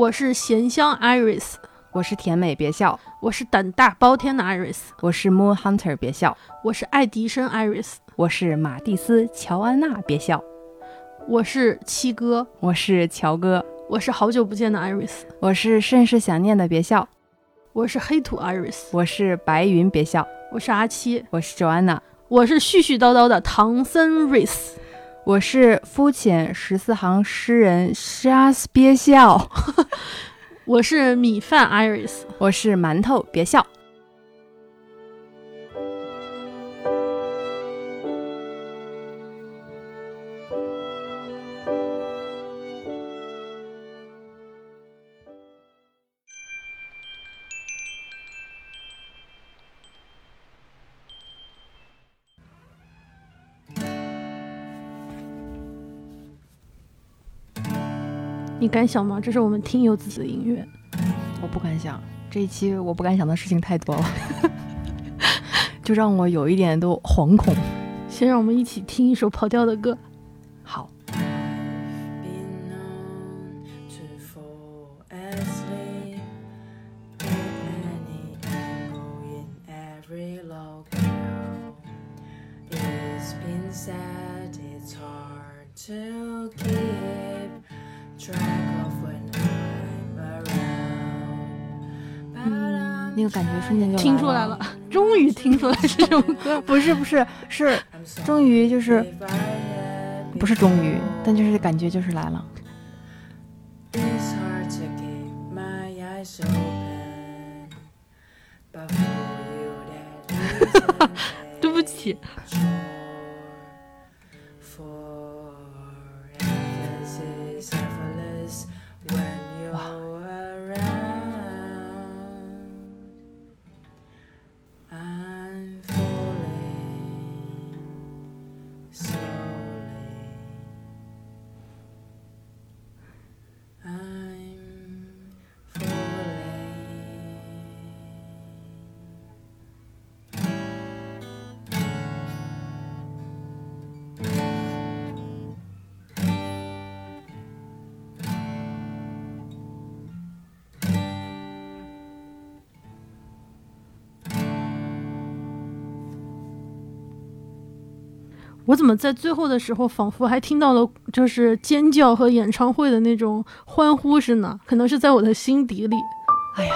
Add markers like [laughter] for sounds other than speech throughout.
我是咸香 Iris，我是甜美，别笑。我是胆大包天的 Iris，我是 Moon Hunter，别笑。我是爱迪生 Iris，我是马蒂斯乔安娜，别笑。我是七哥，我是乔哥，我是好久不见的 Iris，我是甚是想念的，别笑。我是黑土 Iris，我是白云，别笑。我是阿七，我是 Joanna，我是絮絮叨叨的唐僧 Rice，我是肤浅十四行诗人 Shas，别笑。[laughs] 我是米饭 Iris，我是馒头，别笑。你敢想吗？这是我们听友自己的音乐，我不敢想。这一期我不敢想的事情太多了，[laughs] 就让我有一点都惶恐。先让我们一起听一首跑调的歌。听出来了，[laughs] 终于听出来是这首歌，不是不是是，终于就是不是终于，但就是感觉就是来了。[laughs] [laughs] 对不起。怎么在最后的时候，仿佛还听到了就是尖叫和演唱会的那种欢呼声呢？可能是在我的心底里。哎呀，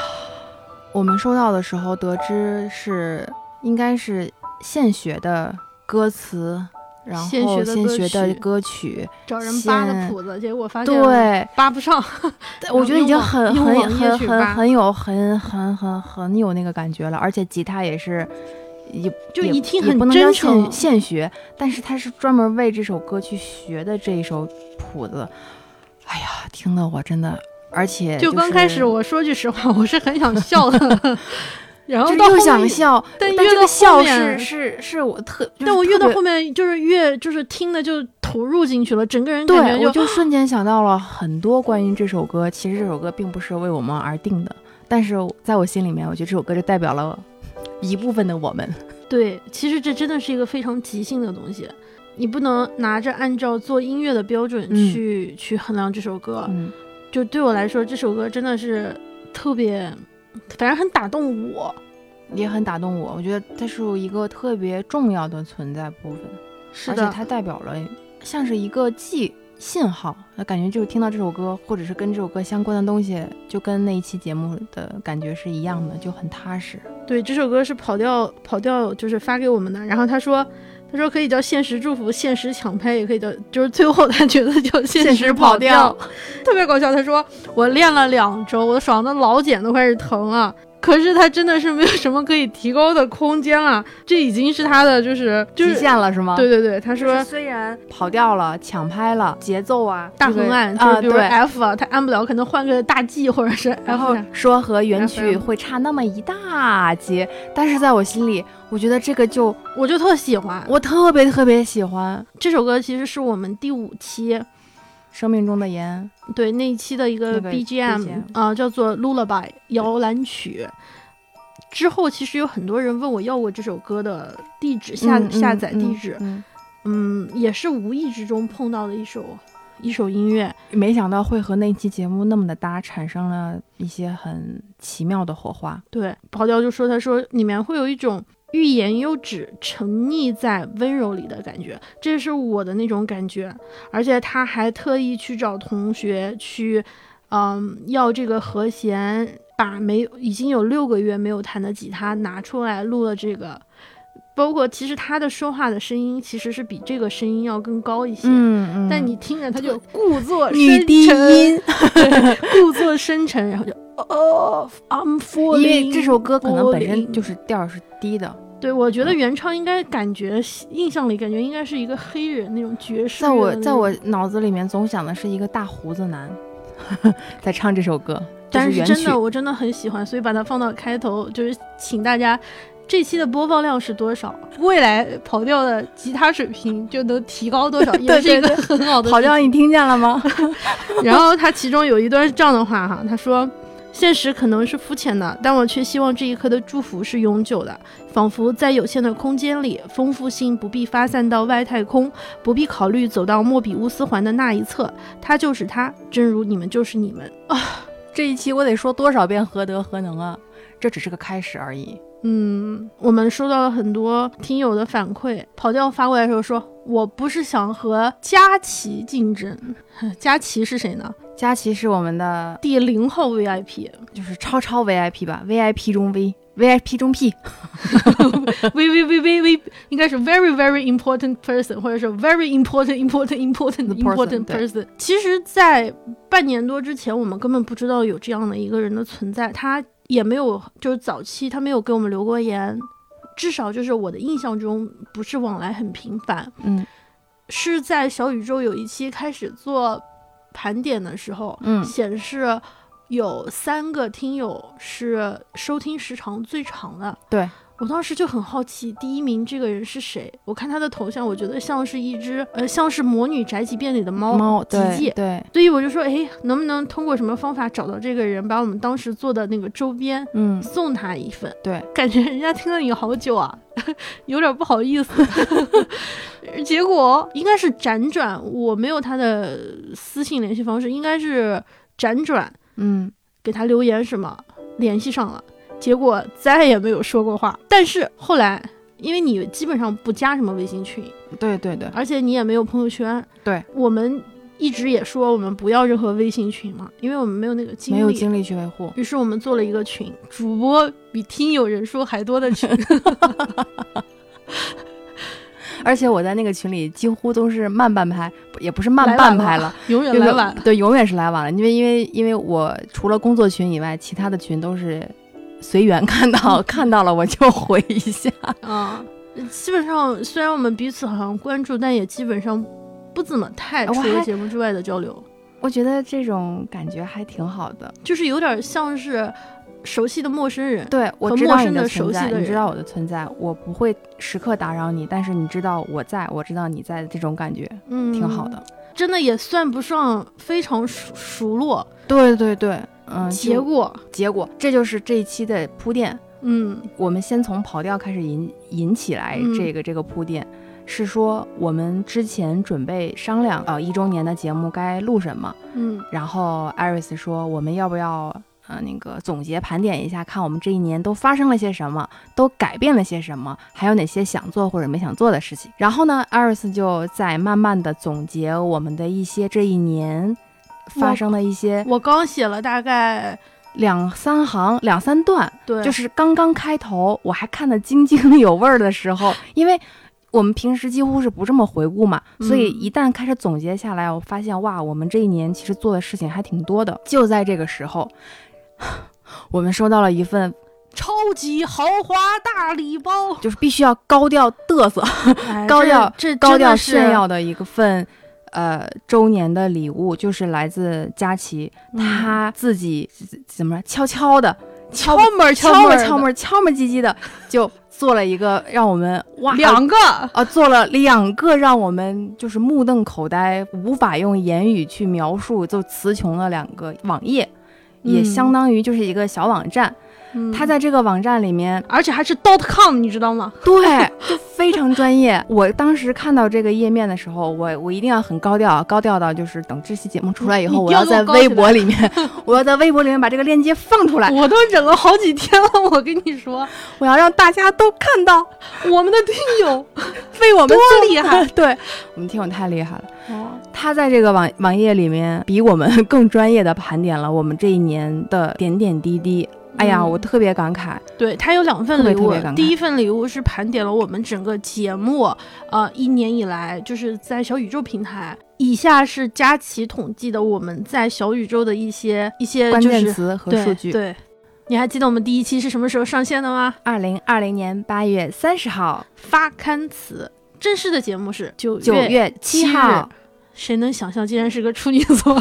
我们收到的时候得知是应该是现学的歌词，然后现学的歌曲，找人扒的谱子，结果发现对扒不上。我觉得已经很很很很很有很很很很有那个感觉了，而且吉他也是。也就一听很真诚，现学，但是他是专门为这首歌去学的这一首谱子。哎呀，听得我真的，而且就刚开始我说句实话，我是很想笑的，[laughs] 然后又想笑，但越这个笑是是是我特，但我越到后面就是越就是听的就投入进去了，整个人感觉我就瞬间想到了很多关于这首歌。其实这首歌并不是为我们而定的，但是在我心里面，我觉得这首歌就代表了。一部分的我们，[laughs] 对，其实这真的是一个非常即兴的东西，你不能拿着按照做音乐的标准去去衡量这首歌。嗯，就对我来说，这首歌真的是特别，反正很打动我，也很打动我。我觉得它是一个特别重要的存在部分，而且它代表了像是一个记。信号，那感觉就是听到这首歌，或者是跟这首歌相关的东西，就跟那一期节目的感觉是一样的，就很踏实。对，这首歌是跑调，跑调就是发给我们的。然后他说，他说可以叫现实祝福，现实抢拍，也可以叫，就是最后他觉得叫现实跑调，特别搞笑。他说我练了两周，我的手上的老茧都开始疼了。可是他真的是没有什么可以提高的空间了，这已经是他的就是极限了，是吗？对对对，他说虽然跑调了、抢拍了、节奏啊大横按，就是比如 F 啊，他按不了，可能换个大 G 或者是，然后说和原曲会差那么一大截，但是在我心里，我觉得这个就我就特喜欢，我特别特别喜欢这首歌，其实是我们第五期。生命中的盐，对那一期的一个 BGM 啊，叫做 Lullaby 摇篮曲。之后其实有很多人问我要过这首歌的地址下下载地址，嗯，也是无意之中碰到的一首一首音乐，没想到会和那期节目那么的搭，产生了一些很奇妙的火花。对，跑调就说他说里面会有一种欲言又止、沉溺在温柔里的感觉，这是我的那种感觉。而且他还特意去找同学去，嗯，要这个和弦，把没已经有六个月没有弹的吉他拿出来录了这个。包括其实他的说话的声音其实是比这个声音要更高一些，嗯嗯，但你听着他就故作 [laughs] 女低音，[laughs] 故作深沉，然后就 [laughs] 哦，I'm falling。因为这首歌可能本身就是调是低的。对，我觉得原唱应该感觉印象里感觉应该是一个黑人那种爵士。在我在我脑子里面总想的是一个大胡子男 [laughs] 在唱这首歌，但是真的我真的很喜欢，所以把它放到开头，就是请大家。这期的播放量是多少？未来跑调的吉他水平就能提高多少？[laughs] 也是一个很好的跑调，你听见了吗？[laughs] 然后他其中有一段这样的话哈，他说：“现实可能是肤浅的，但我却希望这一刻的祝福是永久的，仿佛在有限的空间里，丰富性不必发散到外太空，不必考虑走到莫比乌斯环的那一侧，它就是它，正如你们就是你们啊！这一期我得说多少遍何德何能啊？这只是个开始而已。”嗯，我们收到了很多听友的反馈。跑调发过来的时候说：“我不是想和佳琪竞争，佳琪是谁呢？佳琪是我们的第零号 VIP，就是超超 VIP 吧，VIP 中 V，VIP 中 P，V V V V V，应该是 very very important person，或者是 very important important important important person。其实，在半年多之前，我们根本不知道有这样的一个人的存在，他。也没有，就是早期他没有给我们留过言，至少就是我的印象中不是往来很频繁。嗯，是在小宇宙有一期开始做盘点的时候，嗯，显示有三个听友是收听时长最长的。对。我当时就很好奇，第一名这个人是谁？我看他的头像，我觉得像是一只呃，像是《魔女宅急便》里的猫猫吉吉。对，所以我就说，哎，能不能通过什么方法找到这个人，把我们当时做的那个周边，嗯，送他一份？对，感觉人家听了你好久啊，[laughs] 有点不好意思。[laughs] 结果应该是辗转，我没有他的私信联系方式，应该是辗转，嗯，给他留言什么联系上了。结果再也没有说过话，但是后来，因为你基本上不加什么微信群，对对对，而且你也没有朋友圈，对，我们一直也说我们不要任何微信群嘛，因为我们没有那个精力，没有精力去维护。于是我们做了一个群，主播比听友人数还多的群，[laughs] 而且我在那个群里几乎都是慢半拍，也不是慢半拍了，永远来晚，对，永远是来晚了，因为因为因为我除了工作群以外，其他的群都是。随缘看到看到了我就回一下啊，[laughs] 基本上虽然我们彼此好像关注，但也基本上不怎么太除了节目之外的交流。我觉得这种感觉还挺好的，就是有点像是熟悉的陌生人。对我知道你的存在，你知道我的存在，我不会时刻打扰你，但是你知道我在，我知道你在的这种感觉，嗯，挺好的。真的也算不上非常熟熟络。对对对。嗯，结果结果，这就是这一期的铺垫。嗯，我们先从跑调开始引引起来，这个这个铺垫是说我们之前准备商量呃一周年的节目该录什么。嗯，然后艾瑞斯说我们要不要呃那个总结盘点一下，看我们这一年都发生了些什么，都改变了些什么，还有哪些想做或者没想做的事情。然后呢，艾瑞斯就在慢慢的总结我们的一些这一年。发生的一些，我刚写了大概两三行、两三段，对，就是刚刚开头，我还看得津津 [laughs] 有味儿的时候，因为我们平时几乎是不这么回顾嘛，所以一旦开始总结下来，我发现哇，我们这一年其实做的事情还挺多的。就在这个时候，[laughs] 我们收到了一份超级豪华大礼包，就是必须要高调嘚瑟、[laughs] 高调这高调炫耀的一个份。呃，周年的礼物就是来自佳琪，他自己怎么悄悄的、敲门、敲门、敲门、敲门唧唧的，[laughs] 就做了一个让我们哇，两个。啊，做了两个让我们就是目瞪口呆、无法用言语去描述、就词穷的两个网页，也相当于就是一个小网站。他在这个网站里面，而且还是 dot com，你知道吗？对，[laughs] 就非常专业。我当时看到这个页面的时候，我我一定要很高调，高调到就是等这期节目出来以后，我要在微博里面，[laughs] 我要在微博里面把这个链接放出来。我都忍了好几天了，我跟你说，我要让大家都看到我们的听友为我们多厉害，[laughs] 对我们听友太厉害了。哦，他在这个网网页里面比我们更专业的盘点了我们这一年的点点滴滴。哎呀，我特别感慨。对他有两份礼物，第一份礼物是盘点了我们整个节目，呃，一年以来就是在小宇宙平台。以下是佳琪统计的我们在小宇宙的一些一些关键词和数据。对，你还记得我们第一期是什么时候上线的吗？二零二零年八月三十号发刊词。正式的节目是九九月七号。谁能想象，竟然是个处女座？[laughs]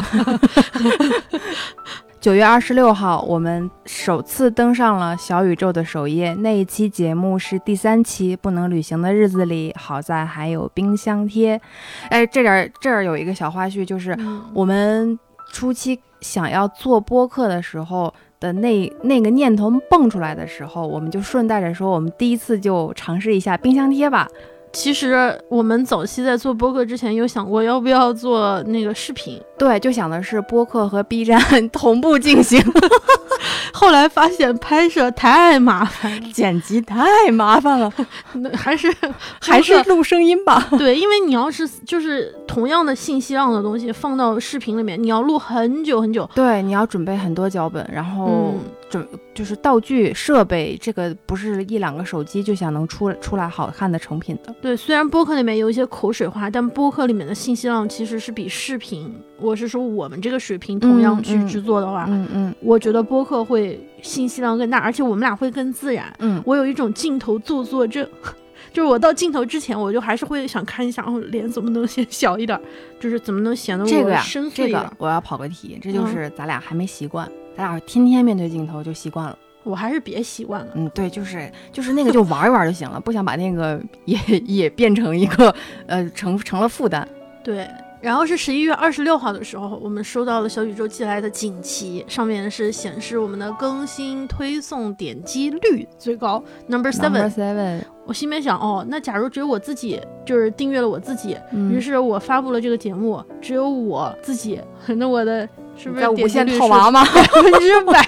[laughs] 九月二十六号，我们首次登上了小宇宙的首页。那一期节目是第三期，《不能旅行的日子里》，好在还有冰箱贴。哎，这点这儿有一个小花絮，就是我们初期想要做播客的时候的那那个念头蹦出来的时候，我们就顺带着说，我们第一次就尝试一下冰箱贴吧。其实我们早期在做播客之前，有想过要不要做那个视频。对，就想的是播客和 B 站 [laughs] 同步进行。[laughs] 后来发现拍摄太麻烦，[laughs] 剪辑太麻烦了，那还是还是录声音吧。对，因为你要是就是同样的信息量的东西放到视频里面，你要录很久很久。对，你要准备很多脚本，然后。就就是道具设备，这个不是一两个手机就想能出出来好看的成品的。对，虽然播客里面有一些口水话，但播客里面的信息量其实是比视频，我是说我们这个水平同样去制作的话，嗯嗯，我觉得播客会信息量更大，而且我们俩会更自然。嗯，我有一种镜头做作症，[laughs] 就是我到镜头之前，我就还是会想看一下，哦，脸怎么能显小一点，就是怎么能显得我深邃一点。我要跑个题，这就是咱俩还没习惯。咱俩天天面对镜头就习惯了，我还是别习惯了。嗯，对，就是就是那个就玩一玩就行了，不想把那个也 [laughs] 也变成一个呃成成了负担。对，然后是十一月二十六号的时候，我们收到了小宇宙寄来的锦旗，上面是显示我们的更新推送点击率最高，number seven。我心里面想，哦，那假如只有我自己就是订阅了我自己，于是我发布了这个节目，只有我自己，[laughs] 那我的。是不是无限套娃吗？百分之百。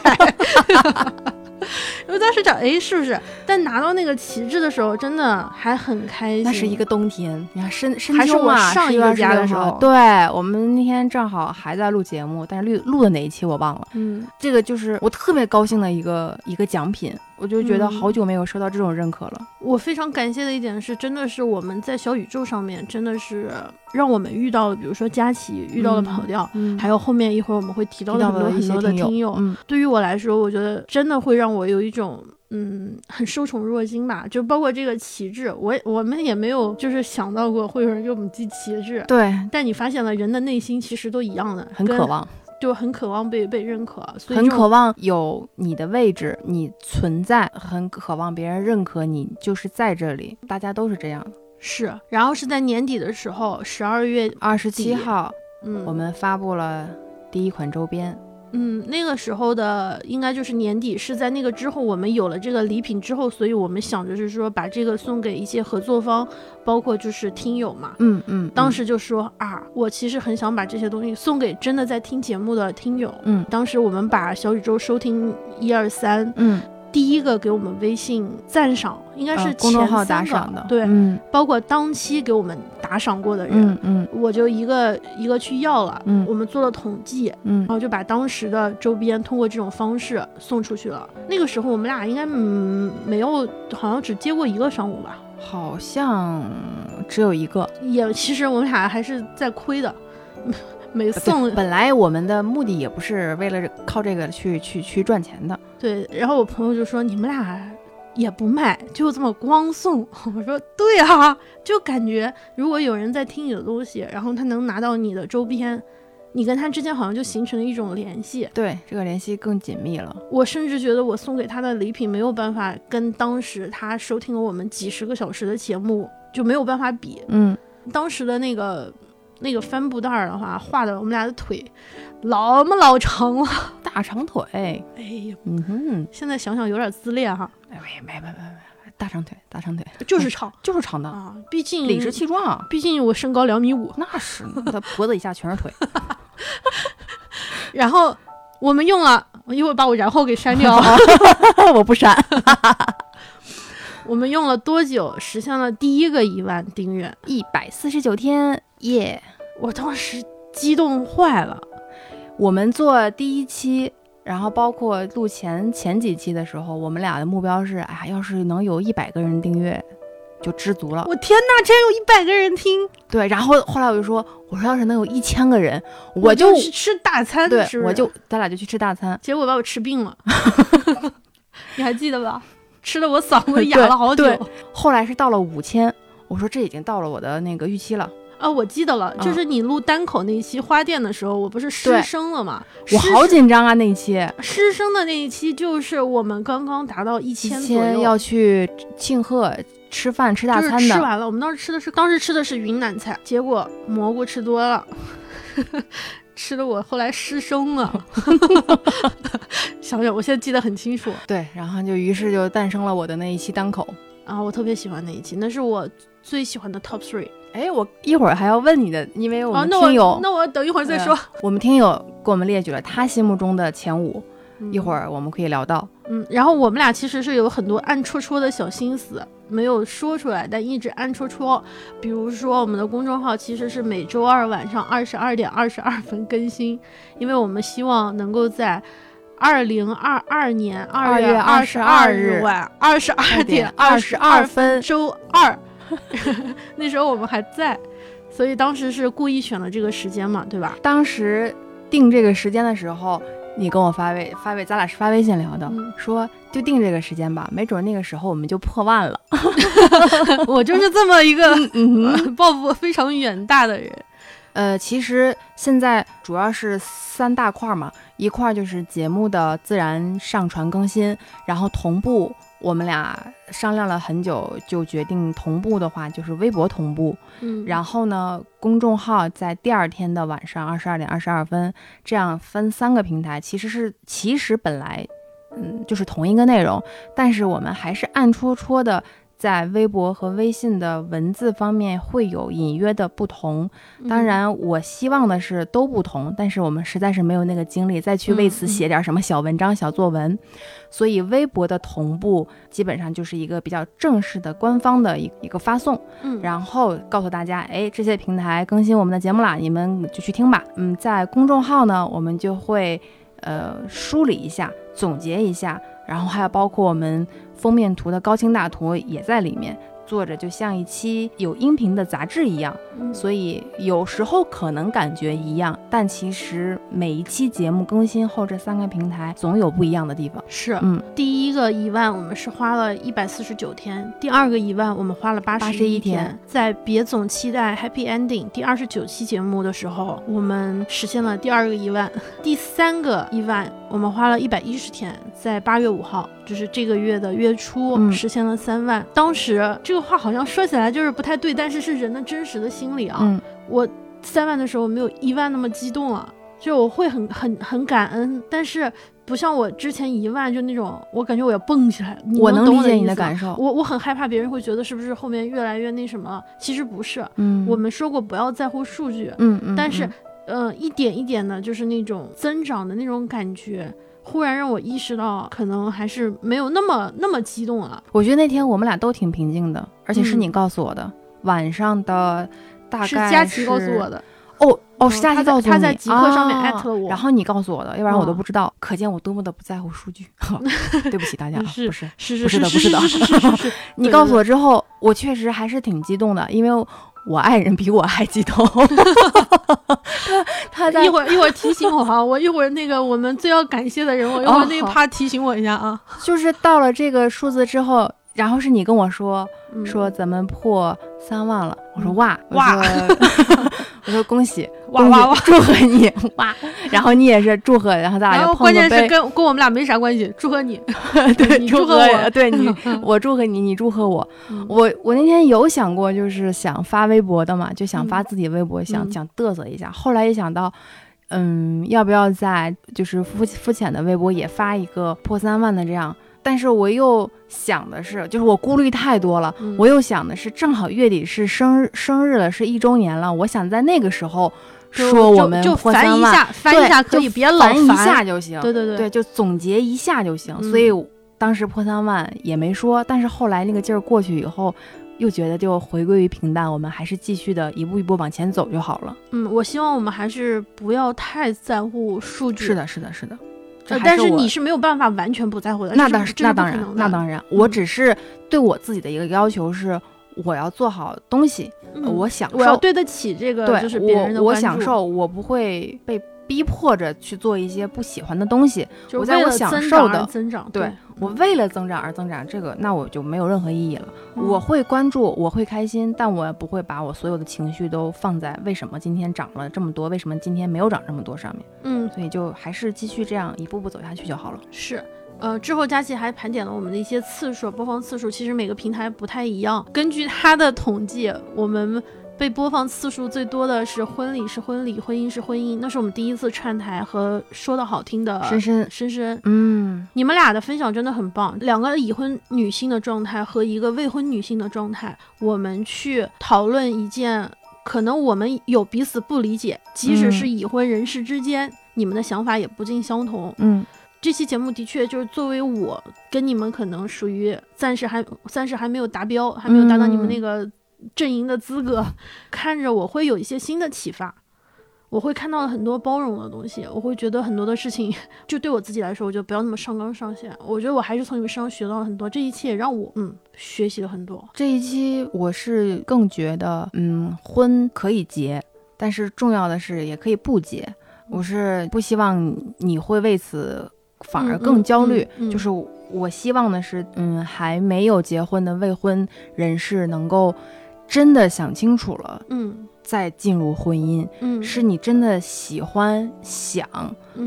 因为当时讲，哎，是不是？但拿到那个旗帜的时候，真的还很开心。那是一个冬天，你看深深秋嘛，上一个家的时候。对我们那天正好还在录节目，但是录录的哪一期我忘了。嗯，这个就是我特别高兴的一个一个奖品。我就觉得好久没有收到这种认可了。我非常感谢的一点是，真的是我们在小宇宙上面，真的是让我们遇到了，比如说佳琪遇到了跑调，还有后面一会儿我们会提到的很多很多的听友。对于我来说，我觉得真的会让我有一种嗯很受宠若惊吧。就包括这个旗帜，我我们也没有就是想到过会有人给我们寄旗帜。对，但你发现了人的内心其实都一样的，很渴望。就很渴望被被认可，所以很渴望有你的位置，你存在，很渴望别人认可你，就是在这里，大家都是这样的。是，然后是在年底的时候，十二月二十七号，嗯，我们发布了第一款周边。嗯，那个时候的应该就是年底，是在那个之后，我们有了这个礼品之后，所以我们想着是说把这个送给一些合作方，包括就是听友嘛。嗯嗯，当时就说啊，我其实很想把这些东西送给真的在听节目的听友。嗯，当时我们把小宇宙收听一二三，嗯。第一个给我们微信赞赏，应该是公众号打赏的，对，包括当期给我们打赏过的人，嗯，我就一个一个去要了，嗯，我们做了统计，嗯，然后就把当时的周边通过这种方式送出去了。那个时候我们俩应该嗯没有，好像只接过一个商务吧，好像只有一个，也其实我们俩还是在亏的。没送，本来我们的目的也不是为了靠这个去去去赚钱的。对，然后我朋友就说：“你们俩也不卖，就这么光送。[laughs] ”我说：“对啊，就感觉如果有人在听你的东西，然后他能拿到你的周边，你跟他之间好像就形成了一种联系。对，这个联系更紧密了。我甚至觉得我送给他的礼品没有办法跟当时他收听了我们几十个小时的节目就没有办法比。嗯，当时的那个。那个帆布袋儿的话，画的我们俩的腿老么老长了，[laughs] 大大长腿。哎呀，嗯哼，现在想想有点自恋哈。没没没没没，大长腿，大长腿，就是长，[laughs] 就是长的啊。毕竟理直气壮，毕竟我身高两米五，那是，他脖子以下全是腿。[laughs] 然后我们用了，我一会儿把我然后给删掉，我不删。我们用了多久实现了第一个一万订阅？一百四十九天，耶！我当时激动坏了。我们做第一期，然后包括录前前几期的时候，我们俩的目标是，哎呀，要是能有一百个人订阅，就知足了。我天哪，真有一百个人听！对，然后后来我就说，我说要是能有一千个人，我就去吃大餐。对，我就咱俩就去吃大餐。结果把我吃病了，[laughs] 你还记得吧？吃的我嗓 [laughs] 子哑了好久。后来是到了五千，我说这已经到了我的那个预期了。啊，我记得了，就是你录单口那一期花店的时候，我不是失声了吗？我好紧张啊那一期。失声的那一期就是我们刚刚达到一千左右，要去庆贺吃饭吃大餐的。吃完了，我们当时吃的是当时吃的是云南菜，结果蘑菇吃多了。[laughs] 吃的我后来失声了，[laughs] 想想我现在记得很清楚。对，然后就于是就诞生了我的那一期单口啊，我特别喜欢那一期，那是我最喜欢的 top three。哎，我一会儿还要问你的，因为我们听友，那我等一会儿再说。我们听友给我们列举了他心目中的前五，一会儿我们可以聊到。嗯，然后我们俩其实是有很多暗戳戳的小心思。没有说出来，但一直暗戳戳。比如说，我们的公众号其实是每周二晚上二十二点二十二分更新，因为我们希望能够在二零二二年二月二十二日晚二十二点二十二分周二，[laughs] 那时候我们还在，所以当时是故意选了这个时间嘛，对吧？当时定这个时间的时候。你跟我发微发微，咱俩是发微信聊的，说就定这个时间吧，没准那个时候我们就破万了。[laughs] [laughs] 我就是这么一个 [laughs] 抱负非常远大的人。呃，其实现在主要是三大块嘛，一块就是节目的自然上传更新，然后同步。我们俩商量了很久，就决定同步的话，就是微博同步。嗯，然后呢，公众号在第二天的晚上二十二点二十二分，这样分三个平台。其实是，其实本来，嗯，就是同一个内容，但是我们还是暗戳戳的。在微博和微信的文字方面会有隐约的不同，当然我希望的是都不同，但是我们实在是没有那个精力再去为此写点什么小文章、小作文，所以微博的同步基本上就是一个比较正式的官方的一一个发送，嗯，然后告诉大家，哎，这些平台更新我们的节目啦，你们就去听吧。嗯，在公众号呢，我们就会呃梳理一下、总结一下，然后还有包括我们。封面图的高清大图也在里面。做着就像一期有音频的杂志一样，所以有时候可能感觉一样，但其实每一期节目更新后，这三个平台总有不一样的地方。是，嗯，第一个一万我们是花了一百四十九天，第二个一万我们花了八十一天。在别总期待 Happy Ending 第二十九期节目的时候，我们实现了第二个一万。第三个一万我们花了一百一十天，在八月五号，就是这个月的月初实现了三万。当时这。个话好像说起来就是不太对，但是是人的真实的心理啊。嗯，我三万的时候没有一万那么激动啊，就我会很很很感恩，但是不像我之前一万就那种，我感觉我要蹦起来。我能理解你的感受，我我很害怕别人会觉得是不是后面越来越那什么，其实不是。嗯，我们说过不要在乎数据。嗯嗯，但是呃一点一点的，就是那种增长的那种感觉。忽然让我意识到，可能还是没有那么那么激动了。我觉得那天我们俩都挺平静的，而且是你告诉我的。晚上的大概是佳琪告诉我的。哦哦，是佳琪告诉你，他在极客上面艾特我，然后你告诉我的，要不然我都不知道。可见我多么的不在乎数据。[laughs] 对不起大家，[laughs] 不是是是是是的不是的。你告诉我之后，我确实还是挺激动的，因为。我爱人比我还激动，[laughs] 他他一会儿一会儿提醒我哈，我一会儿那个我们最要感谢的人，我一会儿那个趴提醒我一下啊。就是到了这个数字之后，然后是你跟我说说咱们破三万了，我说哇哇。[laughs] 我说恭喜，哇哇哇，祝贺你 [laughs] 哇！然后你也是祝贺，然后咱俩就碰关键是跟跟我们俩没啥关系，祝贺你，[laughs] 对你，祝贺我，对你，我祝贺你，你祝贺我。我我那天有想过，就是想发微博的嘛，就想发自己微博，想想嘚瑟一下。后来一想到，嗯，要不要在就是肤肤浅的微博也发一个破三万的这样？但是我又想的是，就是我顾虑太多了。我又想的是，正好月底是生日生日了，是一周年了，我想在那个时候说我们就翻一下，翻一下可以，别老翻一下就行。对对对，对，就总结一下就行。所以当时破三万也没说，但是后来那个劲儿过去以后。又觉得就回归于平淡，我们还是继续的一步一步往前走就好了。嗯，我希望我们还是不要太在乎数据。是的，是的，是的。但是你是没有办法完全不在乎的。那当然，那当然，那当然。我只是对我自己的一个要求是，我要做好东西，我享受，我要对得起这个，就是别人的我享受，我不会被。逼迫着去做一些不喜欢的东西，我在我享受的增长，对我为了增长而增长，这个那我就没有任何意义了。我会关注，我会开心，但我不会把我所有的情绪都放在为什么今天涨了这么多，为什么今天没有涨这么多上面。嗯，所以就还是继续这样一步步走下去就好了。是，呃，之后佳琪还盘点了我们的一些次数，播放次数，其实每个平台不太一样。根据他的统计，我们。被播放次数最多的是婚礼是婚礼，婚姻是婚姻，那是我们第一次串台和说的好听的深深。深深，嗯，你们俩的分享真的很棒，两个已婚女性的状态和一个未婚女性的状态，我们去讨论一件可能我们有彼此不理解，即使是已婚人士之间，你们的想法也不尽相同，嗯，这期节目的确就是作为我跟你们可能属于暂时还暂时还没有达标，还没有达到你们那个。阵营的资格，看着我会有一些新的启发，我会看到了很多包容的东西，我会觉得很多的事情，[laughs] 就对我自己来说，我就不要那么上纲上线。我觉得我还是从你们身上学到了很多，这一切让我嗯学习了很多。这一期我是更觉得，嗯，婚可以结，但是重要的是也可以不结。我是不希望你会为此反而更焦虑，就是我希望的是，嗯，还没有结婚的未婚人士能够。真的想清楚了，嗯，再进入婚姻，嗯，是你真的喜欢想，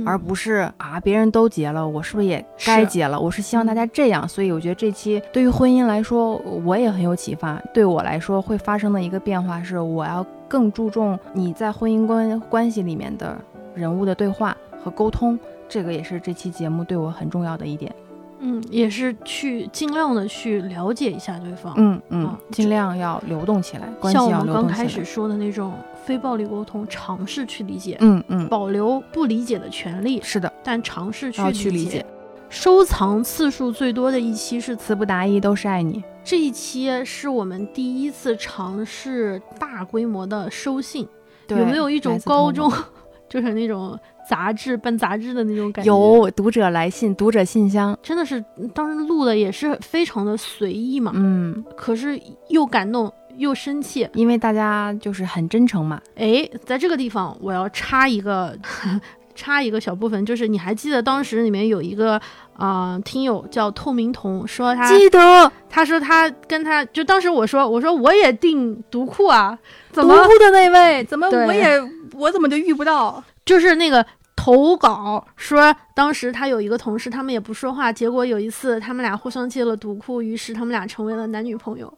而不是啊，别人都结了，我是不是也该结了？我是希望大家这样，所以我觉得这期对于婚姻来说，我也很有启发。对我来说，会发生的一个变化是，我要更注重你在婚姻关关系里面的人物的对话和沟通，这个也是这期节目对我很重要的一点。嗯，也是去尽量的去了解一下对方，嗯嗯，尽量要流动起来，像我们刚开始说的那种非暴力沟通，尝试去理解，嗯嗯，保留不理解的权利，是的，但尝试去理解。收藏次数最多的一期是词不达意都是爱你，这一期是我们第一次尝试大规模的收信，有没有一种高中 [laughs] 就是那种。杂志办杂志的那种感觉，有读者来信，读者信箱，真的是当时录的也是非常的随意嘛，嗯，可是又感动又生气，因为大家就是很真诚嘛。哎，在这个地方我要插一个 [laughs] 插一个小部分，就是你还记得当时里面有一个啊听友叫透明童，说他记得，他说他跟他就当时我说我说我也订读库啊，读库的那位怎么我也我怎么就遇不到？就是那个。投稿说，当时他有一个同事，他们也不说话，结果有一次他们俩互相借了毒库，于是他们俩成为了男女朋友。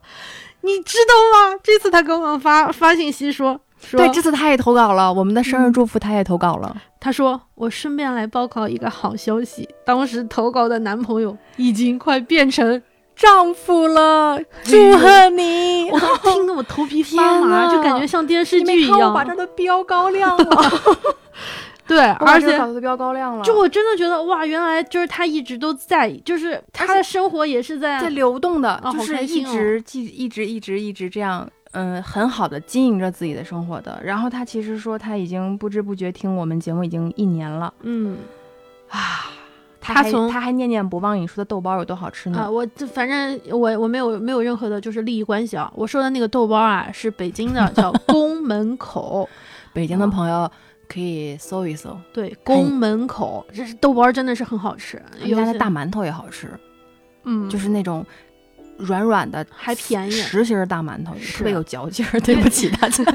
你知道吗？这次他给我发发信息说，对，这次他也投稿了，我们的生日祝福他也投稿了。他说，我顺便来报告一个好消息，当时投稿的男朋友已经快变成丈夫了，祝贺你！我听得我头皮发麻，就感觉像电视剧一样。把这都标高亮了。[laughs] 对，而且稿子标高亮了。就我真的觉得哇，原来就是他一直都在，就是他的生活也是在在流动的，就是一直一一直一直一直这样，嗯，很好的经营着自己的生活的。然后他其实说他已经不知不觉听我们节目已经一年了，嗯啊，他从他还念念不忘你说的豆包有多好吃呢？啊，我这反正我我没有没有任何的就是利益关系啊，我说的那个豆包啊是北京的，[laughs] 叫宫门口，北京的朋友。可以搜一搜，对，宫门口这是豆包，真的是很好吃。人家的大馒头也好吃，嗯，就是那种软软的，还便宜，实心大馒头，特别有嚼劲儿。对不起大家，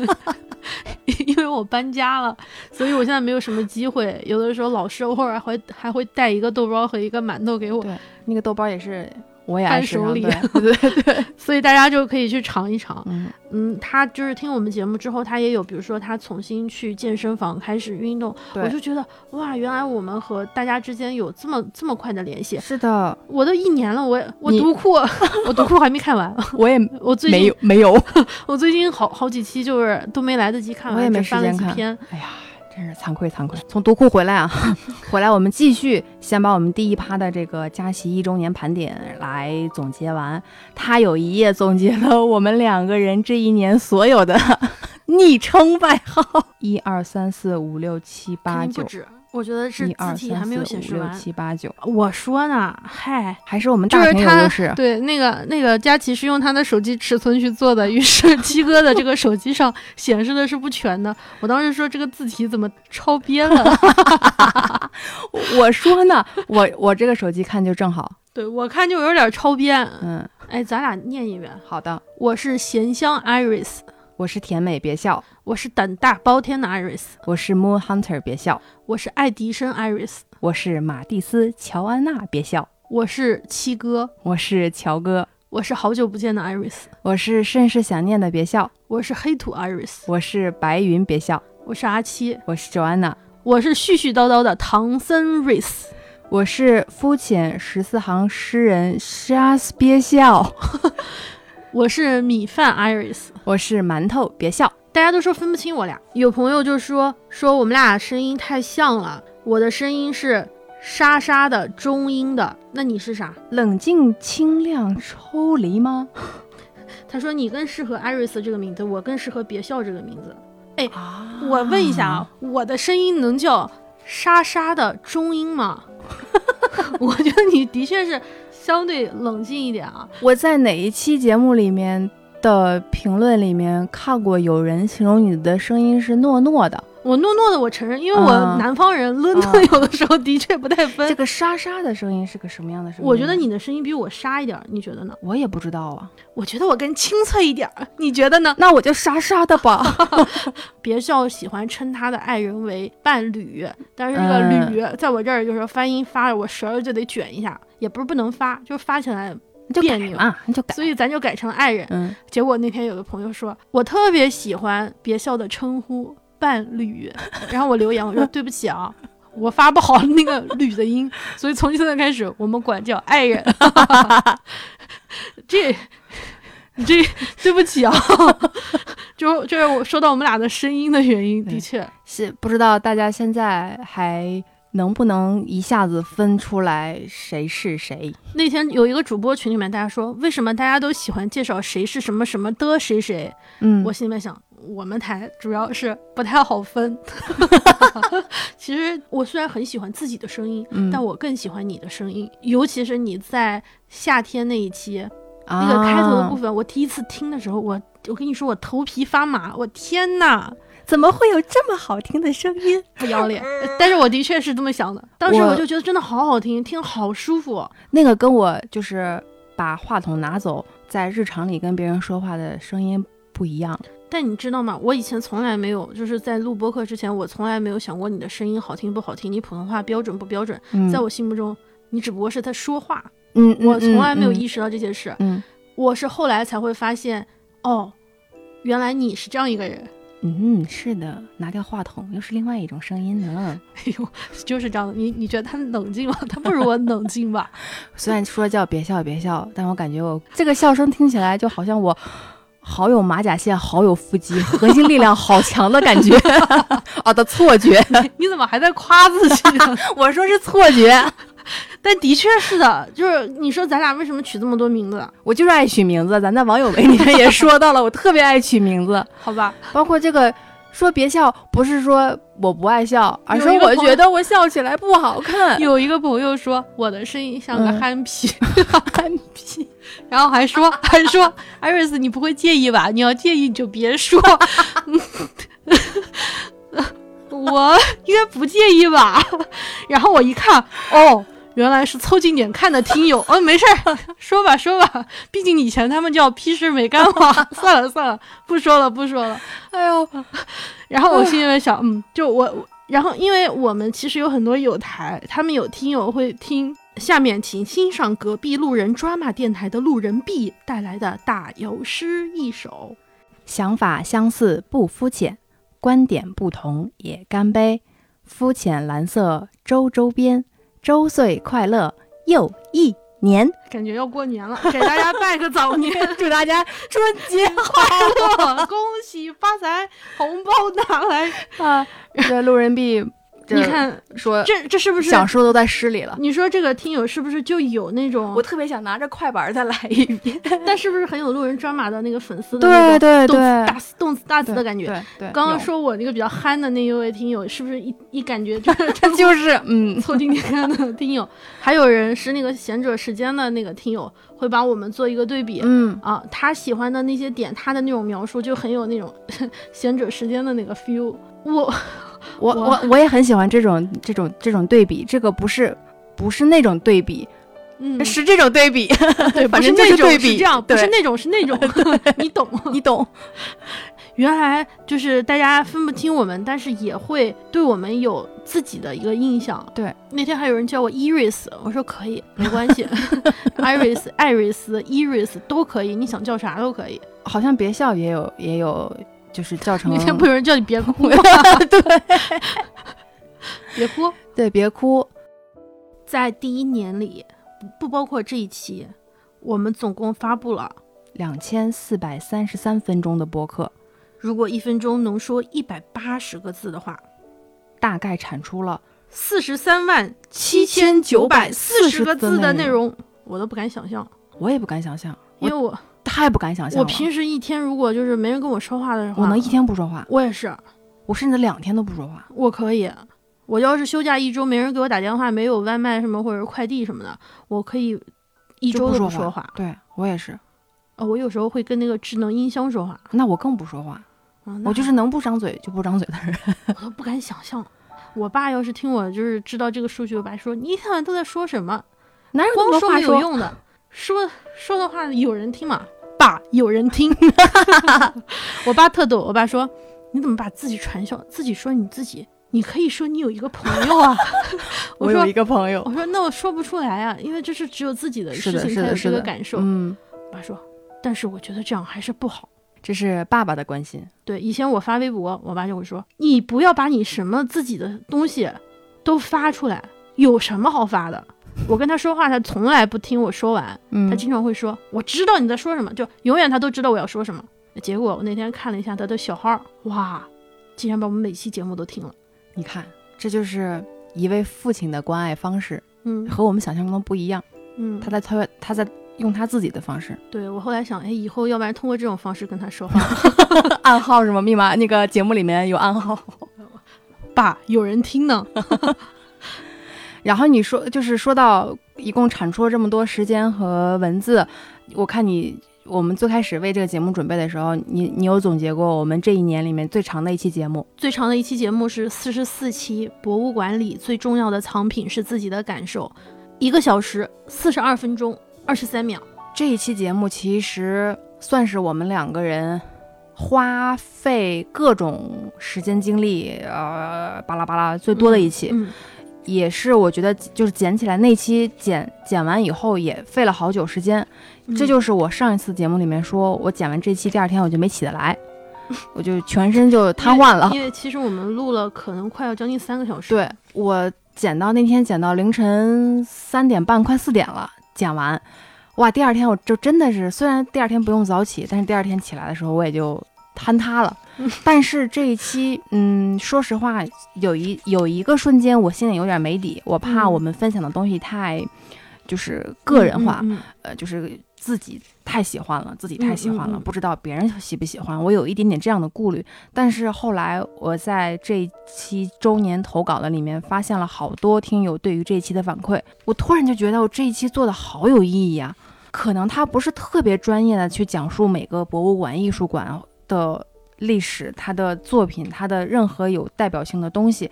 [laughs] 因为我搬家了，所以我现在没有什么机会。有的时候老师偶尔还会还会带一个豆包和一个馒头给我。对，那个豆包也是我也伴手礼，[laughs] 对对对，[laughs] 所以大家就可以去尝一尝。嗯嗯，他就是听我们节目之后，他也有，比如说他重新去健身房开始运动，我就觉得哇，原来我们和大家之间有这么这么快的联系。是的，我都一年了，我我读库，[laughs] 我读库还没看完，我也我最近没有没有，我最近好好几期就是都没来得及看完，我也没时间看。哎呀。真是惭愧惭愧，从读库回来啊，[laughs] 回来我们继续先把我们第一趴的这个佳琪一周年盘点来总结完。他有一页总结了我们两个人这一年所有的 [laughs] 昵称外号，一二三四五六七八九。我觉得是字体还没有显示完。七八九，我说呢，嗨，还是我们大屏有优势。对，那个那个佳琪是用他的手机尺寸去做的，于是 [laughs] 七哥的这个手机上显示的是不全的。我当时说这个字体怎么超编了？[laughs] [laughs] 我说呢，我我这个手机看就正好。对我看就有点超编。嗯，哎，咱俩念一遍。好的，我是咸香 Iris。我是甜美，别笑。我是胆大包天的 Iris。我是 Moon Hunter，别笑。我是爱迪生 Iris。我是马蒂斯乔安娜，别笑。我是七哥。我是乔哥。我是好久不见的 Iris。我是甚是想念的，别笑。我是黑土 Iris。我是白云，别笑。我是阿七。我是 Joanna。我是絮絮叨叨的唐僧 Rice。我是肤浅十四行诗人 Shas，别笑。[laughs] 我是米饭 Iris，我是馒头，别笑。大家都说分不清我俩，有朋友就说说我们俩声音太像了。我的声音是沙沙的中音的，那你是啥？冷静、清亮、抽离吗？[laughs] 他说你更适合 Iris 这个名字，我更适合别笑这个名字。哎，我问一下啊，我的声音能叫沙沙的中音吗？[laughs] 我觉得你的确是。相对冷静一点啊！我在哪一期节目里面的评论里面看过有人形容你的声音是糯糯的。我糯糯的，我承认，因为我南方人，伦敦有的时候的确不太分。这个沙沙的声音是个什么样的声音？我觉得你的声音比我沙一点，你觉得呢？我也不知道啊，我觉得我更清脆一点，你觉得呢？那我就沙沙的吧。[laughs] 别笑，喜欢称他的爱人为伴侣，但是这个侣在我这儿就是发音发着，我舌儿就得卷一下，也不是不能发，就是发起来别扭啊，你就改，所以咱就改成爱人。嗯，结果那天有个朋友说，我特别喜欢别笑的称呼。伴侣，[laughs] 然后我留言我说对不起啊，[laughs] 我发不好那个“吕”的音，[laughs] 所以从现在开始我们管叫爱人。这，这对不起啊，就就是我说到我们俩的声音的原因，的确是不知道大家现在还能不能一下子分出来谁是谁。那天有一个主播群里面，大家说为什么大家都喜欢介绍谁是什么什么的谁谁？嗯，我心里面想。我们台主要是不太好分。[laughs] [laughs] 其实我虽然很喜欢自己的声音，但我更喜欢你的声音，尤其是你在夏天那一期那个开头的部分，我第一次听的时候，我我跟你说，我头皮发麻，我天哪，怎么会有这么好听的声音？不要脸！但是我的确是这么想的，当时我就觉得真的好好听，听好舒服。那个跟我就是把话筒拿走，在日常里跟别人说话的声音不一样。但你知道吗？我以前从来没有，就是在录播客之前，我从来没有想过你的声音好听不好听，你普通话标准不标准。在我心目中，你只不过是在说话。嗯，我从来没有意识到这些事。嗯，我是后来才会发现，哦，原来你是这样一个人。嗯，是的，拿掉话筒又是另外一种声音呢。哎呦，[laughs] 就是这样的。你你觉得他冷静吗？他不如我冷静吧。[laughs] 虽然说叫别笑别笑，但我感觉我这个笑声听起来就好像我。好有马甲线，好有腹肌，[laughs] 核心力量好强的感觉啊 [laughs] 的错觉。你怎么还在夸自己？[laughs] 我说是错觉，但的确是的。就是你说咱俩为什么取这么多名字？我就是爱取名字。咱在网友里面也说到了，我特别爱取名字，好吧？包括这个。说别笑，不是说我不爱笑，而是我觉得我笑起来不好看。[laughs] 有一个朋友说我的声音像个憨皮，憨皮，[laughs] 然后还说还说艾瑞斯你不会介意吧？你要介意你就别说，[laughs] 我应该不介意吧？然后我一看，哦。原来是凑近点看的听友，哦，没事儿，[laughs] 说吧说吧，毕竟以前他们叫屁事没干嘛，[laughs] 算了算了，不说了不说了，哎呦，然后我心里面想，嗯，就我，然后因为我们其实有很多有台，他们有听友会听下面请欣赏隔壁路人抓马电台的路人 B 带来的打油诗一首。想法相似不肤浅，观点不同也干杯。肤浅蓝色周周边，周岁快乐又一年。感觉要过年了，[laughs] 给大家拜个早年，[laughs] 祝大家春节快乐，[laughs] 恭喜发财，红包拿来啊！这路人 B。你看，说这这是不是想说都在诗里了？你说这个听友是不是就有那种？我特别想拿着快板再来一遍，[laughs] 但是不是很有路人抓马的那个粉丝的对对对大动词大词的感觉？对对。刚刚说我那个比较憨的那一位听友，是不是一一感觉就 [laughs] 是就是嗯，凑近点的听友？还有人是那个贤者时间的那个听友，会把我们做一个对比。嗯啊，他喜欢的那些点，他的那种描述就很有那种 [laughs] 贤者时间的那个 feel。我。我我我也很喜欢这种这种这种对比，这个不是不是那种对比，嗯，是这种对比，[laughs] 对，[laughs] 反正就是对比，这样，不是那种是那种，[laughs] 你懂你懂。原来就是大家分不清我们，但是也会对我们有自己的一个印象。对，那天还有人叫我 Iris，我说可以，没关系，Iris、艾瑞斯、Iris 都可以，你想叫啥都可以。好像别校也有也有。就是叫成 [laughs] 那天不有人叫你别哭 [laughs] 吗？对，别哭，[laughs] 对，别哭。在第一年里，不包括这一期，我们总共发布了两千四百三十三分钟的播客。如果一分钟能说一百八十个字的话，大概产出了四十三万七千九百四十个字的内容，我都不敢想象。我也不敢想象，因为我。太不敢想象了。我平时一天如果就是没人跟我说话的时候，我能一天不说话。我也是，我甚至两天都不说话。我可以，我要是休假一周没人给我打电话，没有外卖什么或者是快递什么的，我可以一周都不说话。对我也是。呃，我有时候会跟那个智能音箱说话。那我更不说话。我就是能不张嘴就不张嘴的人。我都不敢想象，我爸要是听我就是知道这个数据，我爸说你一天晚上都在说什么？哪有光说没有用的？说说的话有人听吗？爸，有人听。[laughs] 我爸特逗，我爸说：“你怎么把自己传销？自己说你自己，你可以说你有一个朋友啊。[laughs] ”我有一个朋友。我说：“那我说不出来啊，因为这是只有自己的事情才有这个感受。”嗯。我爸说：“但是我觉得这样还是不好。”这是爸爸的关心。对，以前我发微博，我爸就会说：“你不要把你什么自己的东西都发出来，有什么好发的？”我跟他说话，他从来不听我说完。他经常会说：“我知道你在说什么。”就永远他都知道我要说什么。结果我那天看了一下他的小号，哇，竟然把我们每期节目都听了。你看，这就是一位父亲的关爱方式，嗯，和我们想象中的不一样。嗯，他在他他在用他自己的方式。对我后来想，哎，以后要不然通过这种方式跟他说话，[laughs] 暗号是吗？密码那个节目里面有暗号。[laughs] 爸，有人听呢。然后你说，就是说到一共产出了这么多时间和文字，我看你我们最开始为这个节目准备的时候，你你有总结过我们这一年里面最长的一期节目？最长的一期节目是四十四期，博物馆里最重要的藏品是自己的感受，一个小时四十二分钟二十三秒。这一期节目其实算是我们两个人花费各种时间精力，呃，巴拉巴拉最多的一期。也是，我觉得就是剪起来那期剪剪完以后也费了好久时间，这就是我上一次节目里面说，我剪完这期第二天我就没起得来，[laughs] 我就全身就瘫痪了。因为其实我们录了可能快要将近三个小时。对我剪到那天剪到凌晨三点半快四点了，剪完，哇，第二天我就真的是，虽然第二天不用早起，但是第二天起来的时候我也就。坍塌了，[laughs] 但是这一期，嗯，说实话，有一有一个瞬间，我心里有点没底，我怕我们分享的东西太，就是个人化，呃，就是自己太喜欢了，自己太喜欢了，不知道别人喜不喜欢，我有一点点这样的顾虑。但是后来我在这一期周年投稿的里面，发现了好多听友对于这一期的反馈，我突然就觉得我这一期做的好有意义啊！可能他不是特别专业的去讲述每个博物馆、艺术馆。的历史，他的作品，他的任何有代表性的东西，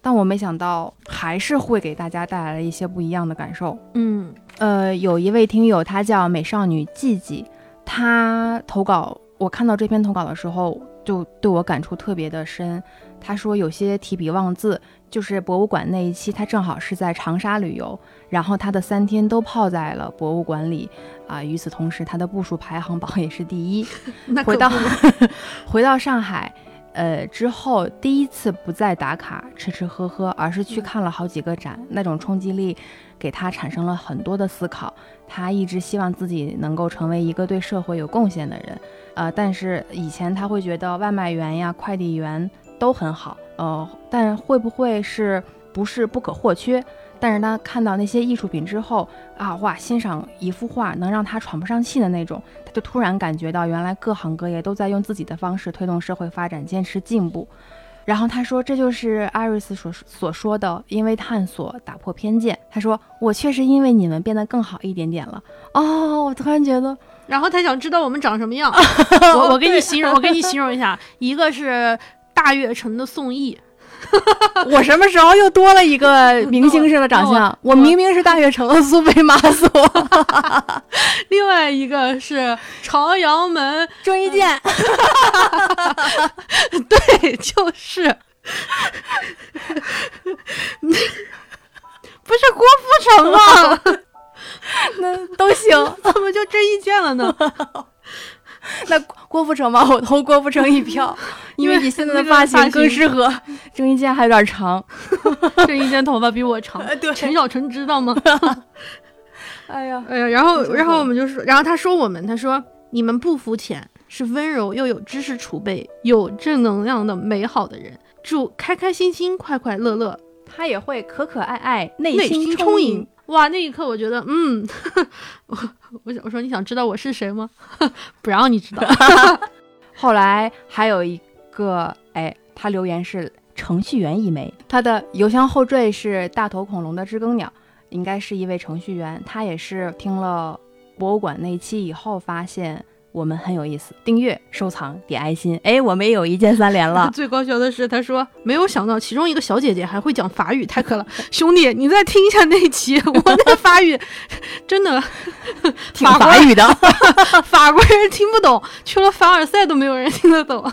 但我没想到还是会给大家带来了一些不一样的感受。嗯，呃，有一位听友，他叫美少女季季，他投稿，我看到这篇投稿的时候，就对我感触特别的深。他说有些提笔忘字，就是博物馆那一期，他正好是在长沙旅游，然后他的三天都泡在了博物馆里啊。与此同时，他的步数排行榜也是第一。[laughs] 回到回到上海。呃，之后第一次不再打卡吃吃喝喝，而是去看了好几个展，那种冲击力给他产生了很多的思考。他一直希望自己能够成为一个对社会有贡献的人，呃，但是以前他会觉得外卖员呀、快递员都很好，呃，但会不会是不是不可或缺？但是他看到那些艺术品之后啊，哇，欣赏一幅画能让他喘不上气的那种，他就突然感觉到原来各行各业都在用自己的方式推动社会发展、坚持进步。然后他说，这就是艾瑞斯所所说的，因为探索打破偏见。他说，我确实因为你们变得更好一点点了。哦，我突然觉得，然后他想知道我们长什么样。[laughs] 我我给你形容，我给你形容一下，[laughs] 一个是大悦城的宋轶。[laughs] 我什么时候又多了一个 [laughs] 明星式的长相？我明明是大悦城的苏菲玛索。[laughs] 另外一个是朝阳门郑伊健。对，就是，不是郭富城吗？那都行，怎么就郑伊健了呢？[laughs] 那郭富城吧，我投郭富城一票，[laughs] 因为你现在的发型更适合。[laughs] 郑伊健还有点长，郑伊健头发比我长。对，陈小春知道吗？哎呀，哎呀，然后，然后我们就说，然后他说我们，他说你们不肤浅，是温柔又有知识储备、有正能量的美好的人。祝开开心心、快快乐乐。他也会可可爱爱、内心充盈。哇，那一刻我觉得，嗯，我我我说你想知道我是谁吗？不让你知道。[laughs] 后来还有一个，哎，他留言是程序员一枚，他的邮箱后缀是大头恐龙的知更鸟，应该是一位程序员。他也是听了博物馆那期以后发现。我们很有意思，订阅、收藏、点爱心。哎，我们也有一键三连了。[laughs] 最搞笑的是，他说没有想到其中一个小姐姐还会讲法语，太可了！[laughs] 兄弟，你再听一下那期，我那法语真的 [laughs] 挺法语的，法国人听不懂，去了凡尔赛都没有人听得懂。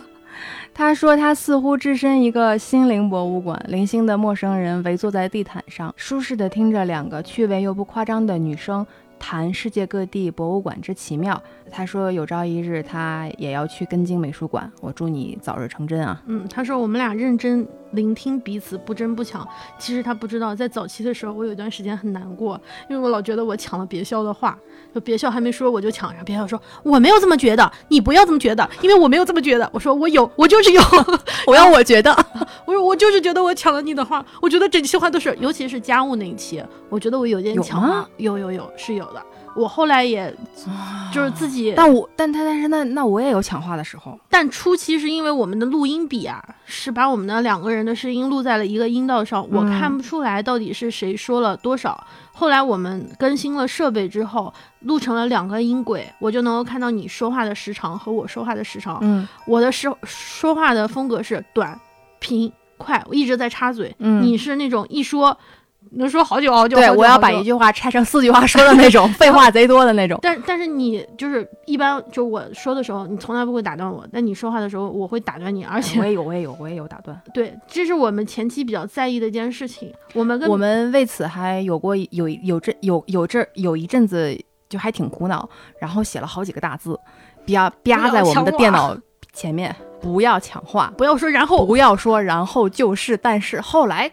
他说他似乎置身一个心灵博物馆，零星的陌生人围坐在地毯上，舒适的听着两个趣味又不夸张的女生。谈世界各地博物馆之奇妙。他说有朝一日他也要去根津美术馆。我祝你早日成真啊！嗯，他说我们俩认真聆听彼此，不争不抢。其实他不知道，在早期的时候，我有一段时间很难过，因为我老觉得我抢了别校的话，就别校还没说我就抢上。别校说我没有这么觉得，你不要这么觉得，因为我没有这么觉得。我说我有，我就是有，[laughs] 我要我觉得，[laughs] 我说我就是觉得我抢了你的话。我觉得整期话都是，尤其是家务那一期，我觉得我有点抢话。有有有是有的。我后来也，就是自己，但我但他但是那那我也有抢话的时候，但初期是因为我们的录音笔啊，是把我们的两个人的声音录在了一个音道上，我看不出来到底是谁说了多少。后来我们更新了设备之后，录成了两个音轨，我就能够看到你说话的时长和我说话的时长。嗯，我的说说话的风格是短、平、快，我一直在插嘴。嗯，你是那种一说。能说好久好久，对我要把一句话拆成四句话说的那种，[laughs] 废话贼多的那种。但但是你就是一般，就我说的时候，你从来不会打断我。但你说话的时候，我会打断你，而且我也有，我也有，我也有打断。[laughs] 对，这是我们前期比较在意的一件事情。我们跟我们为此还有过有有这有有这有一阵子就还挺苦恼，然后写了好几个大字，啪啪在我们的电脑前面，不要抢话，不要说然后，不要说然后就是但是后来。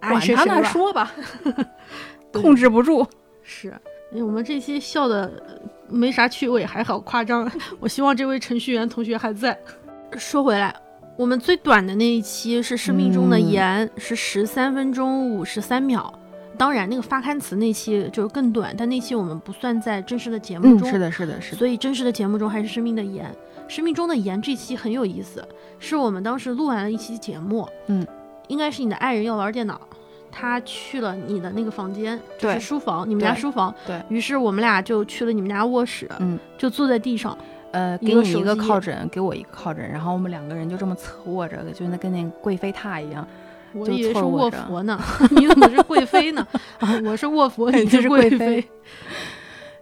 管他呢，说吧，[laughs] 控制不住。是，哎，我们这期笑的没啥趣味，还好夸张。我希望这位程序员同学还在。说回来，我们最短的那一期是生命中的盐，是十三分钟五十三秒。当然，那个发刊词那期就是更短，但那期我们不算在正式的节目中。是的，是的，是的。所以真实的节目中还是生命的盐。生命中的盐这期很有意思，是我们当时录完了一期节目。嗯。应该是你的爱人要玩电脑，他去了你的那个房间，就是书房，你们家书房。对于是，我们俩就去了你们家卧室，嗯，就坐在地上，呃，给你一个靠枕，给我一个靠枕，然后我们两个人就这么侧卧着，就那跟那贵妃榻一样。我以为是卧佛呢，[laughs] 你怎么是贵妃呢？啊，我是卧佛，[laughs] 你是贵妃。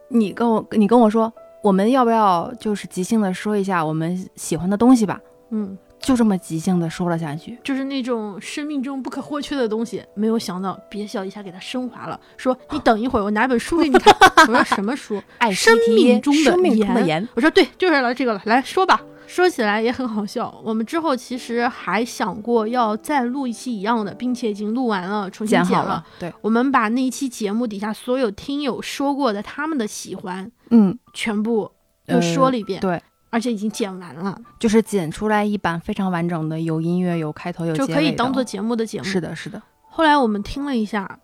你跟我，你跟我说，我们要不要就是即兴的说一下我们喜欢的东西吧？嗯。就这么即兴的说了下去，就是那种生命中不可或缺的东西。没有想到，憋笑一下给他升华了，说：“你等一会儿，我拿本书给你看。”我说：“什么书？爱生命中的盐。”我说：“对，就是来这个了，来说吧。”说起来也很好笑，我们之后其实还想过要再录一期一样的，并且已经录完了，重新剪了。对，我们把那一期节目底下所有听友说过的他们的喜欢，嗯，全部又说了一遍。对，而且已经剪完了，就是剪出来一版非常完整的，有音乐、有开头、有就可以当做节目的节目。是的，是的。后来我们听了一下。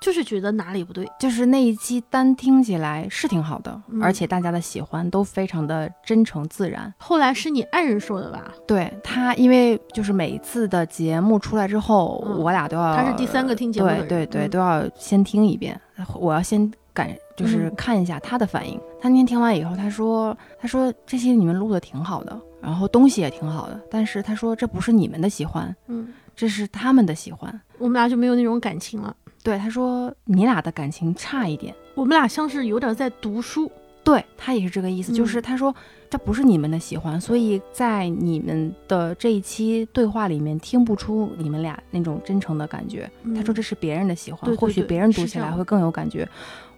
就是觉得哪里不对，就是那一期单听起来是挺好的，而且大家的喜欢都非常的真诚自然。后来是你爱人说的吧？对他，因为就是每一次的节目出来之后，我俩都要，他是第三个听节目的对对对，都要先听一遍，我要先感，就是看一下他的反应。他那天听完以后，他说，他说这些你们录的挺好的，然后东西也挺好的，但是他说这不是你们的喜欢，嗯，这是他们的喜欢，我们俩就没有那种感情了。对，他说你俩的感情差一点，我们俩像是有点在读书。对他也是这个意思，就是他说这不是你们的喜欢，所以在你们的这一期对话里面听不出你们俩那种真诚的感觉。他说这是别人的喜欢，或许别人读起来会更有感觉。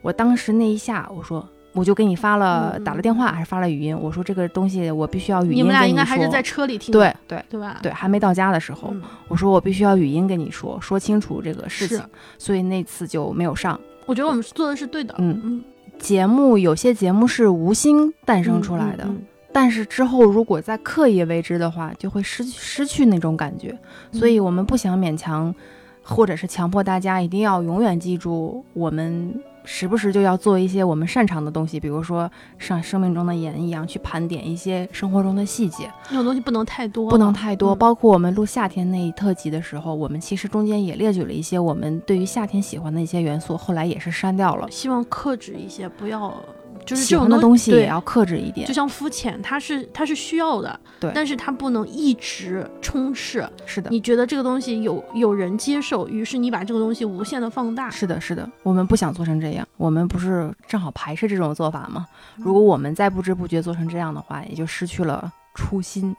我当时那一下，我说。我就给你发了打了电话，还是发了语音。我说这个东西我必须要语音。你们俩应该还是在车里听。对对对吧？对，还没到家的时候，我说我必须要语音跟你说，说清楚这个事情。所以那次就没有上。我觉得我们做的是对的。嗯嗯。节目有些节目是无心诞生出来的，但是之后如果再刻意为之的话，就会失失去那种感觉。所以我们不想勉强，或者是强迫大家一定要永远记住我们。时不时就要做一些我们擅长的东西，比如说像生命中的盐一样去盘点一些生活中的细节。那种东西不能太多，不能太多。包括我们录夏天那一特辑的时候，我们其实中间也列举了一些我们对于夏天喜欢的一些元素，后来也是删掉了。希望克制一些，不要。就是喜欢的东西也要克制一点，就像肤浅，它是它是需要的，对，但是它不能一直充斥。是的，你觉得这个东西有有人接受，于是你把这个东西无限的放大。是的，是的，我们不想做成这样，我们不是正好排斥这种做法吗？如果我们再不知不觉做成这样的话，也就失去了初心，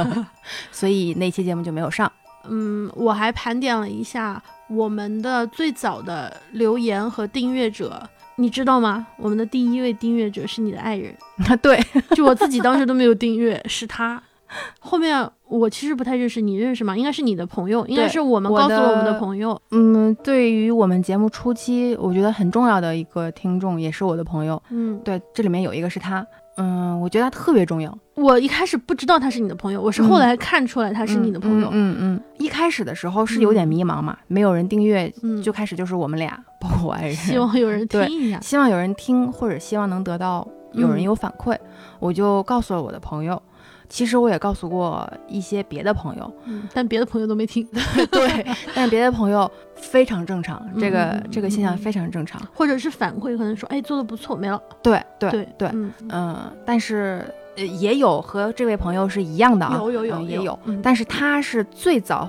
[laughs] 所以那期节目就没有上。嗯，我还盘点了一下我们的最早的留言和订阅者。你知道吗？我们的第一位订阅者是你的爱人 [laughs] 啊，对，就我自己当时都没有订阅，是他。后面我其实不太认识，你认识吗？应该是你的朋友，应该是我们告诉我们的朋友。嗯，对于我们节目初期，我觉得很重要的一个听众，也是我的朋友。嗯，对，这里面有一个是他。嗯，我觉得他特别重要。我一开始不知道他是你的朋友，我是后来看出来他是你的朋友。嗯嗯，一开始的时候是有点迷茫嘛，没有人订阅，就开始就是我们俩，包括我爱人，[laughs] 希望有人听一下，希望有人听，或者希望能得到有人有反馈，我就告诉了我的朋友。其实我也告诉过一些别的朋友，但别的朋友都没听。[laughs] 对，但是别的朋友非常正常，这个这个现象非常正常，或者是反馈可能说，哎，做的不错，没了。对对对对，嗯，但是也有和这位朋友是一样的啊，有有有也有，但是他是最早。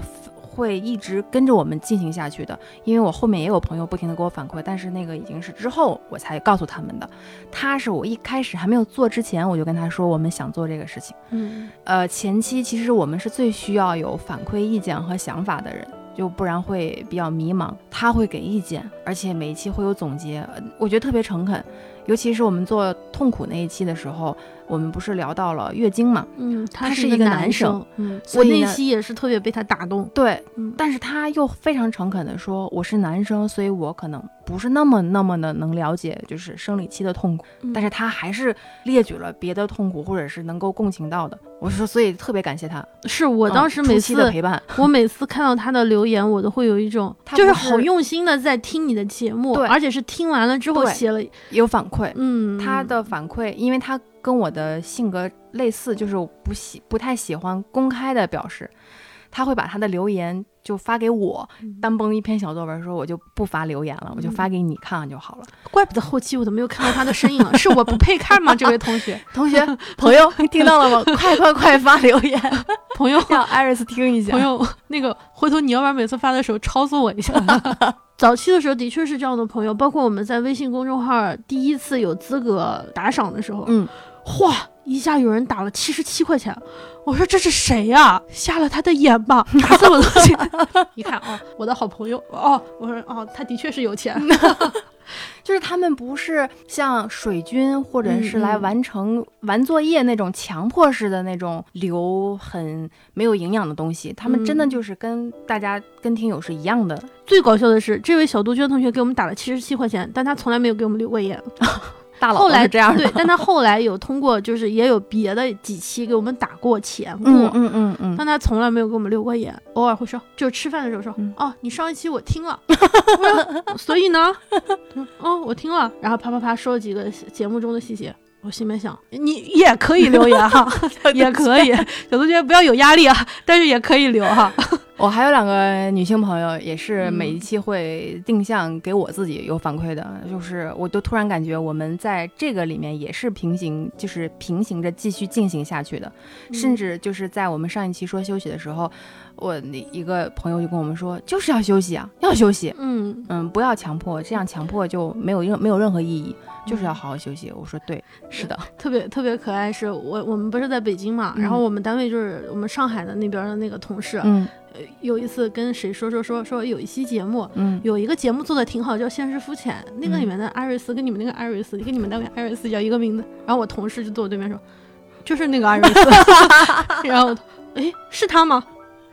会一直跟着我们进行下去的，因为我后面也有朋友不停的给我反馈，但是那个已经是之后我才告诉他们的。他是我一开始还没有做之前，我就跟他说我们想做这个事情。嗯，呃，前期其实我们是最需要有反馈意见和想法的人，就不然会比较迷茫。他会给意见，而且每一期会有总结，我觉得特别诚恳。尤其是我们做痛苦那一期的时候。我们不是聊到了月经嘛？嗯，他是一个男生，嗯，我那期也是特别被他打动。对，但是他又非常诚恳的说，我是男生，所以我可能不是那么那么的能了解，就是生理期的痛苦。但是他还是列举了别的痛苦，或者是能够共情到的。我说，所以特别感谢他。是我当时每次的陪伴，我每次看到他的留言，我都会有一种，[laughs] 就是好用心的在听你的节目，对，而且是听完了之后写了有反馈。嗯，他的反馈，因为他。跟我的性格类似，就是我不喜不太喜欢公开的表示，他会把他的留言就发给我，单崩一篇小作文，说我就不发留言了，我就发给你看看就好了。怪不得后期我都没有看到他的身影了，是我不配看吗？[laughs] 这位同学、同学、朋友，听到了吗？快快快发留言，[laughs] 朋友让艾瑞斯听一下。朋友，那个回头你要不然每次发的时候抄送我一下。[laughs] 早期的时候的确是这样的朋友，包括我们在微信公众号第一次有资格打赏的时候，嗯。哇，一下有人打了七十七块钱，我说这是谁呀？瞎了他的眼吧？打 [laughs] 这么多钱？一看哦，我的好朋友哦，我说哦，他的确是有钱。[laughs] 就是他们不是像水军，或者是来完成完作业那种强迫式的那种留很没有营养的东西，他们真的就是跟大家跟听友是一样的。最搞笑的是，这位小杜鹃同学给我们打了七十七块钱，但他从来没有给我们留过言。后来这样对，[laughs] 但他后来有通过，就是也有别的几期给我们打过钱过，嗯嗯嗯，但他从来没有给我们留过言，偶尔会说，就是吃饭的时候说，哦，你上一期我听了，[laughs] 所以呢，哦，我听了，然后啪啪啪说了几个节目中的细节。我心里面想，你也可以留言哈，[laughs] 也可以，小同学不要有压力啊，但是也可以留哈。[laughs] 我还有两个女性朋友，也是每一期会定向给我自己有反馈的，就是我都突然感觉我们在这个里面也是平行，就是平行着继续进行下去的，甚至就是在我们上一期说休息的时候，我一个朋友就跟我们说，就是要休息啊，要休息，嗯嗯，不要强迫，这样强迫就没有任没有任何意义。就是要好好休息。我说对，是的，特别特别可爱。是我我们不是在北京嘛，然后我们单位就是我们上海的那边的那个同事，嗯，有一次跟谁说说说说有一期节目，嗯，有一个节目做的挺好，叫《现实肤浅》，那个里面的艾瑞斯跟你们那个艾瑞斯，跟你们单位艾瑞斯叫一个名字。然后我同事就坐我对面说，就是那个艾瑞斯。[laughs] 然后，哎，是他吗？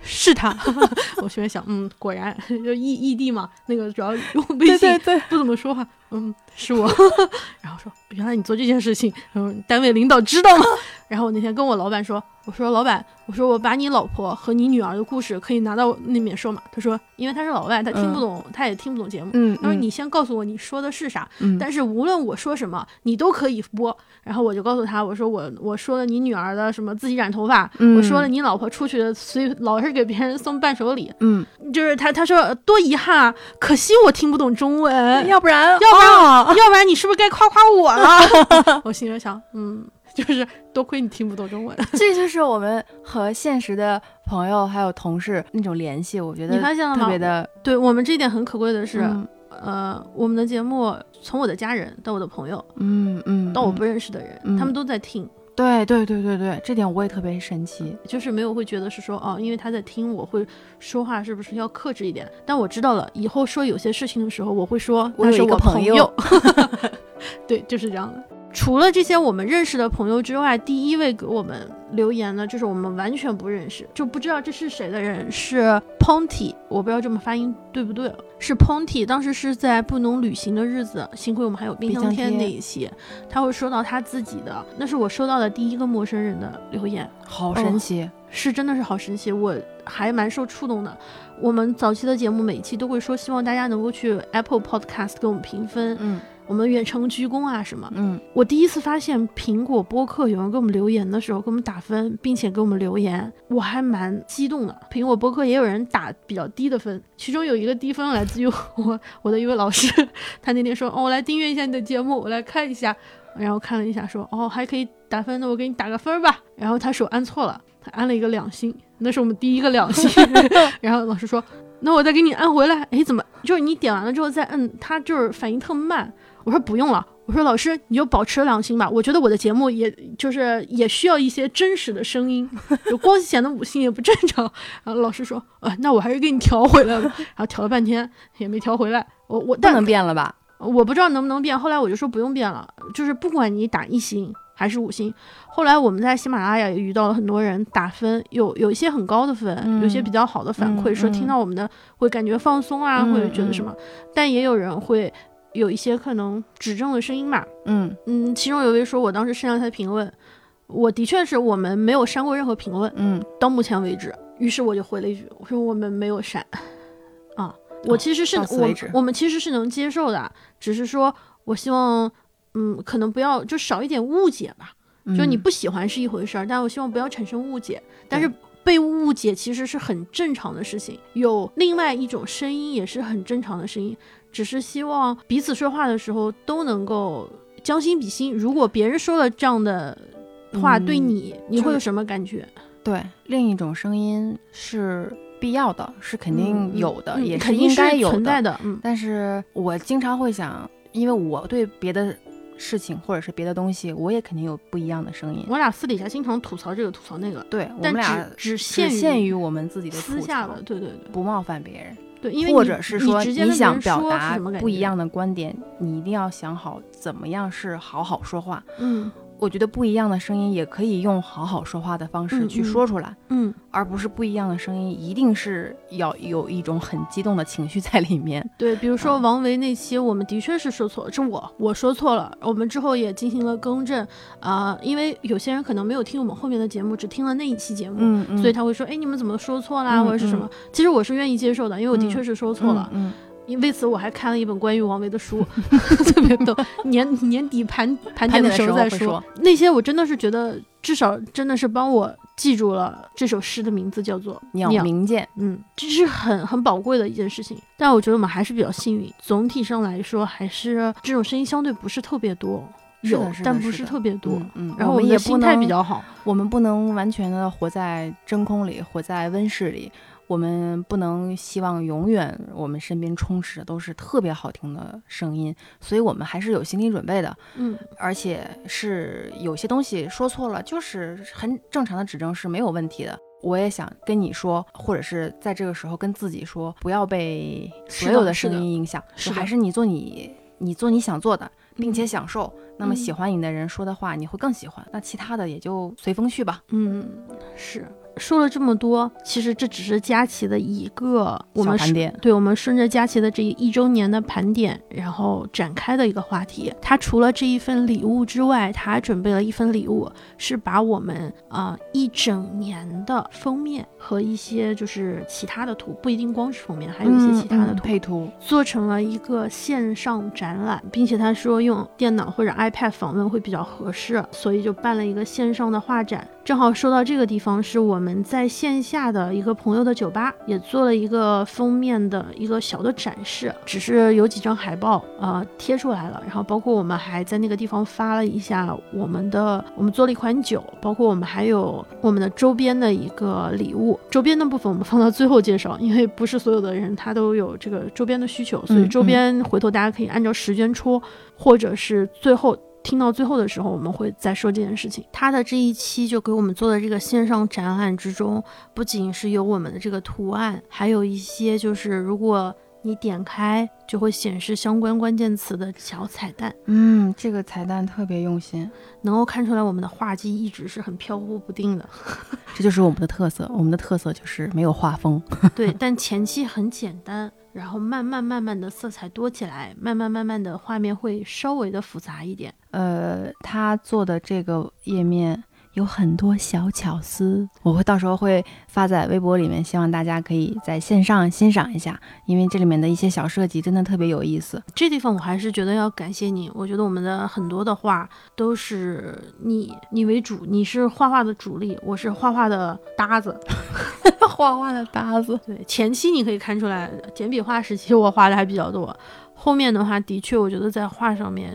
是他，[laughs] 我心里想，嗯，果然 [laughs] 就异异地嘛，那个主要用微信，不怎么说话，嗯，是我，[laughs] 然后说，原来你做这件事情，嗯，单位领导知道吗？然后我那天跟我老板说，我说老板，我说我把你老婆和你女儿的故事可以拿到那边说嘛？他说，因为他是老外，他听不懂，他也听不懂节目。嗯，他说你先告诉我你说的是啥，嗯，但是无论我说什么，你都可以播。然后我就告诉他，我说我我说了你女儿的什么自己染头发，我说了你老婆出去随老是给别人送伴手礼，嗯，就是他他说多遗憾啊，可惜我听不懂中文，要不然要不然要不然你是不是该夸夸我了？[laughs] 我心里想，嗯。就是多亏你听不懂中文，[laughs] 这就是我们和现实的朋友还有同事那种联系，我觉得你发现了吗？特别的，对我们这一点很可贵的是，呃，我们的节目从我的家人到我的朋友，嗯嗯，到我不认识的人，他们都在听。对对对对对，这点我也特别神奇，就是没有会觉得是说哦，因为他在听，我会说话是不是要克制一点？但我知道了，以后说有些事情的时候，我会说我有一个朋友，[laughs] 对，就是这样的。除了这些我们认识的朋友之外，第一位给我们留言的，就是我们完全不认识，就不知道这是谁的人，是 Ponty，我不知道这么发音对不对，是 Ponty。当时是在不能旅行的日子，幸亏我们还有冰箱贴那一期，他会收到他自己的，那是我收到的第一个陌生人的留言，好神奇，是真的是好神奇，我还蛮受触动的。我们早期的节目每一期都会说，希望大家能够去 Apple Podcast 给我们评分，嗯。我们远程鞠躬啊什么？嗯，我第一次发现苹果播客有人给我们留言的时候，给我们打分，并且给我们留言，我还蛮激动的。苹果播客也有人打比较低的分，其中有一个低分来自于我我的一位老师，他那天说，哦，我来订阅一下你的节目，我来看一下，然后看了一下，说，哦，还可以打分，那我给你打个分吧。[laughs] 然后他手按错了，他按了一个两星，那是我们第一个两星。然后老师说，那我再给你按回来。哎，怎么就是你点完了之后再摁，他就是反应特慢。我说不用了，我说老师你就保持良心吧，我觉得我的节目也就是也需要一些真实的声音，就光显得五星也不正常。[laughs] 然后老师说，呃，那我还是给你调回来吧。然后调了半天也没调回来，我我不能变了吧？我不知道能不能变。后来我就说不用变了，就是不管你打一星还是五星。后来我们在喜马拉雅也遇到了很多人打分，有有一些很高的分，有些比较好的反馈，说听到我们的会感觉放松啊，或者觉得什么，但也有人会。有一些可能指正的声音嘛，嗯。嗯，其中有一位说我当时删了他的评论，我的确是我们没有删过任何评论，嗯，到目前为止，于是我就回了一句，我说我们没有删，啊，我其实是我我们其实是能接受的，只是说我希望，嗯，可能不要就少一点误解吧，就你不喜欢是一回事儿，但我希望不要产生误解，但是被误解其实是很正常的事情，有另外一种声音也是很正常的声音。只是希望彼此说话的时候都能够将心比心。如果别人说了这样的话，对你你会有什么感觉？对，另一种声音是必要的，是肯定有的，也是应该有存在的。嗯，但是我经常会想，因为我对别的事情或者是别的东西，我也肯定有不一样的声音。我俩私底下经常吐槽这个吐槽那个，对我们俩只只限于我们自己的私下的，对对对，不冒犯别人。对，因为或者是说你想表达不一样的观点，你一定要想好怎么样是好好说话。嗯。我觉得不一样的声音也可以用好好说话的方式去说出来，嗯，而不是不一样的声音一定是要有一种很激动的情绪在里面。对，比如说王维那期，我们的确是说错了，是我我说错了，我们之后也进行了更正啊，因为有些人可能没有听我们后面的节目，只听了那一期节目，所以他会说，哎，你们怎么说错啦，或者是什么？其实我是愿意接受的，因为我的确是说错了，嗯。因为此，我还看了一本关于王维的书，[laughs] 特别逗。年年底盘盘点的时候再说。那些我真的是觉得，至少真的是帮我记住了这首诗的名字，叫做《鸟鸣涧》。嗯，这是很很宝贵的一件事情。但我觉得我们还是比较幸运，总体上来说，还是这种声音相对不是特别多，有但不是特别多。嗯，然后我们也心态比较好，我们不能完全的活在真空里，活在温室里。我们不能希望永远我们身边充斥的都是特别好听的声音，所以我们还是有心理准备的。嗯，而且是有些东西说错了，就是很正常的指正是没有问题的。我也想跟你说，或者是在这个时候跟自己说，不要被所有的声音影响，是还是你做你你做你想做的，并且享受。那么喜欢你的人说的话，你会更喜欢。那其他的也就随风去吧。嗯，是。说了这么多，其实这只是佳琪的一个我们盘点，对我们顺着佳琪的这一周年的盘点，然后展开的一个话题。他除了这一份礼物之外，他还准备了一份礼物，是把我们啊一整年的封面和一些就是其他的图，不一定光是封面，还有一些其他的图配图，做成了一个线上展览，并且他说用电脑或者 iPad 访问会比较合适，所以就办了一个线上的画展。正好说到这个地方，是我们在线下的一个朋友的酒吧，也做了一个封面的一个小的展示，只是有几张海报啊贴出来了，然后包括我们还在那个地方发了一下我们的，我们做了一款酒，包括我们还有我们的周边的一个礼物，周边的部分我们放到最后介绍，因为不是所有的人他都有这个周边的需求，所以周边回头大家可以按照时间戳，或者是最后。听到最后的时候，我们会再说这件事情。他的这一期就给我们做的这个线上展览之中，不仅是有我们的这个图案，还有一些就是如果你点开就会显示相关关键词的小彩蛋。嗯，这个彩蛋特别用心，能够看出来我们的画技一直是很飘忽不定的。这就是我们的特色，我们的特色就是没有画风。[laughs] 对，但前期很简单。然后慢慢慢慢的色彩多起来，慢慢慢慢的画面会稍微的复杂一点。呃，他做的这个页面。有很多小巧思，我会到时候会发在微博里面，希望大家可以在线上欣赏一下，因为这里面的一些小设计真的特别有意思。这地方我还是觉得要感谢你，我觉得我们的很多的画都是你你为主，你是画画的主力，我是画画的搭子，[laughs] 画画的搭子。对，前期你可以看出来，简笔画时期我画的还比较多，后面的话的确我觉得在画上面。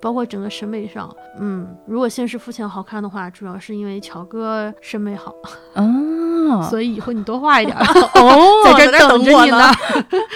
包括整个审美上，嗯，如果现实肤浅好看的话，主要是因为乔哥审美好，哦，所以以后你多画一点 [laughs] 哦，在这等着你呢。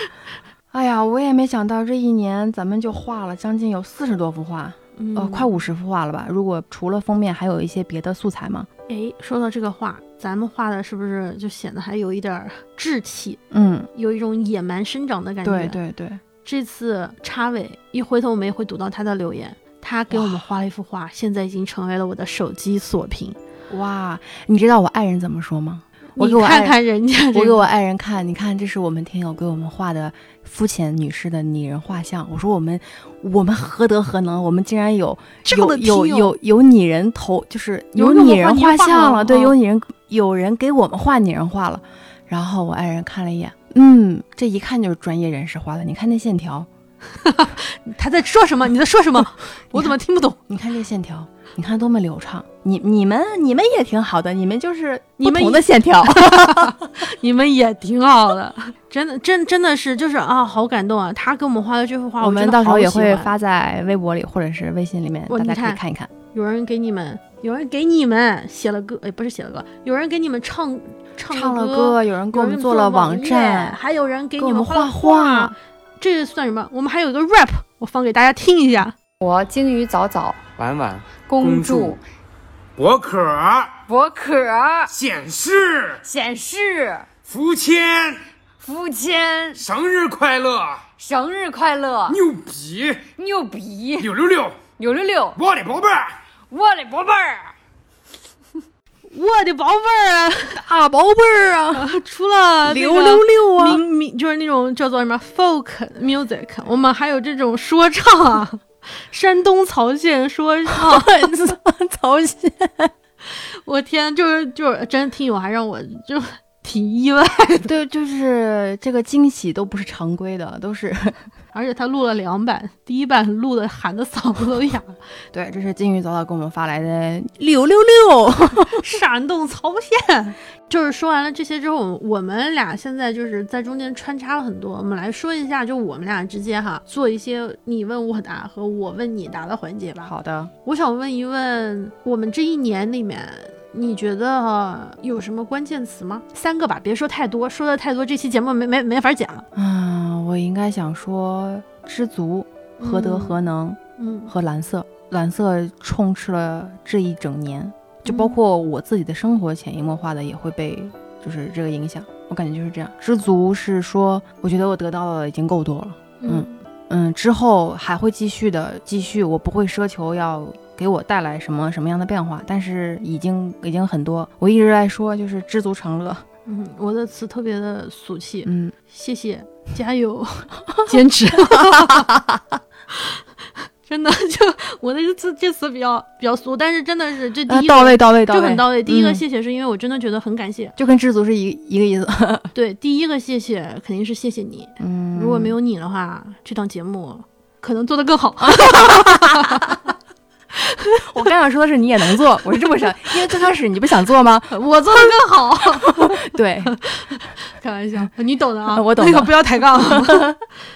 [laughs] 哎呀，我也没想到这一年咱们就画了将近有四十多幅画，呃，快五十幅画了吧？如果除了封面，还有一些别的素材吗？哎，说到这个画，咱们画的是不是就显得还有一点稚气？嗯，有一种野蛮生长的感觉。对对对。这次插尾一回头，我们也会读到他的留言。他给我们画了一幅画，现在已经成为了我的手机锁屏。哇，你知道我爱人怎么说吗？我给我看看人家，我给我爱人看，你看，这是我们听友给我们画的肤浅女士的拟人画像。我说我们，我们何德何能？我们竟然有 [laughs] 有有有有拟人头，就是有拟人画像了。对，有拟人，有人给我们画拟人画了。然后我爱人看了一眼。嗯，这一看就是专业人士画的。你看那线条，[laughs] 他在说什么？你在说什么？[laughs] 我怎么听不懂？你看这线条，你看多么流畅。你你们你们也挺好的，你们就是你们的线条，[laughs] 你们也挺好的。真的真真的是就是啊，好感动啊！他给我们画的这幅画，我们到时候也会发在微博里或者是微信里面，大家可以看一看。有人给你们，有人给你们写了歌，哎，不是写了歌，有人给你们唱。唱了歌，有人给我们做了网站，还有人给你们画画，这算什么？我们还有一个 rap，我放给大家听一下。我鲸鱼早早，晚晚，公主，博可，博可，显示，显示，福谦，福谦，生日快乐，生日快乐，牛逼，牛逼，六六六，六六六，我的宝贝儿，我的宝贝儿，我的宝贝儿啊，大宝贝儿 [laughs] 啊，除了六六六啊，民民就是那种叫做什么 folk music，我们还有这种说唱啊。[laughs] 山东曹县说唱，[laughs] 曹县，我天，就是就是真听友还让我就挺意外的，[laughs] 对，就是这个惊喜都不是常规的，都是。[laughs] 而且他录了两版，第一版录的喊的嗓子都哑了。[laughs] 对，这是金鱼早早给我们发来的六六六，闪动曹县。就是说完了这些之后，我们俩现在就是在中间穿插了很多。我们来说一下，就我们俩之间哈，做一些你问我答和我问你答的环节吧。好的，我想问一问，我们这一年里面。你觉得有什么关键词吗？三个吧，别说太多，说的太多，这期节目没没没法剪了。嗯，我应该想说知足、何德何能，嗯，和蓝色，蓝色充斥了这一整年，就包括我自己的生活，潜移默化的也会被就是这个影响。我感觉就是这样。知足是说，我觉得我得到的已经够多了，嗯嗯，之后还会继续的继续，我不会奢求要。给我带来什么什么样的变化？但是已经已经很多。我一直在说，就是知足常乐。嗯，我的词特别的俗气。嗯，谢谢，加油，[laughs] 坚持。[laughs] 真的，就我的这这词比较比较俗，但是真的是这第一到位到位到位，就很到位。第一个谢谢是因为我真的觉得很感谢，就跟知足是一一个意思。[laughs] 对，第一个谢谢肯定是谢谢你。嗯，如果没有你的话，这档节目可能做得更好。[laughs] 我刚想说的是你也能做，我是这么想，因为最开始你不想做吗？我做的更好。[laughs] 对，开玩笑，你懂的啊，[laughs] 我懂。那个不要抬杠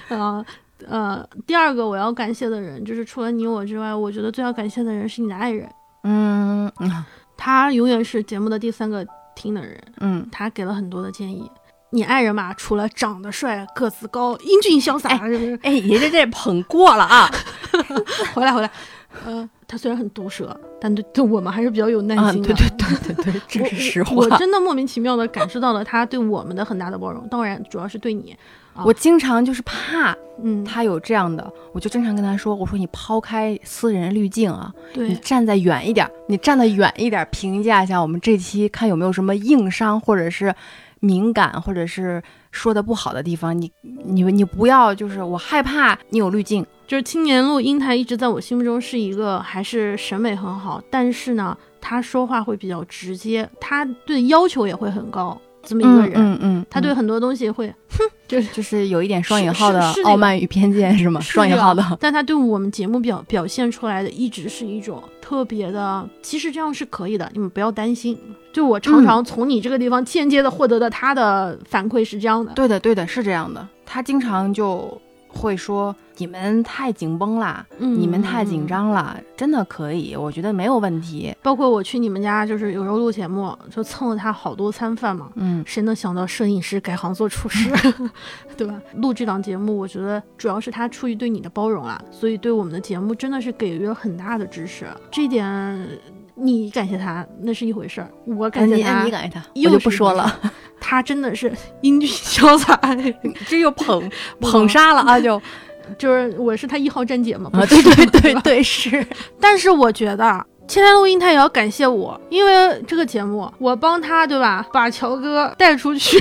啊。呃，第二个我要感谢的人，就是除了你我之外，我觉得最要感谢的人是你的爱人。嗯，他永远是节目的第三个听的人。嗯，他给了很多的建议。你爱人嘛，除了长得帅、个子高、英俊潇洒，哎，人家这捧过了啊。回来，回来。呃，他虽然很毒舌，但对对我们还是比较有耐心的。对对对对对，这是实话。我真的莫名其妙的感受到了他对我们的很大的包容，当然主要是对你。我经常就是怕，嗯，他有这样的，我就经常跟他说，我说你抛开私人滤镜啊，你站在远一点，你站得远一点，评价一下我们这期，看有没有什么硬伤或者是敏感或者是说的不好的地方。你你你不要就是我害怕你有滤镜。就是青年路英台一直在我心目中是一个还是审美很好，但是呢，他说话会比较直接，他对要求也会很高，这么一个人，嗯嗯，他对很多东西会，哼，就是就是有一点双引号的傲慢与偏见是吗？双引号的，但他对我们节目表表现出来的一直是一种特别的，其实这样是可以的，你们不要担心。就我常常从你这个地方间接的获得的他的反馈是这样的，对的对的，是这样的，他经常就。会说你们太紧绷啦，你们太紧张了，真的可以，我觉得没有问题。包括我去你们家，就是有时候录节目，就蹭了他好多餐饭嘛。嗯，谁能想到摄影师改行做厨师，[laughs] 对吧？录这档节目，我觉得主要是他出于对你的包容啊，所以对我们的节目真的是给予了很大的支持。这一点。你感谢他那是一回事儿，我感谢他，你感谢他，我就不说了。他真的是英俊潇洒，[laughs] [laughs] 这又捧捧杀了啊！就 [laughs] 就是我是他一号站姐嘛，对对对对是。但是我觉得青年录音他也要感谢我，因为这个节目我帮他对吧，把乔哥带出去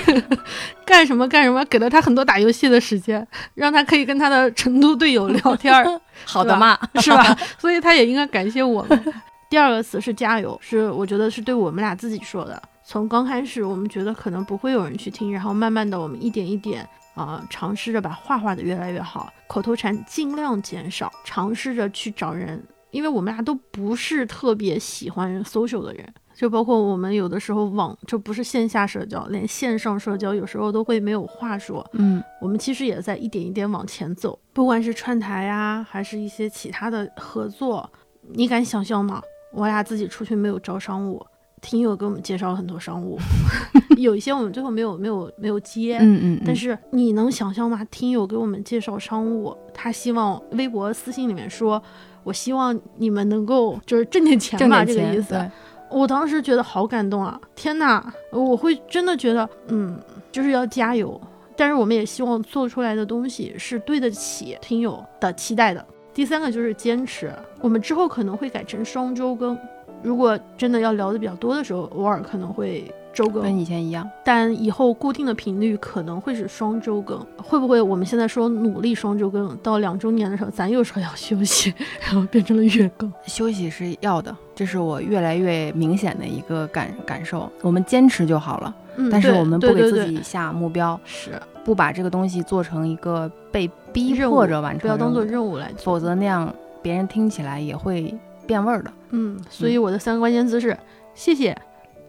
干什么干什么，给了他很多打游戏的时间，让他可以跟他的成都队友聊天儿，好的嘛，是吧？所以他也应该感谢我们。第二个词是加油，是我觉得是对我们俩自己说的。从刚开始我们觉得可能不会有人去听，然后慢慢的我们一点一点啊，尝试着把画画的越来越好，口头禅尽量减少，尝试着去找人，因为我们俩都不是特别喜欢 social 的人，就包括我们有的时候网就不是线下社交，连线上社交有时候都会没有话说。嗯，我们其实也在一点一点往前走，不管是串台呀，还是一些其他的合作，你敢想象吗？我俩自己出去没有招商务，听友给我们介绍了很多商务，[laughs] 有一些我们最后没有没有没有接，嗯嗯，但是你能想象吗？听友给我们介绍商务，他希望微博私信里面说，我希望你们能够就是挣点钱吧，这个意思。我当时觉得好感动啊！天哪，我会真的觉得，嗯，就是要加油。但是我们也希望做出来的东西是对得起听友的期待的。第三个就是坚持，我们之后可能会改成双周更。如果真的要聊的比较多的时候，偶尔可能会。周更跟以前一样，但以后固定的频率可能会是双周更。会不会我们现在说努力双周更，到两周年的时候，咱又说要休息，[laughs] 然后变成了月更？休息是要的，这是我越来越明显的一个感感受。我们坚持就好了，但是我们不给自己下目标，是不把这个东西做成一个被逼迫着完成，不要当做任务来，否则那样别人听起来也会变味儿的。嗯，所以我的三个关键词是：谢谢，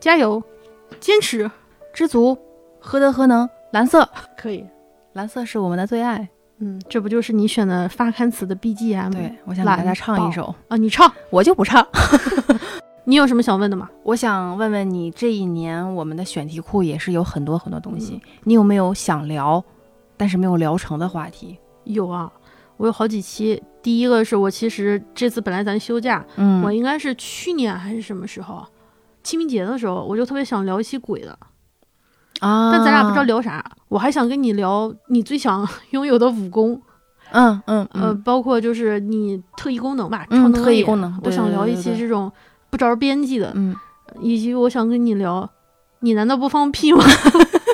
加油。坚持，知足，何德何能？蓝色可以，蓝色是我们的最爱。嗯，这不就是你选的发刊词的 BGM？对，我想给大家唱一首啊，你唱，我就不唱。[laughs] 你有什么想问的吗？我想问问你，这一年我们的选题库也是有很多很多东西，你有没有想聊，但是没有聊成的话题？有啊，我有好几期。第一个是我其实这次本来咱休假，嗯，我应该是去年还是什么时候？清明节的时候，我就特别想聊一期鬼的，啊！但咱俩不知道聊啥。我还想跟你聊你最想拥有的武功，嗯嗯呃，包括就是你特异功能吧，超能特异功能。我想聊一期这种不着边际的，嗯，以及我想跟你聊，你难道不放屁吗？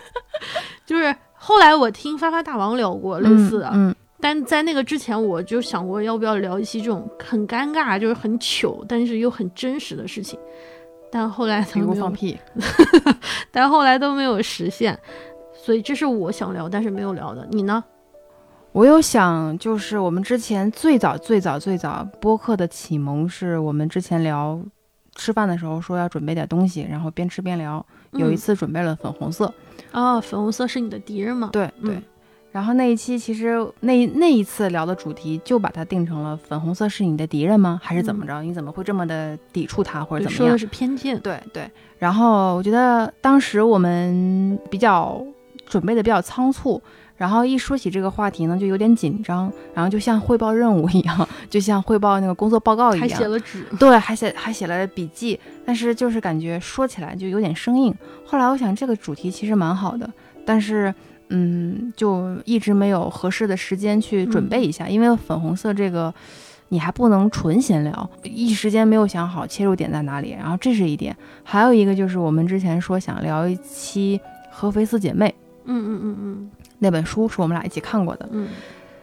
[laughs] 就是后来我听发发大王聊过类似的，嗯，但在那个之前，我就想过要不要聊一期这种很尴尬，就是很糗，但是又很真实的事情。但后来都没有放屁，[laughs] 但后来都没有实现，所以这是我想聊但是没有聊的。你呢？我有想，就是我们之前最早最早最早播客的启蒙，是我们之前聊吃饭的时候说要准备点东西，然后边吃边聊。有一次准备了粉红色，哦，粉红色是你的敌人吗？对对。然后那一期其实那那一次聊的主题就把它定成了粉红色是你的敌人吗？还是怎么着？你怎么会这么的抵触它或者怎么样？说的是偏见。对对。然后我觉得当时我们比较准备的比较仓促，然后一说起这个话题呢，就有点紧张，然后就像汇报任务一样，[laughs] 就像汇报那个工作报告一样，还写了纸。对，还写还写了笔记，但是就是感觉说起来就有点生硬。后来我想这个主题其实蛮好的，但是。嗯，就一直没有合适的时间去准备一下，因为粉红色这个，你还不能纯闲聊，一时间没有想好切入点在哪里。然后这是一点，还有一个就是我们之前说想聊一期《合肥四姐妹》，嗯嗯嗯嗯，那本书是我们俩一起看过的，嗯，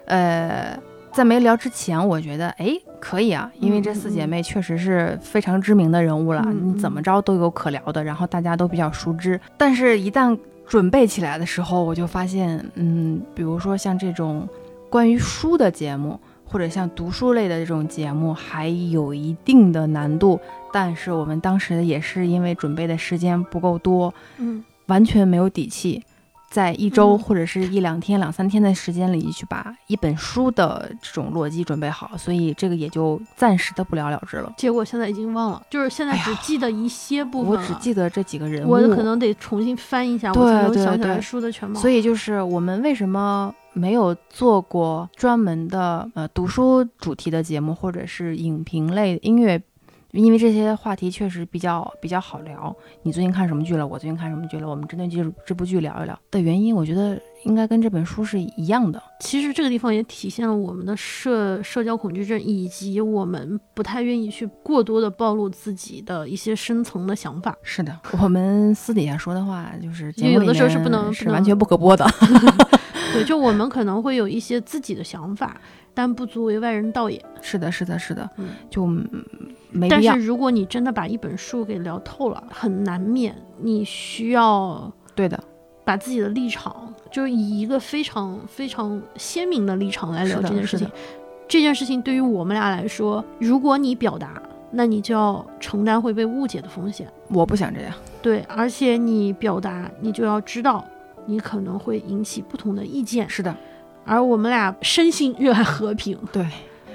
呃，在没聊之前，我觉得哎可以啊，因为这四姐妹确实是非常知名的人物了，你怎么着都有可聊的，然后大家都比较熟知，但是一旦准备起来的时候，我就发现，嗯，比如说像这种关于书的节目，或者像读书类的这种节目，还有一定的难度。但是我们当时也是因为准备的时间不够多，嗯，完全没有底气。在一周或者是一两天、两三天的时间里，去把一本书的这种逻辑准备好，所以这个也就暂时的不了了之了。结果现在已经忘了，就是现在只记得一些部分。我只记得这几个人物，我可能得重新翻一下，我才能想起来书的全貌。所以就是我们为什么没有做过专门的呃读书主题的节目，或者是影评类、音乐？因为这些话题确实比较比较好聊。你最近看什么剧了？我最近看什么剧了？我们针对这这部剧聊一聊的原因，我觉得应该跟这本书是一样的。其实这个地方也体现了我们的社社交恐惧症，以及我们不太愿意去过多的暴露自己的一些深层的想法。是的，我们私底下说的话，就是有的时候是不能是完全不可播的。[laughs] [laughs] 对，就我们可能会有一些自己的想法，但不足为外人道也。是的，是的，是的，嗯，就。但是如果你真的把一本书给聊透了，很难免你需要对的，把自己的立场，就是以一个非常非常鲜明的立场来聊这件事情。这件事情对于我们俩来说，如果你表达，那你就要承担会被误解的风险。我不想这样。对，而且你表达，你就要知道，你可能会引起不同的意见。是的。而我们俩深信热爱和平，对，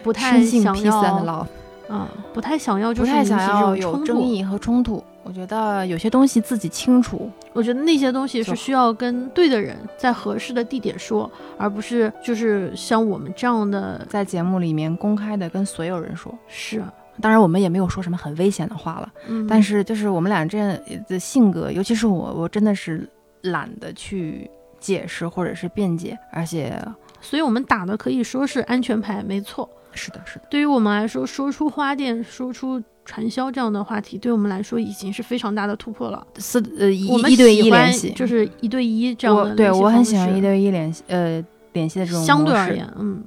不太想要。嗯，不太想要，就是不太想要有争议和冲突。我觉得有些东西自己清楚，我觉得那些东西是需要跟对的人在合适的地点说，而不是就是像我们这样的在节目里面公开的跟所有人说。是，当然我们也没有说什么很危险的话了，嗯，但是就是我们俩这样的性格，尤其是我，我真的是懒得去解释或者是辩解，而且所以我们打的可以说是安全牌，没错。是的，是的，对于我们来说，说出花店，说出传销这样的话题，对我们来说已经是非常大的突破了。四呃一一对一联系，就是一对一这样的联系对我很喜欢一对一联系，呃联系的这种相对而言，嗯，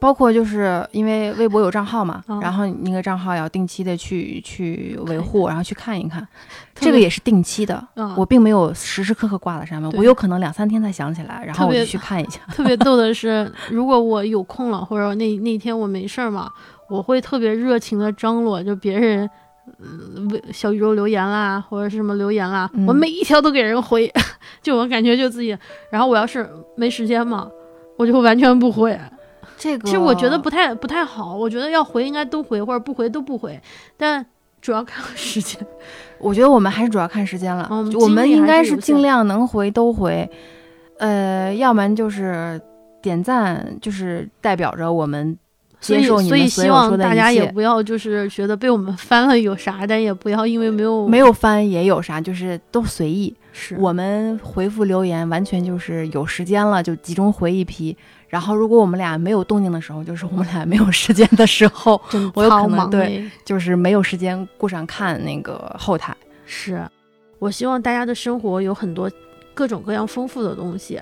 包括就是因为微博有账号嘛，嗯然后你那个账号要定期的去去维护，然后去看一看，这个也是定期的。嗯我并没有时时刻刻挂在上面，我有可能两三天才想起来，然后我就去看一下。特别逗的 [laughs] 是，如果我有空了，或者那那天我没事儿嘛，我会特别热情的张罗，就别人。嗯，为小宇宙留言啦，或者是什么留言啦，嗯我每一条都给人回，[laughs] 就我感觉就自己，然后我要是没时间嘛，我就完全不回。这个其实我觉得不太不太好，我觉得要回应该都回，或者不回都不回，但主要看时间。[laughs] 我觉得我们还是主要看时间了。嗯我们应该是尽量能回都回，呃，要不然就是点赞，就是代表着我们所以接受你所以们所有希望大家也。不要就是觉得被我们 [laughs] 翻了有啥，但也不要因为没有没有翻也有啥，就是都随意。是我们回复留言完全就是有时间了就集中回一批，然后如果我们俩没有动静的时候，就是我们俩没有时间的时候，[laughs] 我有可能对哎就是没有时间顾上看那个后台。是，我希望大家的生活有很多各种各样丰富的东西，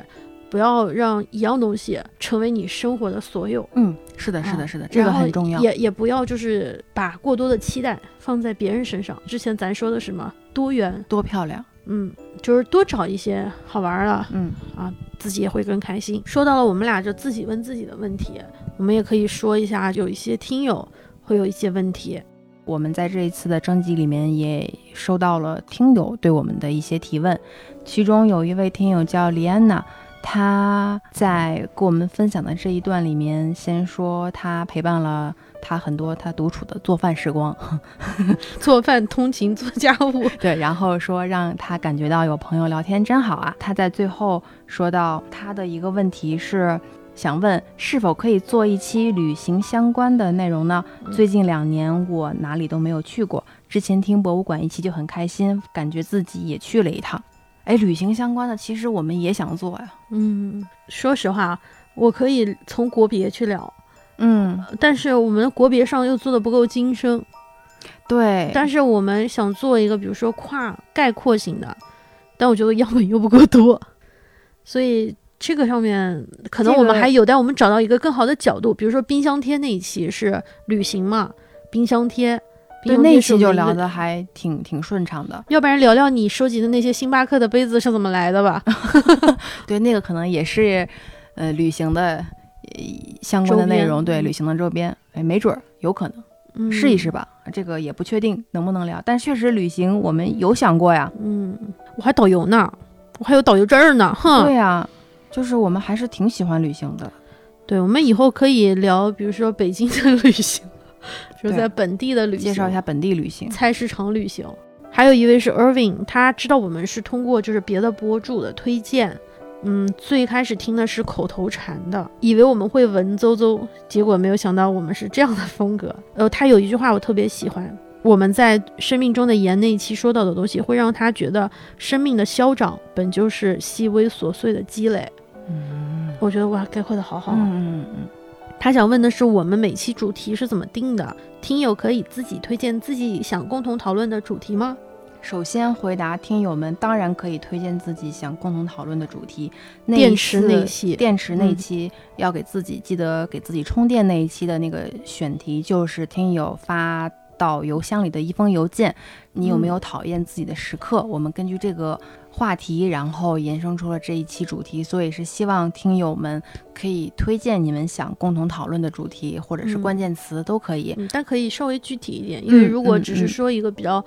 不要让一样东西成为你生活的所有。嗯，是的，是啊的，是的，这个很重要。也也不要就是把过多的期待放在别人身上。之前咱说的什么多元，多漂亮，嗯，就是多找一些好玩的，嗯啊，自己也会更开心。说到了我们俩就自己问自己的问题，我们也可以说一下，有一些听友会有一些问题，我们在这一次的征集里面也收到了听友对我们的一些提问，其中有一位听友叫李安娜，她在跟我们分享的这一段里面，先说她陪伴了她很多他独处的做饭时光，[laughs] 做饭、通勤、做家务，[laughs] 对，然后说让他感觉到有朋友聊天真好啊。他在最后说到他的一个问题是。想问是否可以做一期旅行相关的内容呢？嗯最近两年我哪里都没有去过，之前听博物馆一期就很开心，感觉自己也去了一趟。哎，旅行相关的其实我们也想做呀。嗯，说实话，我可以从国别去聊，嗯，但是我们国别上又做的不够精深，对，但是我们想做一个，比如说跨概括型的，但我觉得样本又不够多，[laughs] 所以这个上面可能我们还有待我们找到一个更好的角度，比如说冰箱贴那一期是旅行嘛，冰箱贴，冰对那期就聊的还挺挺顺畅的。要不然聊聊你收集的那些星巴克的杯子是怎么来的吧？对，那个可能也是呃旅行的呃相关的内容，对嗯旅行的周边，哎，没准儿有可能嗯，试一试吧。这个也不确定能不能聊，但确实旅行我们有想过呀。嗯，我还导游呢，我还有导游证儿呢，哼。对呀，就是我们还是挺喜欢旅行的。对，我们以后可以聊，比如说北京的旅行，就是在本地的旅行，介绍一下本地旅行。菜市场旅行。还有一位是 Irving，他知道我们是通过就是别的博主的推荐，嗯，最开始听的是口头禅的，以为我们会文绉绉，结果没有想到我们是这样的风格。呃，他有一句话我特别喜欢，我们在生命中的盐那一期说到的东西，会让他觉得生命的消长本就是细微琐碎的积累。嗯我觉得哇，概括的好好啊。嗯嗯嗯，他想问的是我们每期主题是怎么定的？听友可以自己推荐自己想共同讨论的主题吗？首先回答听友们，当然可以推荐自己想共同讨论的主题。那一电池那期电池那一嗯期要给自己记得给自己充电那一期的那个选题，就是听友发到邮箱里的一封邮件，你有没有讨厌自己的时刻？我们根据这个话题，然后延伸出了这一期主题，所以是希望听友们可以推荐你们想共同讨论的主题，或者是嗯关键词都可以。嗯，但可以稍微具体一点，因为嗯如果只是说一个比较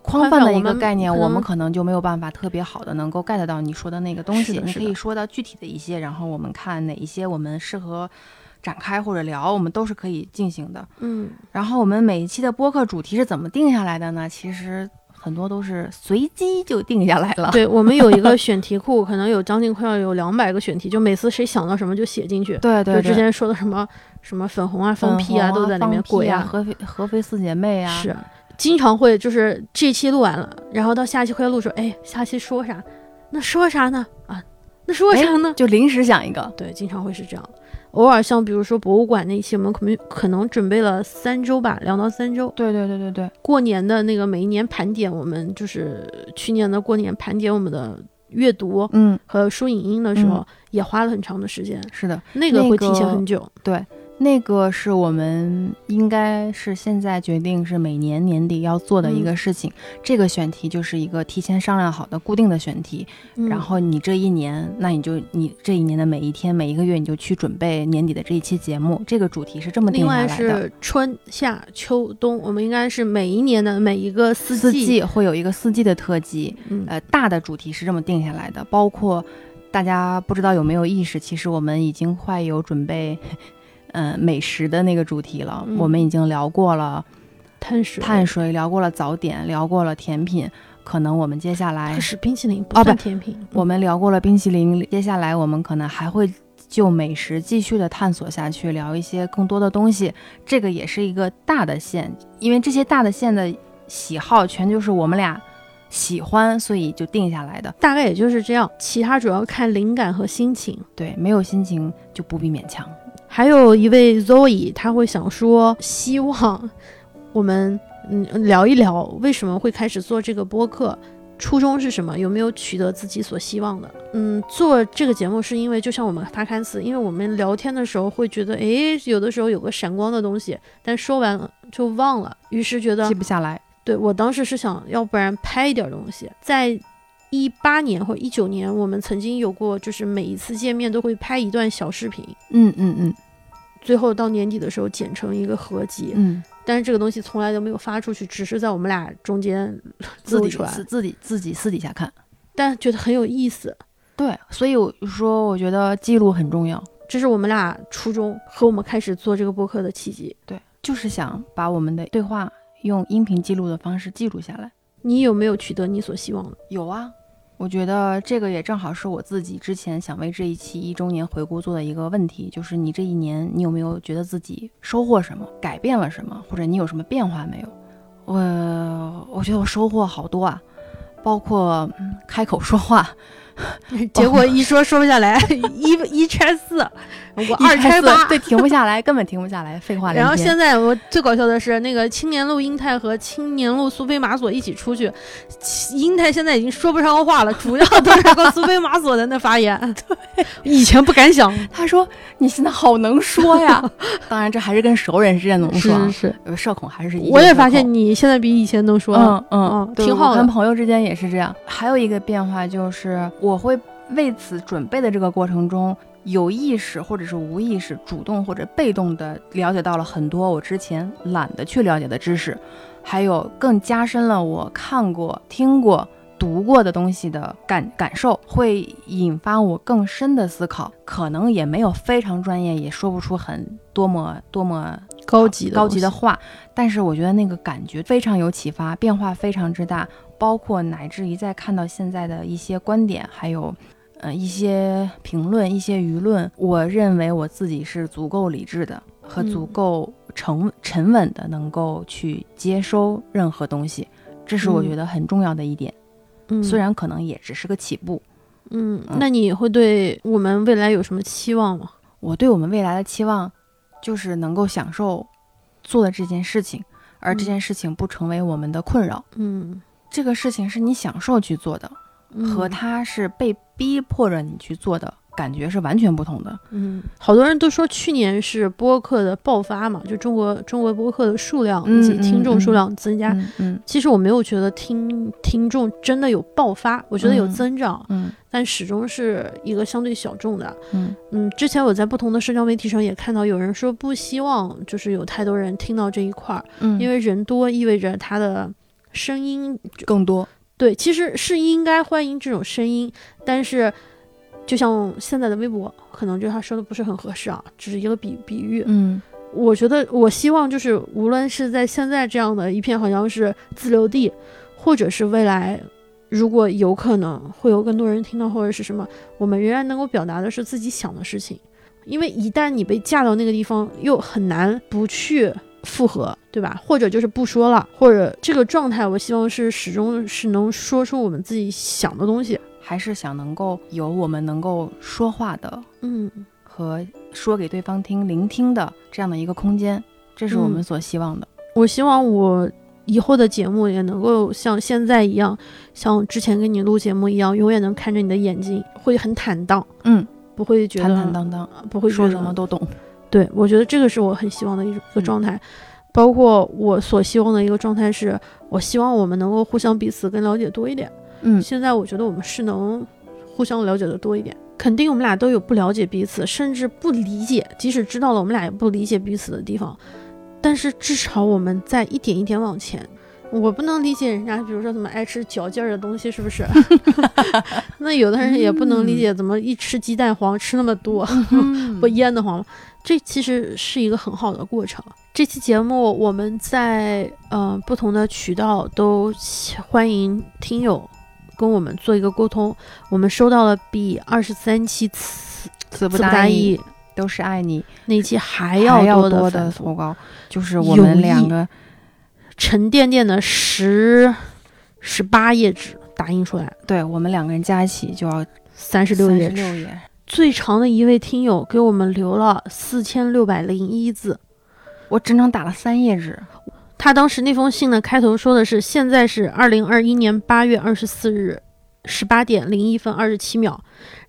宽泛的一个概念，我们可能就没有办法特别好的能够 get 到你说的那个东西。你可以说到具体的一些，然后我们看哪一些我们适合展开或者聊，我们都是可以进行的。嗯然后我们每一期的播客主题是怎么定下来的呢？其实很多都是随机就定下来了。对我们有一个 [laughs] 选题库，可能有将近快要有两百个选题，就每次谁想到什么就写进去。对对，就之前说的什么什么粉红啊、放屁啊，都在里面。鬼啊，合肥合肥四姐妹啊，是经常会就是这期录完了，然后到下期会录说，哎，下期说啥？那说啥呢？啊，那说啥呢？就临时想一个。对，经常会是这样。偶尔像比如说博物馆那一期，我们可能可能准备了三周吧，两到三周。对对对对对。过年的那个每一年盘点，我们就是去年的过年盘点我们的阅读，嗯，和书影音的时候，也花了很长的时间。是的，那个会提前很久。对。那个是我们应该是现在决定是每年年底要做的一个事情。这个选题就是一个提前商量好的固定的选题，然后你这一年，那你就你这一年的每一天、每一个月，你就去准备年底的这一期节目。这个主题是这么定下来的。另外是春夏秋冬，我们应该是每一年的每一个四季会有一个四季的特辑。呃，大的主题是这么定下来的，包括大家不知道有没有意识，其实我们已经快有准备。嗯，美食的那个主题了，我们已经聊过了碳水，碳水聊过了早点，聊过了甜品，可能我们接下来是冰淇淋，不算甜品。我们聊过了冰淇淋，接下来我们可能还会就美食继续的探索下去，聊一些更多的东西。这个也是一个大的线，因为这些大的线的喜好全就是我们俩喜欢，所以就定下来的。大概也就是这样，其他主要看灵感和心情。对，没有心情就不必勉强。还有一位 Zoe，他会想说，希望我们嗯聊一聊为什么会开始做这个播客，初衷是什么？有没有取得自己所希望的？嗯，做这个节目是因为就像我们发刊词，因为我们聊天的时候会觉得，哎，有的时候有个闪光的东西，但说完了就忘了，于是觉得记不下来。对我当时是想要不然拍一点东西，在一八年或者一九年，我们曾经有过，就是每一次见面都会拍一段小视频。嗯嗯嗯。最后到年底的时候剪成一个合集，嗯，但是这个东西从来都没有发出去，只是在我们俩中间自 [laughs] 己自自己自己私底下看，但觉得很有意思。对，所以我说我觉得记录很重要，这是我们俩初衷和我们开始做这个播客的契机。对，就是想把我们的对话用音频记录的方式记录下来。你有没有取得你所希望的？有啊。我觉得这个也正好是我自己之前想为这一期一周年回顾做的一个问题，就是你这一年你有没有觉得自己收获什么，改变了什么，或者你有什么变化没有？我我觉得我收获好多啊，包括开口说话。[laughs] 结果一说说不下来，[laughs] 一一拆四，[laughs] 我二拆八，对，停不下来，根本停不下来，废话然后现在我最搞笑的是，那个青年路英泰和青年路苏菲玛索一起出去，英泰现在已经说不上话了，主要都是个苏菲玛索在那发言。对，以前不敢想，他说你现在好能说呀。当然，这还是跟熟人之间能说，是是社恐还是？我也发现你现在比以前能说，嗯嗯，挺好的。跟朋友之间也是这样。还有一个变化就是。我我会为此准备的这个过程中，有意识或者是无意识、主动或者被动的了解到了很多我之前懒得去了解的知识，还有更加深了我看过、听过、读过的东西的感感受，会引发我更深的思考。可能也没有非常专业，也说不出很多么多么高级高级的话，但是我觉得那个感觉非常有启发，变化非常之大。包括乃至于在看到现在的一些观点，还有，呃一些评论、一些舆论，我认为我自己是足够理智的和足够沉沉稳的，能够去接收任何东西，这是我觉得很重要的一点。嗯，虽然可能也只是个起步。嗯，那你会对我们未来有什么期望吗？我对我们未来的期望，就是能够享受做的这件事情，而这件事情不成为我们的困扰。嗯。这个事情是你享受去做的，和他是被逼迫着你去做的。感觉是完全不同的。嗯，好多人都说去年是播客的爆发嘛，就中国中国播客的数量以及听众数量增加。嗯，其实我没有觉得听听众真的有爆发，我觉得有增长。嗯，但始终是一个相对小众的。嗯嗯，之前我在不同的社交媒体上也看到有人说不希望就是有太多人听到这一块儿。嗯，因为人多意味着他的声音更多。对，其实是应该欢迎这种声音，但是。就像现在的微博，可能就他说的不是很合适啊，只是一个比比喻。嗯，我觉得我希望就是无论是在现在这样的一片好像是自留地，或者是未来如果有可能会有更多人听到，或者是什么，我们仍然能够表达的是自己想的事情。因为一旦你被架到那个地方，又很难不去复合，对吧？或者就是不说了，或者这个状态，我希望是始终是能说出我们自己想的东西，还是想能够有我们能够说话的，嗯，和说给对方听、聆听的这样的一个空间，这是我们所希望的。我希望我以后的节目也能够像现在一样，像之前跟你录节目一样，永远能看着你的眼睛，会很坦荡，嗯，不会觉得坦坦荡荡，不会说什么都懂。对，我觉得这个是我很希望的一个状态，包括我所希望的一个状态是，我希望我们能够互相彼此更了解多一点。嗯，现在我觉得我们是能互相了解的多一点，肯定我们俩都有不了解彼此，甚至不理解，即使知道了，我们俩也不理解彼此的地方。但是至少我们在一点一点往前。我不能理解人家，比如说怎么爱吃嚼劲儿的东西，是不是？[laughs] 那有的人也不能理解怎么一吃鸡蛋黄吃那么多，[laughs] 不腌得慌。这其实是一个很好的过程。这期节目我们在呃不同的渠道都欢迎听友跟我们做一个沟通。我们收到了比二十三期词词不达意都是爱你那期还要多的投稿，就是我们两个。沉甸甸的十十八页纸打印出来，对我们两个人加一起就要三十六页纸。最长的一位听友给我们留了四千六百零一字，我整整打了三页纸。他当时那封信的开头说的是：“现在是二零二一年八月二十四日十八点零一分二十七秒。”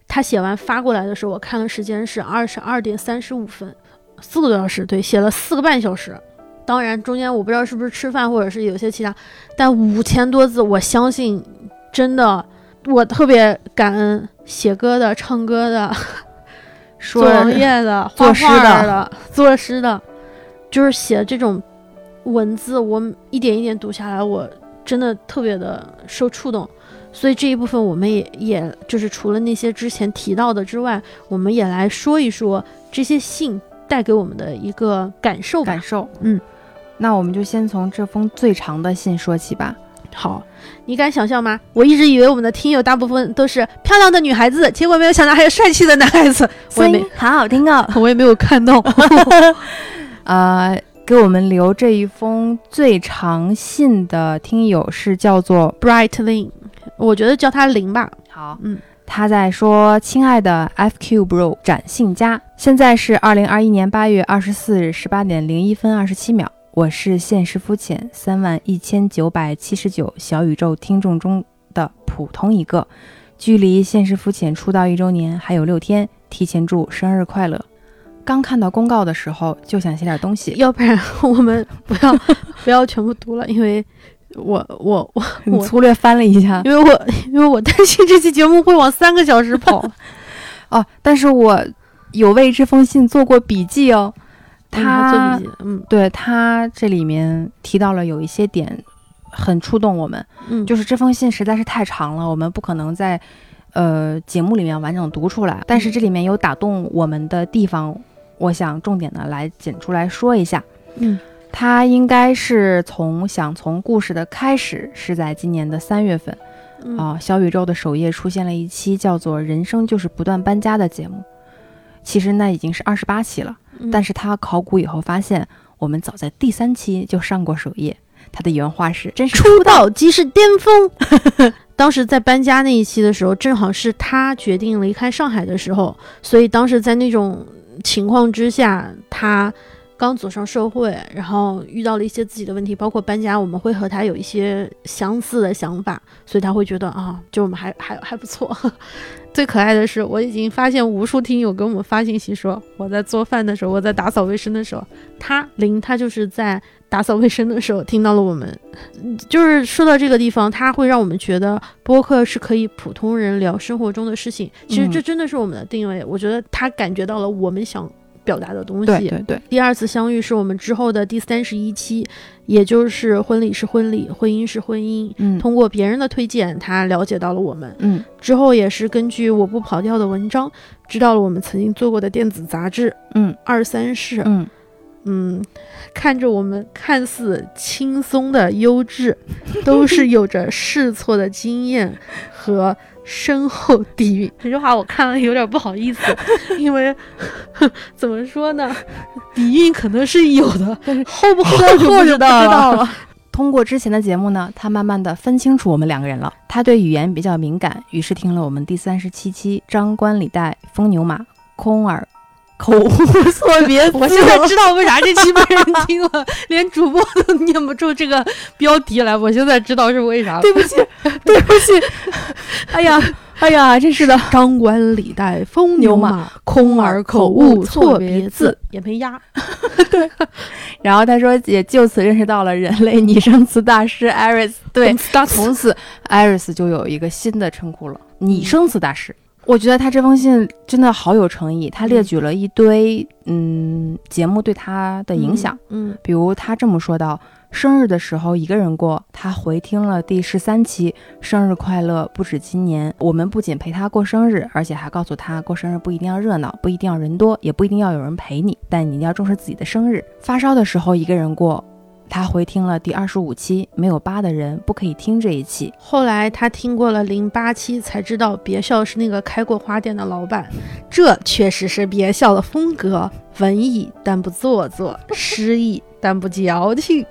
他写完发过来的时候，我看了时间是二十二点三十五分，四个多小时，对，写了四个半小时。当然，中间我不知道是不是吃饭，或者是有些其他，但五千多字，我相信，真的，我特别感恩写歌的、唱歌的、[laughs] 做网页的、画画的、作诗的，就是写这种文字，我一点一点读下来，我真的特别的受触动。所以这一部分，我们也也就是除了那些之前提到的之外，我们也来说一说这些信带给我们的一个感受。感受，嗯。那我们就先从这封最长的信说起吧。好，你敢想象吗？我一直以为我们的听友大部分都是漂亮的女孩子，结果没有想到还有帅气的男孩子。声音好。好。听哦，我也没有看到。呃，给我们留这一封最长信的听友是叫做 Brightling，我觉得叫他林吧。好，嗯，他在说：“亲爱的 FQ Bro 展信佳，现在是二零二一年八月二十四日十八点零一分二十七秒。”我是现实肤浅三万一千九百七十九小宇宙听众中的普通一个，距离现实肤浅出道一周年还有六天，提前祝生日快乐！刚看到公告的时候就想写点东西，要不然我们不要 [laughs] 不要全部读了，因为我我我我粗略翻了一下，因为我因为我担心这期节目会往三个小时跑。[laughs] 哦，但是我有为这封信做过笔记哦。他嗯，对他这里面提到了有一些点很触动我们，嗯，就是这封信实在是太长了，我们不可能在呃节目里面完整读出来。但是这里面有打动我们的地方，我想重点的来剪出来说一下。嗯，他应该是从想从故事的开始是在今年的三月份啊，小宇宙的首页出现了一期叫做《人生就是不断搬家》的节目，其实那已经是二十八期了。但是他考古以后发现，我们早在第三期就上过首页。他的原话是：“真是出道即是巅峰。[laughs] ”当时在搬家那一期的时候，正好是他决定离开上海的时候，所以当时在那种情况之下，他刚走上社会，然后遇到了一些自己的问题，包括搬家，我们会和他有一些相似的想法，所以他会觉得啊，就我们还还还不错。最可爱的是，我已经发现无数听友给我们发信息说，我在做饭的时候，我在打扫卫生的时候，他林他就是在打扫卫生的时候听到了我们。就是说到这个地方，他会让我们觉得播客是可以普通人聊生活中的事情。其实这真的是我们的定位。我觉得他感觉到了我们想。表达的东西。对对对，第二次相遇是我们之后的第三十一期，也就是婚礼是婚礼，婚姻是婚姻。嗯，通过别人的推荐，他了解到了我们。嗯，之后也是根据我不跑调的文章，知道了我们曾经做过的电子杂志。嗯，二三事。嗯，嗯，看着我们看似轻松的优质，都是有着试错的经验和深厚底蕴。[laughs] 这句话我看了有点不好意思，因为怎么说呢，底蕴可能是有的，但是厚不厚就不知道了。[laughs] 通过之前的节目呢，他慢慢的分清楚我们两个人了。他对语言比较敏感，于是听了我们第三十七期张冠李戴疯牛马空耳口误 [laughs] 错别字。[laughs] 我现在知道为啥这期没人听了，连主播都念不出这个标题来。我现在知道是为啥了。对不起，[laughs] 对不起。哎呀，哎呀，真是的，张冠李戴风牛马空耳口误错别字，也没押。对。然后他说，也就此认识到了人类拟声词大师艾瑞斯。对，从此艾瑞斯就有一个新的称呼了——拟声词大师。我觉得他这封信真的好有诚意，他列举了一堆嗯节目对他的影响，嗯，比如他这么说道。生日的时候一个人过，他回听了第十三期，生日快乐不止今年。我们不仅陪他过生日，而且还告诉他过生日不一定要热闹，不一定要人多，也不一定要有人陪你，但你一定要重视自己的生日。发烧的时候一个人过，他回听了第二十五期，没有八的人不可以听这一期。后来他听过了零八期，才知道别笑是那个开过花店的老板，这确实是别笑的风格，文艺但不做作，诗意。但不矫情，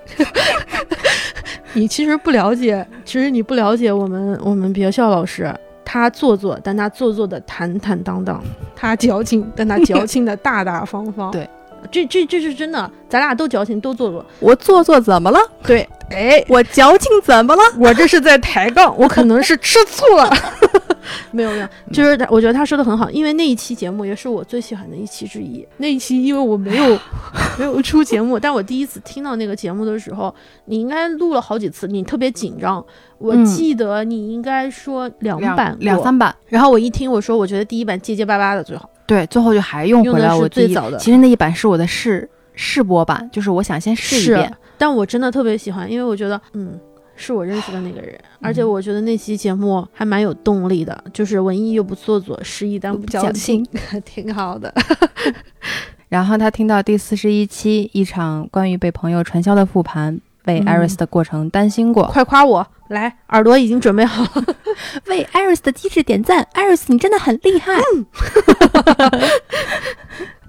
你其实不了解，其实你不了解我们我们别笑老师，他做作，但他做作的坦坦荡荡；他矫情，但他矫情的大大方方。对，这这这是真的，咱俩都矫情，都做作。我做作怎么了？对，哎，[laughs] 我矫情怎么了？我这是在抬杠，我可能是吃醋了。[laughs] 没有没有，就是他，我觉得他说的很好，因为那一期节目也是我最喜欢的一期之一。那一期因为我没有 [laughs] 没有出节目，但我第一次听到那个节目的时候，你应该录了好几次，你特别紧张。我记得你应该说两版两三版，然后我一听我说，我觉得第一版结结巴巴的最好。对，最后就还用回来我最早的。其实那一版是我的试试播版，就是我想先试一遍，但我真的特别喜欢，因为我觉得嗯。是我认识的那个人，而且我觉得那期节目还蛮有动力的，就是文艺又不做作，诗意但不矫情，[laughs] 挺好的。[laughs] 然后他听到第四十一期，一场关于被朋友传销的复盘，为艾瑞斯的过程担心过。快夸我，来，耳朵已经准备好了，[laughs] 为 Iris 的机智点赞，Iris，你真的很厉害。[laughs]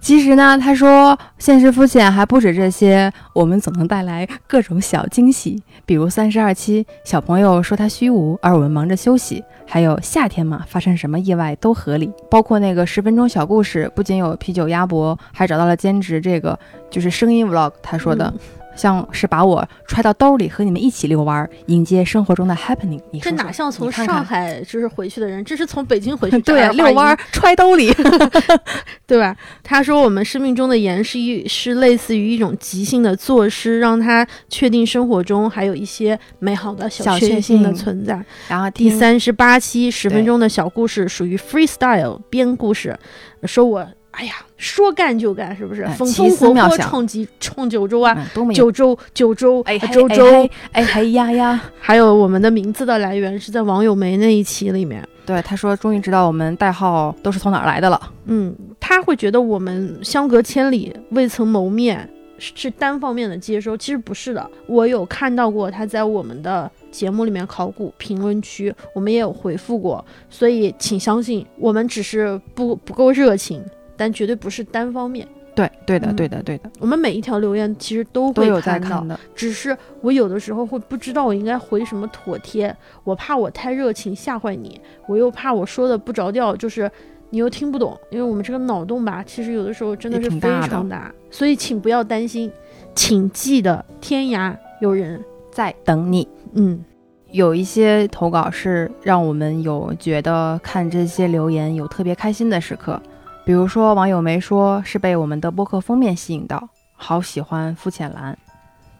其实呢，他说现实肤浅还不止这些，我们总能带来各种小惊喜，比如三十二期小朋友说他虚无，而我们忙着休息；还有夏天嘛，发生什么意外都合理。包括那个十分钟小故事，不仅有啤酒鸭脖，还找到了兼职，这个就是声音 vlog。他说的。像是把我揣到兜里和你们一起遛弯，迎接生活中的 happening。你这哪像从上海就是回去的人，这是从北京回去。[laughs] 对，遛弯揣兜里，[laughs] [laughs] 对吧？他说我们生命中的盐是一是类似于一种即兴的作诗，让他确定生活中还有一些美好的小确幸的存在。然后第三十八期十分钟的小故事属于 freestyle 编故事，说我。哎呀，说干就干，是不是？风风火火闯几冲九州啊！九州九州哎周周哎嘿呀呀！还有我们的名字的来源是在网友梅那一期里面。对，他说终于知道我们代号都是从哪儿来的了。嗯，他会觉得我们相隔千里未曾谋面是单方面的接收，其实不是的。我有看到过他在我们的节目里面考古评论区，我们也有回复过，所以请相信我们只是不不够热情。但绝对不是单方面，对，对的，对的，对的。我们每一条留言其实都会看到的，只是我有的时候会不知道我应该回什么妥帖，我怕我太热情吓坏你，我又怕我说的不着调，就是你又听不懂。因为我们这个脑洞吧，其实有的时候真的是非常大，所以请不要担心，请记得天涯有人在等你。嗯，有一些投稿是让我们有觉得看这些留言有特别开心的时刻。比如说，网友没说是被我们的播客封面吸引到，好喜欢肤浅蓝，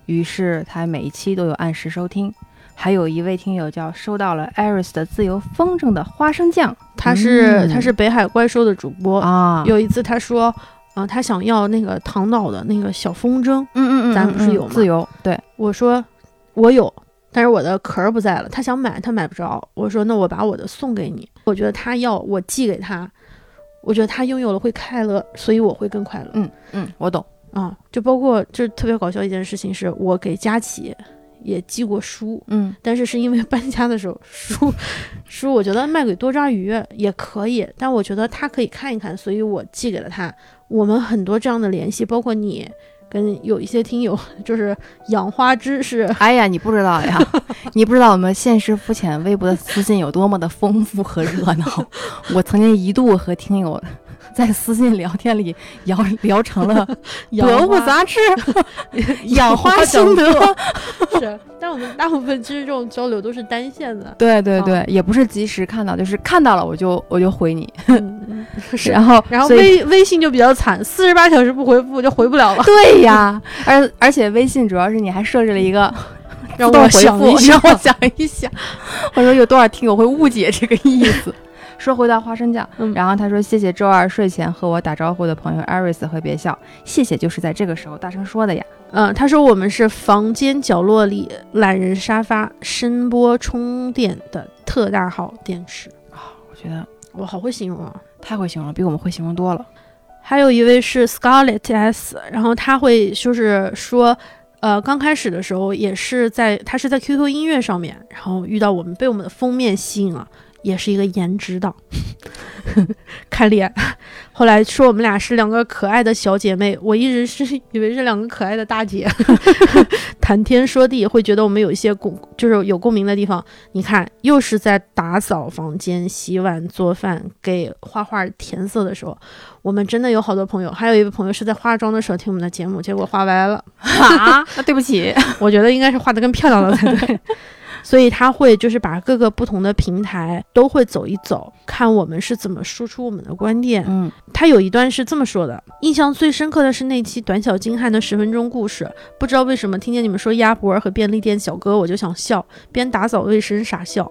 于是他每一期都有按时收听。还有一位听友叫收到了 Iris 的自由风筝的花生酱，他是他是北海怪兽的主播啊。有一次他说，嗯，他想要那个唐岛的那个小风筝，嗯嗯嗯，咱不是有吗？自由，对，我说我有，但是我的壳儿不在了。他想买，他买不着。我说那我把我的送给你。我觉得他要，我寄给他。我觉得他拥有了会快乐，所以我会更快乐。嗯嗯，我懂。啊，就包括就是特别搞笑一件事情，是我给佳琪也寄过书，嗯但是是因为搬家的时候书书我觉得卖给多抓鱼也可以，但我觉得他可以看一看，所以我寄给了他。我们很多这样的联系，包括你跟有一些听友 [laughs] 就是养花知识，哎呀，你不知道呀，[laughs] 你不知道我们现实肤浅微博的私信有多么的丰富和热闹。我曾经一度和听友在私信聊天里聊聊成了养得物杂志 [laughs] 养花心得。[laughs] 是，但我们大部分其实这种交流都是单线的。对对对，也不是及时看到，就是看到了我就我就回你，[laughs] 嗯，是。然后然后微微信就比较惨，四十八小时不回复就回不了了，对呀，而而且微信主要是你还设置了一个让我想一想让我想一想。我说有多少听友会误解这个意思？说回到花生酱，嗯然后他说谢谢周二睡前和我打招呼的朋友艾瑞斯和别笑，谢谢就是在这个时候大声说的呀。嗯，他说我们是房间角落里懒人沙发声波充电的特大号电池，我觉得我好会形容啊。太会形容了，比我们会形容多了。还有一位是 Scarlett S，然后他会就是说，呃，刚开始的时候也是在他是在 QQ 音乐上面，然后遇到我们被我们的封面吸引了，也是一个颜值党，[laughs] 看脸。后来说我们俩是两个可爱的小姐妹，我一直是以为是两个可爱的大姐，[laughs] 谈天说地，会觉得我们有一些共，就是有共鸣的地方。你看，又是在打扫房间、洗碗、做饭、给画画填色的时候，我们真的有好多朋友。还有一位朋友是在化妆的时候听我们的节目，结果画歪了。啊，那对不起，[laughs] 我觉得应该是画的更漂亮了才对。所以他会就是把各个不同的平台都会走一走，看我们是怎么输出我们的观点。嗯，他有一段是这么说的：印象最深刻的是那期短小精悍的十分钟故事。不知道为什么听见你们说鸭脖和便利店小哥，我就想笑，边打扫卫生傻笑。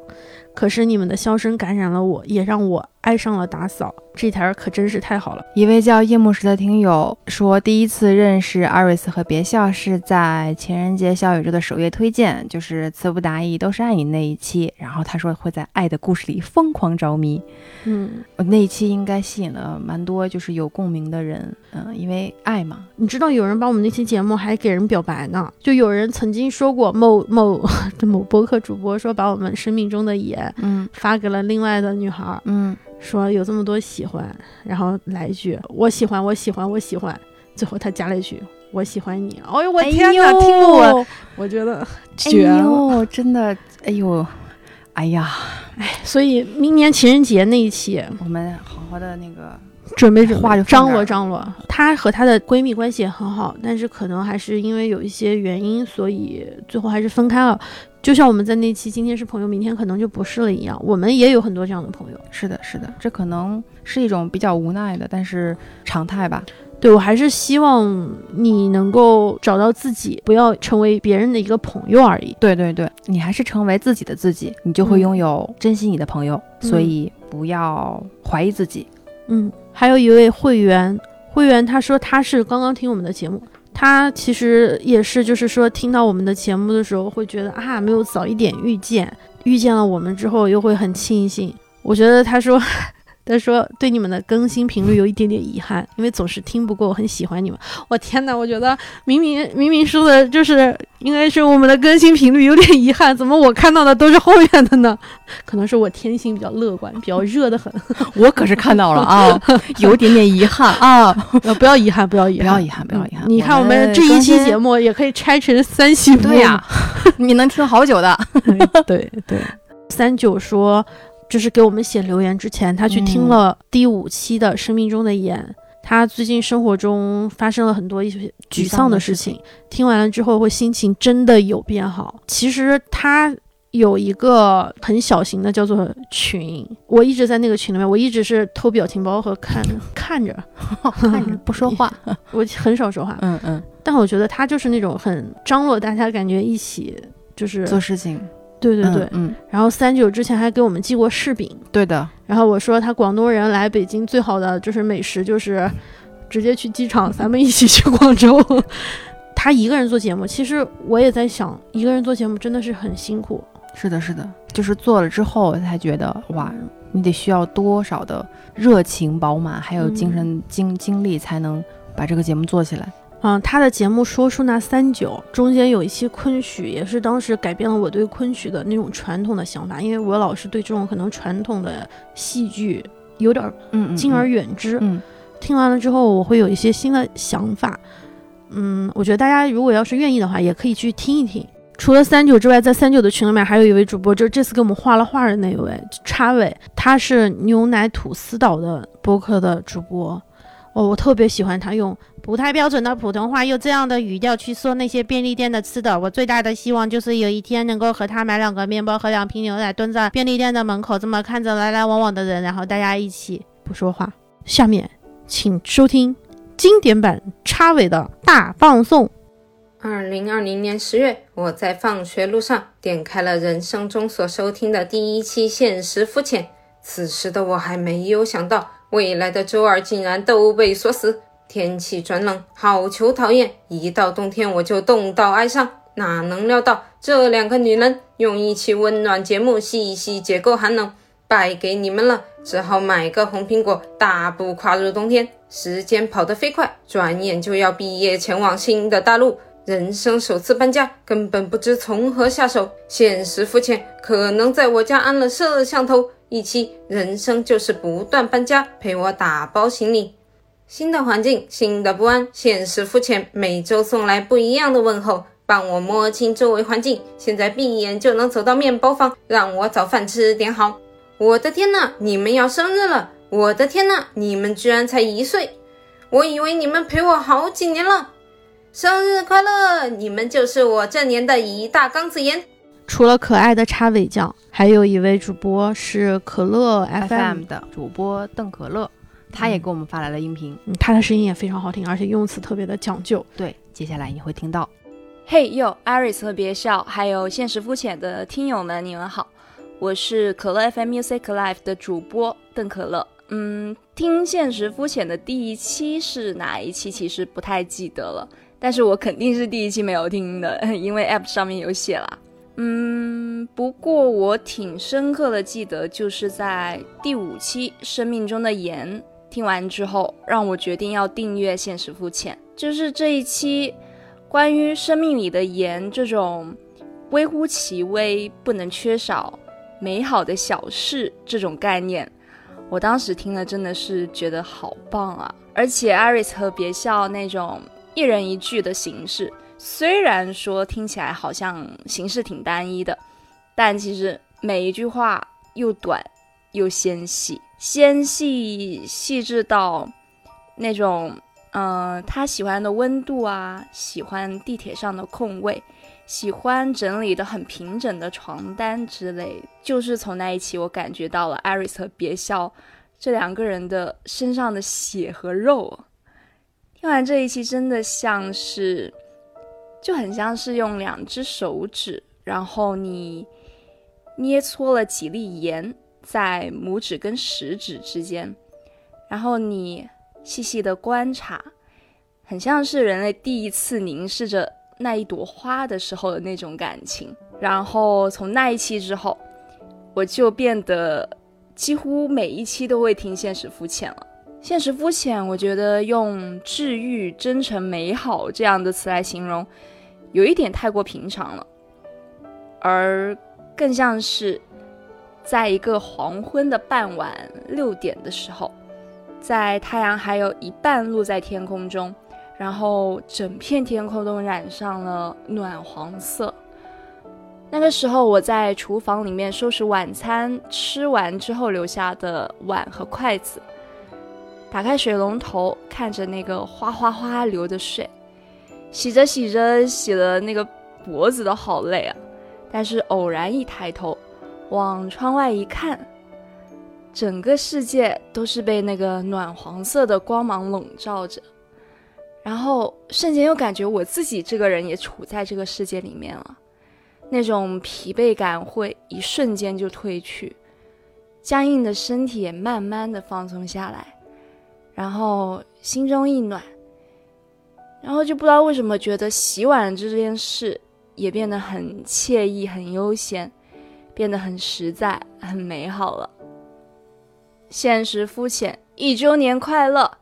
可是你们的笑声感染了我，也让我爱上了打扫。这台儿可真是太好了。一位叫夜幕时的听友说，第一次认识阿瑞斯和别笑是在情人节小宇宙的首页推荐，就是词不达意都是爱你那一期。然后他说会在爱的故事里疯狂着迷，嗯，我那一期应该吸引了蛮多就是有共鸣的人，嗯、因为爱嘛，你知道有人把我们那期节目还给人表白呢，就有人曾经说过某某 [laughs] 某播客主播说把我们生命中的盐嗯。发给了另外的女孩，嗯，说有这么多喜欢，然后来一句我喜欢我喜欢我喜欢，最后他加了一句我喜欢你。哎呦我天哪，听得我我觉得绝哎了。呦，真的，哎呦，哎呀，哎所以明年情人节那一期我们好好的那个，准备准备张罗张罗。她和她的闺蜜关系也很好，但是可能还是因为有一些原因，所以最后还是分开了。就像我们在那期今天是朋友，明天可能就不是了一样。我们也有很多这样的朋友。是的，是的，这可能是一种比较无奈的，但是常态吧。对我还是希望你能够找到自己，不要成为别人的一个朋友而已。对对对，你还是成为自己的自己，你就会嗯拥有珍惜你的朋友，所嗯以不要怀疑自己。嗯，还有一位会员，会员他说他是刚刚听我们的节目，他其实也是就是说听到我们的节目的时候会觉得啊，没有早一点遇见，遇见了我们之后又会很庆幸。我觉得他说。他说：“对你们的更新频率有一点点遗憾，因为总是听不过，我很喜欢你们。我天哪，我觉得明明明明说的就是应该是我们的更新频率有点遗憾，怎么我看到的都是后面的呢？[laughs] 可能是我天性比较乐观，比较热的很。我可是看到了啊，[laughs] 有点点遗憾啊，呃，不要遗憾，不要遗憾，不要遗憾，不要遗憾。你看我们这一期节目也可以拆成三期播对呀、[laughs] 你能听好久的。对对。三九说，就是给我们写留言之前，他去听嗯了第五期的《生命中的盐》。他最近生活中发生了很多一些沮丧的事情，听完了之后会心情真的有变好。其实他有一个很小型的叫做群，我一直在那个群里面，我一直是偷表情包和看看着，[laughs] 看着不说话，[laughs] 我很少说话。嗯嗯，但我觉得他就是那种很张罗大家感觉一起就是做事情，对对对。嗯，嗯然后三九之前还给我们寄过柿饼，对的，然后我说他广东人来北京最好的就是美食就是直接去机场，咱们一起去广州。[laughs] 他一个人做节目，其实我也在想，一个人做节目真的是很辛苦。是的，是的，就是做了之后才觉得哇，你得需要多少的热情饱满，还有精神、精精力，才能把这个节目做起来。嗯，他的节目说出那三九中间有一期昆曲，也是当时改变了我对昆曲的那种传统的想法，因为我老是对这种可能传统的戏剧有点嗯敬而远之。嗯，听完了之后，我会有一些新的想法。嗯，我觉得大家如果要是愿意的话，也可以去听一听。除了三九之外，在三九的群里面还有一位主播，就是这次给我们画了画的那位插尾，他是牛奶吐司岛的播客的主播。哦，我特别喜欢他用不太标准的普通话，用这样的语调去说那些便利店的吃的。我最大的希望就是有一天能够和他买两个面包和两瓶牛奶，蹲在便利店的门口，这么看着来来往往的人，然后大家一起不说话。下面请收听经典版插尾的大放送。二零二零年十月，我在放学路上点开了人生中所收听的第一期《现实肤浅》，此时的我还没有想到。未来的周二竟然都被锁死，天气转冷，好求讨厌。一到冬天我就冻到哀伤，哪能料到这两个女人用一期温暖节目细细解构寒冷，败给你们了，只好买个红苹果，大步跨入冬天。时间跑得飞快，转眼就要毕业，前往新的大陆。人生首次搬家，根本不知从何下手。现实肤浅，可能在我家安了摄像头。一期人生就是不断搬家，陪我打包行李。新的环境，新的不安。现实肤浅，每周送来不一样的问候，帮我摸清周围环境。现在闭眼就能走到面包房，让我早饭吃点好。我的天呐，你们要生日了！我的天呐，你们居然才一岁！我以为你们陪我好几年了。生日快乐！你们就是我这年的一大缸子盐。除了可爱的插尾酱，还有一位主播是可乐 FM 的主播邓可乐，他也给我们发来了音频，嗯，他的声音也非常好听，而且用词特别的讲究。对，接下来你会听到。嘿哟，艾瑞斯和别笑，还有现实肤浅的听友们，你们好，我是可乐 FM Music Live 的主播邓可乐。嗯，听现实肤浅的第一期是哪一期？其实不太记得了，但是我肯定是第一期没有听的，[laughs] 因为 App 上面有写啦。嗯，不过我挺深刻的记得，就是在第五期《生命中的盐》听完之后，让我决定要订阅《现实肤浅》。就是这一期关于生命里的盐这种微乎其微、不能缺少、美好的小事这种概念，我当时听了真的是觉得好棒啊！而且艾瑞斯和别笑那种一人一句的形式。虽然说听起来好像形式挺单一的，但其实每一句话又短又纤细，纤细细致到那种，嗯，他喜欢的温度啊，喜欢地铁上的空位，喜欢整理的很平整的床单之类。就是从那一期，我感觉到了艾瑞斯和别笑这两个人的身上的血和肉。听完这一期，真的像是。就很像是用两只手指，然后你捏搓了几粒盐在拇指跟食指之间，然后你细细的观察，很像是人类第一次凝视着那一朵花的时候的那种感情。然后从那一期之后，我就变得几乎每一期都会听现实肤浅了。现实肤浅，我觉得用治愈、真诚、美好这样的词来形容。有一点太过平常了，而更像是在一个黄昏的傍晚六点的时候，在太阳还有一半露在天空中，然后整片天空都染上了暖黄色。那个时候，我在厨房里面收拾晚餐，吃完之后留下的碗和筷子，打开水龙头，看着那个哗哗哗流的水。洗着洗着，洗了那个脖子都好累啊！但是偶然一抬头，往窗外一看，整个世界都是被那个暖黄色的光芒笼罩着，然后瞬间又感觉我自己这个人也处在这个世界里面了，那种疲惫感会一瞬间就褪去，僵硬的身体也慢慢的放松下来，然后心中一暖。然后就不知道为什么觉得洗碗这件事也变得很惬意、很悠闲，变得很实在、很美好了。现实肤浅，一周年快乐！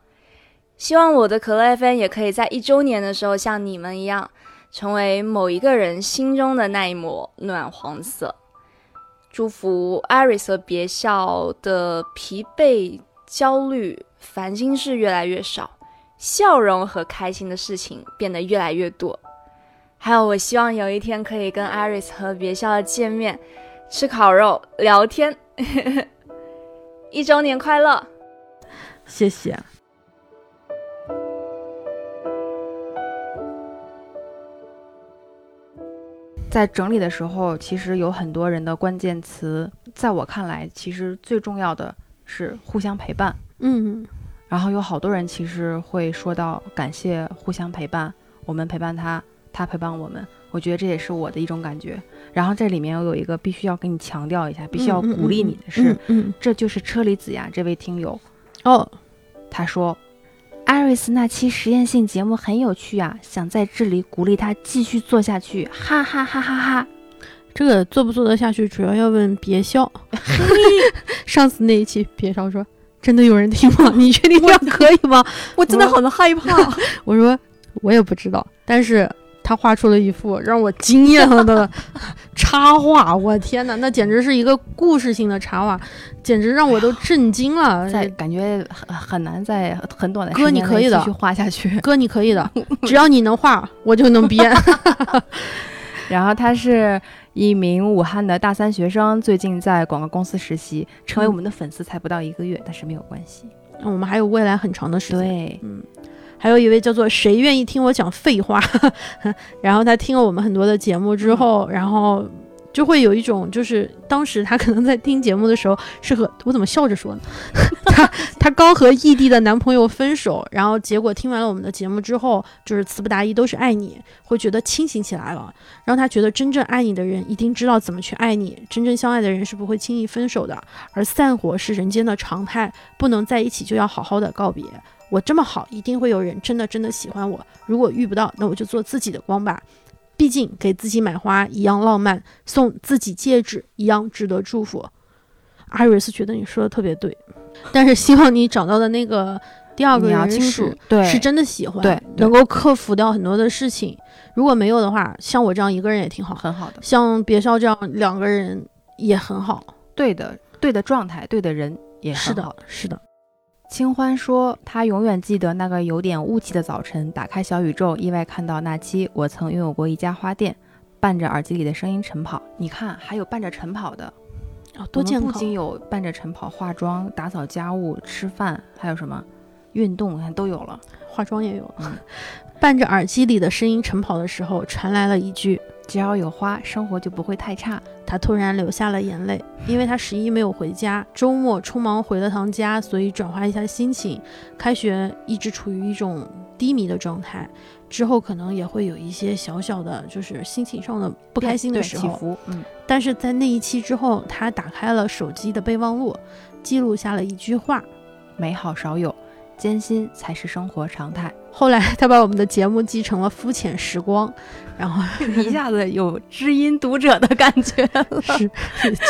希望我的可乐 FM 也可以在一周年的时候像你们一样，成为某一个人心中的那一抹暖黄色。祝福 Iris 和别笑的疲惫、焦虑、烦心事越来越少，笑容和开心的事情变得越来越多。还有，我希望有一天可以跟 Iris 和别笑见面，吃烤肉、聊天。[laughs] 一周年快乐！谢谢。在整理的时候，其实有很多人的关键词，在我看来，其实最重要的是互相陪伴。嗯，然后有好多人其实会说到感谢互相陪伴，我们陪伴他，他陪伴我们。我觉得这也是我的一种感觉。然后这里面我有一个必须要给你强调一下，必须要鼓励你的是，嗯，这就是车厘子呀，这位听友哦，他说。艾瑞斯那期实验性节目很有趣啊，想在这里鼓励他继续做下去，哈哈哈哈哈！这个做不做得下去，主要要问别笑。[laughs] 上次那一期，别笑说：“真的有人听吗？你确定这样可以吗？”我真的很害怕。[laughs] 我说：“我也不知道，但是。”他画出了一幅让我惊艳了的 [laughs] 插画，我天哪，那简直是一个故事性的插画，简直让我都震惊了。在感觉很很难在很短的哥，你可以的，继续画下去。哥，你可以的，[laughs] 只要你能画，我就能编。[laughs] 然后他是一名武汉的大三学生，最近在广告公司实习，成为我们的粉丝才不到一个月，但是没有关系，我们还有未来很长的时间。对，嗯。还有一位叫做谁愿意听我讲废话，[laughs] 然后他听了我们很多的节目之后，然后就会有一种，就是当时他可能在听节目的时候是和我怎么笑着说呢？[laughs] 他他刚和异地的男朋友分手，然后结果听完了我们的节目之后，就是词不达意都是爱你，会觉得清醒起来了。然后他觉得真正爱你的人一定知道怎么去爱你，真正相爱的人是不会轻易分手的，而散伙是人间的常态，不能在一起就要好好的告别。我这么好，一定会有人真的真的喜欢我。如果遇不到，那我就做自己的光吧。毕竟给自己买花一样浪漫，送自己戒指一样值得祝福。阿瑞斯觉得你说的特别对，但是希望你找到的那个第二个人是，对，是真的喜欢，对，能够克服掉很多的事情。如果没有的话，像我这样一个人也挺好，很好的。像别笑这样两个人也很好，对的，对的状态，对的人也是的，是的。清欢说：“他永远记得那个有点雾气的早晨，打开小宇宙，意外看到那期我曾拥有过一家花店，伴着耳机里的声音晨跑。你看，还有伴着晨跑的，哦，多健康！不仅有伴着晨跑、化妆、打扫家务、吃饭，还有什么运动，看都有了，化妆也有。[laughs] 伴着耳机里的声音晨跑的时候，传来了一句。”只要有花，生活就不会太差。他突然流下了眼泪，因为他十一没有回家，周末匆忙回了趟家，所以转化一下心情。开学一直处于一种低迷的状态，之后可能也会有一些小小的，就是心情上的不开心的时候。起伏，嗯。但是在那一期之后，他打开了手机的备忘录，记录下了一句话：美好少有。艰辛才是生活常态。后来他把我们的节目记成了肤浅时光，然后一下子有知音读者的感觉了，[laughs] 是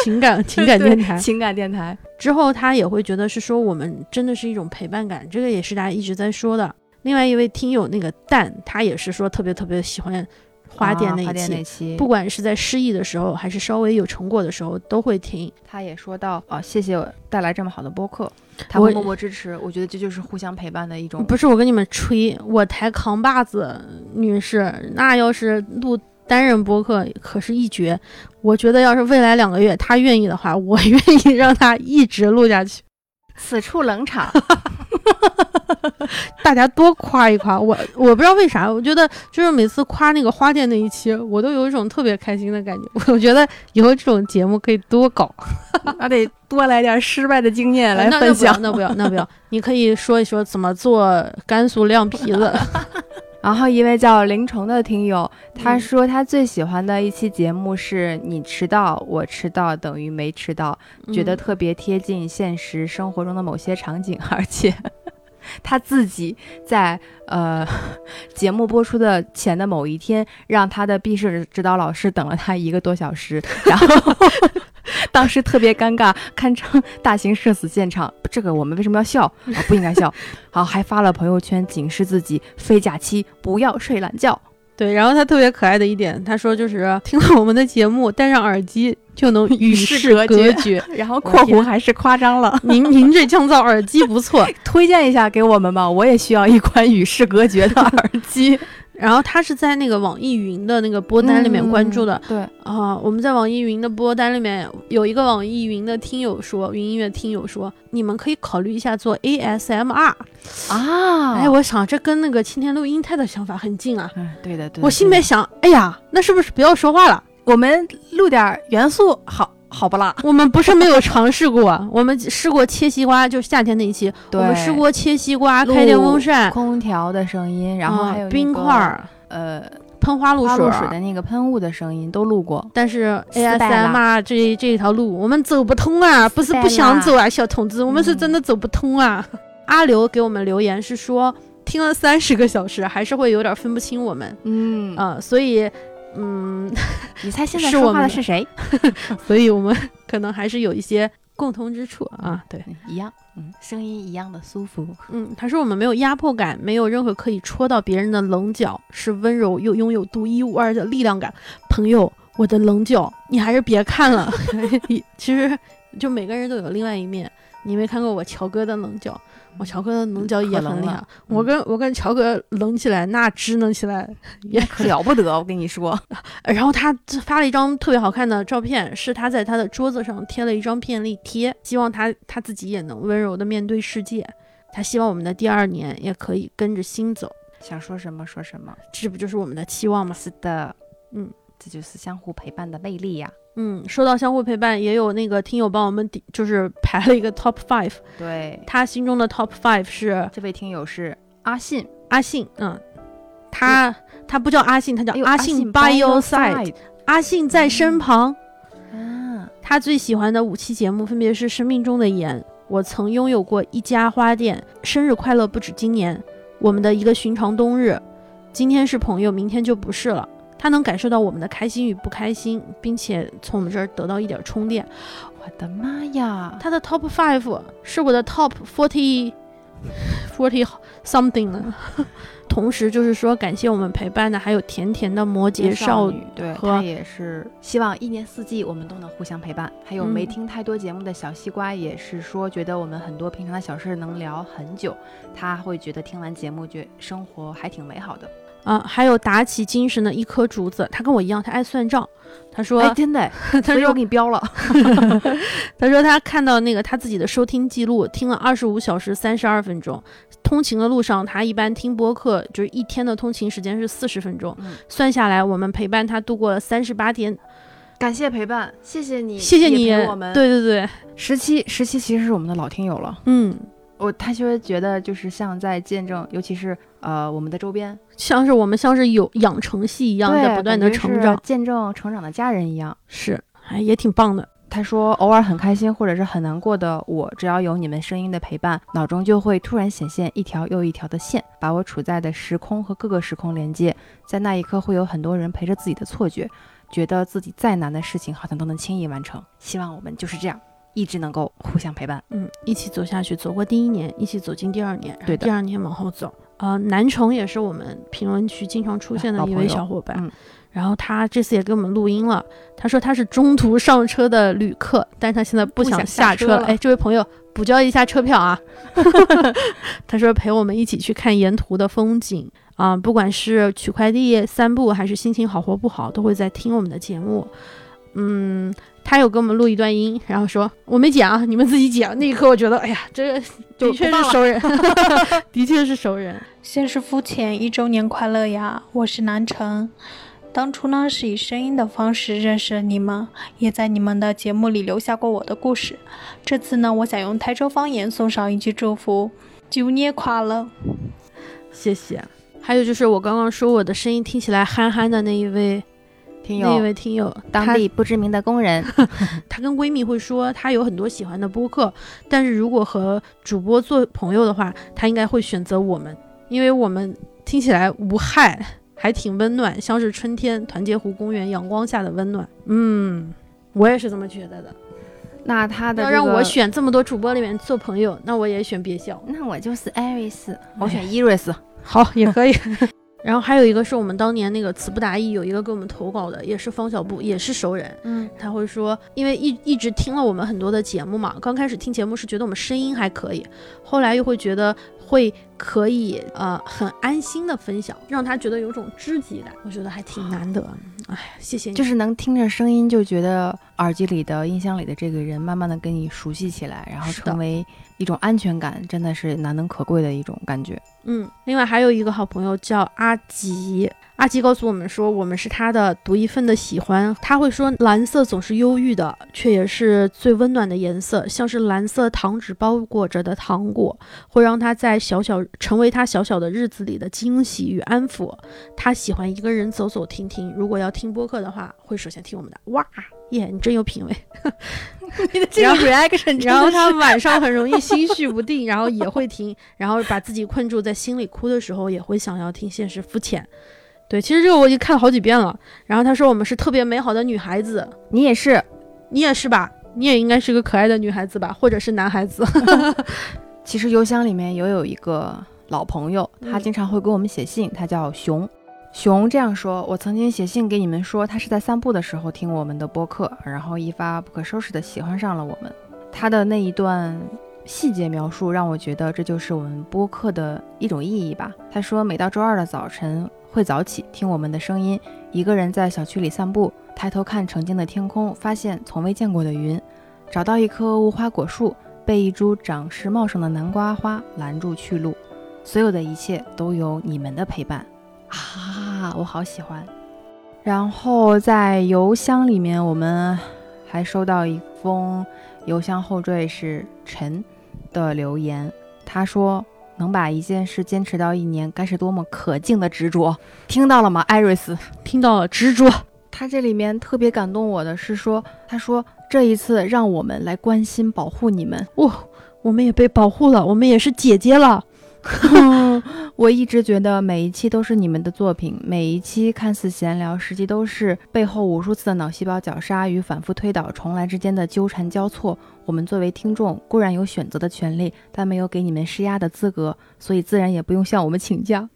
情感 [laughs] 情感电台，情感电台。之后他也会觉得是说我们真的是一种陪伴感，这个也是大家一直在说的。另外一位听友那个蛋，他也是说特别特别喜欢。花店那一期，不管是在失意的时候，还是稍微有成果的时候，都会听。他也说到啊，谢谢我带来这么好的播客，他会默默支持。我觉得这就是互相陪伴的一种。不是我跟你们吹，我台扛把子女士，那要是录单人播客，可是一绝。我觉得要是未来两个月他愿意的话，我愿意让他一直录下去。此处冷场。[laughs] 大家多夸一夸我，我不知道为啥，我觉得就是每次夸那个花店那一期，我都有一种特别开心的感觉。[laughs] 我觉得以后这种节目可以多搞，[laughs] 那得多来点失败的经验来分享。那不要，那不要，你可以说一说怎么做甘肃亮皮子。然后一位叫林虫的听友，他说他最喜欢的一期节目是你迟到，我迟到等于没迟到，觉得特别贴近现实生活中的某些场景，而且。[laughs] 他自己在呃节目播出的前的某一天，让他的毕设指导老师等了他一个多小时，然后 [laughs] 当时特别尴尬，堪称大型社死现场。这个我们为什么要笑啊？不应该笑。[laughs] 好，还发了朋友圈警示自己，非假期不要睡懒觉。对，然后他特别可爱的一点，他说就是听了我们的节目，戴上耳机就能与世隔绝。然后括弧还是夸张了。[laughs] 您您这降噪耳机不错，推荐一下给我们吧，我也需要一款与世隔绝的耳机。然后他是在那个网易云的那个播单里面关注的，对。啊，我们在网易云的播单里面有一个网易云的听友说，云音乐听友说，你们可以考虑一下做 ASMR 啊，哎，我想这跟那个青天录音态的想法很近啊，嗯，对的，对，我心里面想，哎呀，那是不是不要说话了，我们录点元素好。好不啦？我们不是没有尝试过，[laughs] 我们试过切西瓜，就是夏天那一期，我们试过切西瓜、开电风扇、空调的声音，然后还有冰块，呃，喷花露水的那个喷雾的声音都录过。但是 ASMR 这这一条路我们走不通啊，不是不想走啊，小同志，我们是真的走不通啊。阿刘给我们留言是说，听了三十个小时，还是会有点分不清我们，嗯啊，所以。嗯，[laughs] 你猜现在说话的是谁？[laughs] 所以我们 [laughs] 可能还是有一些共同之处啊。对，一样，嗯，声音一样的舒服。嗯，他说我们没有压迫感，没有任何可以戳到别人的棱角，是温柔又拥有独一无二的力量感。朋友，我的棱角你还是别看了。其实，就每个人都有另外一面。你没看过我乔哥的棱角？我乔哥的棱角也很厉害，我跟我跟乔哥棱起来，那支棱起来也可了不得。我跟你说，[laughs] 然后他发了一张特别好看的照片，是他在他的桌子上贴了一张便利贴，希望他他自己也能温柔的面对世界。他希望我们的第二年也可以跟着心走，想说什么说什么，这不就是我们的期望吗？是的，嗯，这就是相互陪伴的魅力呀。嗯，说到相互陪伴，也有那个听友帮我们就是排了一个 top five。对，他心中的 top five 是这位听友是阿信，阿信，嗯，他他不叫阿信，他叫阿信 by your side，阿信在身旁。嗯，他最喜欢的五期节目分别是《生命中的盐》，我曾拥有过一家花店，生日快乐不止今年，我们的一个寻常冬日，今天是朋友，明天就不是了。他能感受到我们的开心与不开心，并且从我们这儿得到一点充电。我的妈呀！他的 top five 是我的 top forty forty something 呢。同时就是说，感谢我们陪伴的还有甜甜的摩羯少女，对，他也是希望一年四季我们都能互相陪伴。还有没听太多节目的小西瓜也是说，觉得我们很多平常的小事能聊很久，他会觉得听完节目觉生活还挺美好的。啊，还有打起精神的一颗竹子，他跟我一样，他爱算账。他说：“哎，真的，[laughs] 他说我给你标了。[laughs] 他说他看到那个他自己的收听记录，听了二十五小时三十二分钟。通勤的路上，他一般听播客，就是一天的通勤时间是四十分钟。算下来，我们陪伴他度过了三十八天。感谢陪伴，谢谢你，谢谢你，我们。对对对，十七，十七其实是我们的老听友了。嗯。”我他就会觉得就是像在见证，尤其是呃我们的周边，像是我们像是有养成系一样在不断的成长，见证成长的家人一样，是，哎也挺棒的。他说偶尔很开心或者是很难过的我，只要有你们声音的陪伴，脑中就会突然显现一条又一条的线，把我处在的时空和各个时空连接，在那一刻会有很多人陪着自己的错觉，觉得自己再难的事情好像都能轻易完成。希望我们就是这样。一直能够互相陪伴，嗯，一起走下去，走过第一年，一起走进第二年，对第二年往后走。呃，南城也是我们评论区经常出现的一位小伙伴，嗯，然后他这次也给我们录音了。他说他是中途上车的旅客，但是他现在不想下车了。哎，这位朋友补交一下车票啊！[laughs] [laughs] 他说陪我们一起去看沿途的风景啊，不管是取快递、散步，还是心情好或不好，都会在听我们的节目。嗯。他有给我们录一段音，然后说我没剪啊，你们自己剪。那一刻我觉得，哎呀，这的确是熟人，[laughs] 的确是熟人。先是肤浅，一周年快乐呀！我是南城，当初呢是以声音的方式认识了你们，也在你们的节目里留下过我的故事。这次呢，我想用台州方言送上一句祝福：九年快乐！谢谢。还有就是我刚刚说我的声音听起来憨憨的那一位。那位听友，当地不知名的工人，[laughs] 她跟闺蜜会说，她有很多喜欢的播客，但是如果和主播做朋友的话，她应该会选择我们，因为我们听起来无害，还挺温暖，像是春天团结湖公园阳光下的温暖。嗯，我也是这么觉得的。那他的、要让我选这么多主播里面做朋友，那我也选别笑。那我就是艾瑞斯，我选伊瑞斯。好，也可以。然后还有一个是我们当年那个词不达意有一个给我们投稿的，也是方小布，也是熟人。嗯，他会说，因为一一直听了我们很多的节目嘛，刚开始听节目是觉得我们声音还可以，后来又会觉得会可以呃很安心的分享，让他觉得有种知己感，我觉得还挺难得。哎，谢谢你，就是能听着声音就觉得耳机里的音箱里的这个人慢慢的跟你熟悉起来，然后成为一种安全感，真的是难能可贵的一种感觉。嗯，另外还有一个好朋友叫阿吉，阿吉告诉我们说，我们是他的独一份的喜欢。他会说，蓝色总是忧郁的，却也是最温暖的颜色，像是蓝色糖纸包裹着的糖果，会让他在小小成为他小小的日子里的惊喜与安抚。他喜欢一个人走走停停，如果要听播客的话，会首先听我们的。哇耶，你真有品味。[laughs] 你的这个 reaction，然后他晚上很容易心绪不定，然后也会听，然后把自己困住在心里哭的时候，也会想要听《现实肤浅》。对，其实这个我已经看了好几遍了。然后他说我们是特别美好的女孩子，你也是，你也是吧？你也应该是个可爱的女孩子吧，或者是男孩子。[laughs] 其实邮箱里面也有一个老朋友，他经常会给我们写信，他叫熊。熊这样说：“我曾经写信给你们说，他是在散步的时候听我们的播客，然后一发不可收拾的喜欢上了我们。他的那一段细节描述让我觉得这就是我们播客的一种意义吧。他说，每到周二的早晨会早起听我们的声音，一个人在小区里散步，抬头看澄净的天空，发现从未见过的云，找到一棵无花果树，被一株长势茂盛的南瓜花拦住去路，所有的一切都有你们的陪伴。”啊，我好喜欢。然后在邮箱里面，我们还收到一封邮箱后缀是陈的留言。他说：“能把一件事坚持到一年，该是多么可敬的执着。”听到了吗，艾瑞斯？听到了，执着。他这里面特别感动我的是说，他说这一次让我们来关心保护你们。哇，我们也被保护了，我们也是姐姐了。[laughs] 我一直觉得每一期都是你们的作品，每一期看似闲聊，实际都是背后无数次的脑细胞绞杀与反复推倒重来之间的纠缠交错。我们作为听众固然有选择的权利，但没有给你们施压的资格，所以自然也不用向我们请假。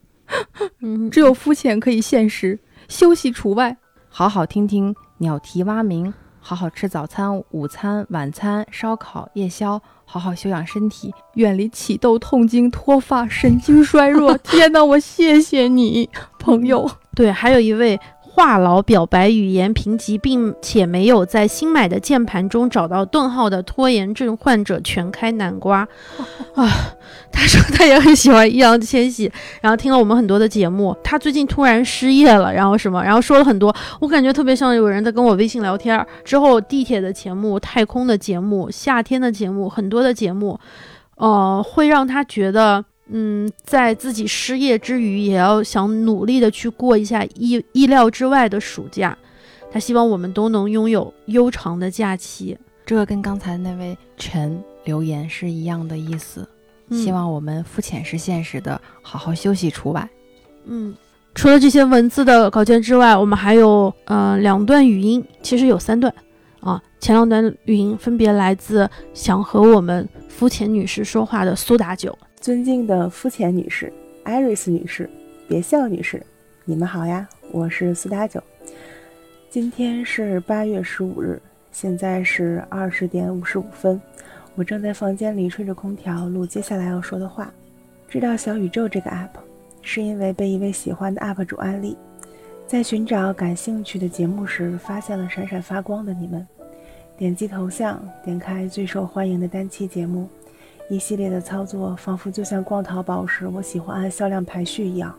嗯，只有肤浅可以现实，休息除外。好好听听鸟啼蛙鸣，好好吃早餐、午餐、晚餐、烧烤、夜宵。好好休养身体，远离起痘、痛经、脱发、神经衰弱。[laughs] 天哪，我谢谢你，朋友。对，还有一位。话痨表白语言贫瘠，并且没有在新买的键盘中找到顿号的拖延症患者全开南瓜 [laughs] 啊！他说他也很喜欢易烊千玺，然后听了我们很多的节目。他最近突然失业了，然后什么，然后说了很多，我感觉特别像有人在跟我微信聊天。之后地铁的节目、太空的节目、夏天的节目，很多的节目，呃，会让他觉得。嗯，在自己失业之余，也要想努力的去过一下意意料之外的暑假。他希望我们都能拥有悠长的假期。这个跟刚才那位陈留言是一样的意思。希望我们肤浅是现实的，好好休息除外。嗯，除了这些文字的稿件之外，我们还有呃两段语音，其实有三段啊。前两段语音分别来自想和我们肤浅女士说话的苏打酒。尊敬的肤浅女士、艾瑞斯女士、别笑女士，你们好呀！我是苏打酒。今天是八月十五日，现在是二十点五十五分。我正在房间里吹着空调录接下来要说的话。知道小宇宙这个 app，是因为被一位喜欢的 UP 主安利，在寻找感兴趣的节目时，发现了闪闪发光的你们。点击头像，点开最受欢迎的单期节目。一系列的操作，仿佛就像逛淘宝时我喜欢按销量排序一样。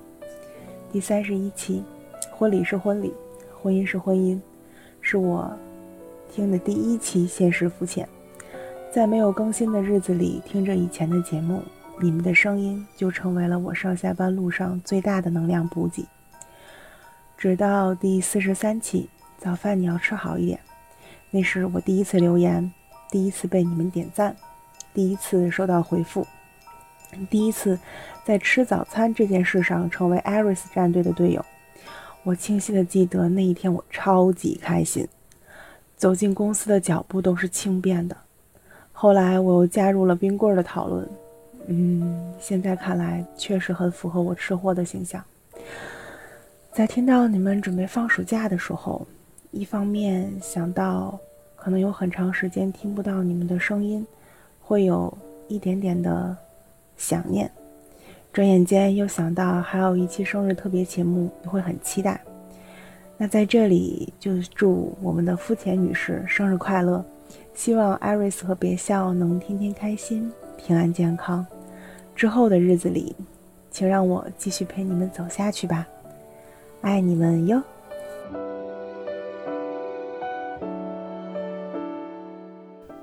第三十一期，婚礼是婚礼，婚姻是婚姻，是我听的第一期现实肤浅。在没有更新的日子里，听着以前的节目，你们的声音就成为了我上下班路上最大的能量补给。直到第四十三期，早饭你要吃好一点，那是我第一次留言，第一次被你们点赞。第一次收到回复，第一次在吃早餐这件事上成为艾瑞斯战队的队友，我清晰的记得那一天我超级开心。走进公司的脚步都是轻便的。后来我又加入了冰棍的讨论，嗯，现在看来确实很符合我吃货的形象。在听到你们准备放暑假的时候，一方面想到可能有很长时间听不到你们的声音，会有一点点的想念。转眼间又想到还有一期生日特别节目，你会很期待。那在这里就祝我们的肤浅女士生日快乐，希望艾瑞斯和别笑能天天开心、平安健康。之后的日子里，请让我继续陪你们走下去吧，爱你们哟。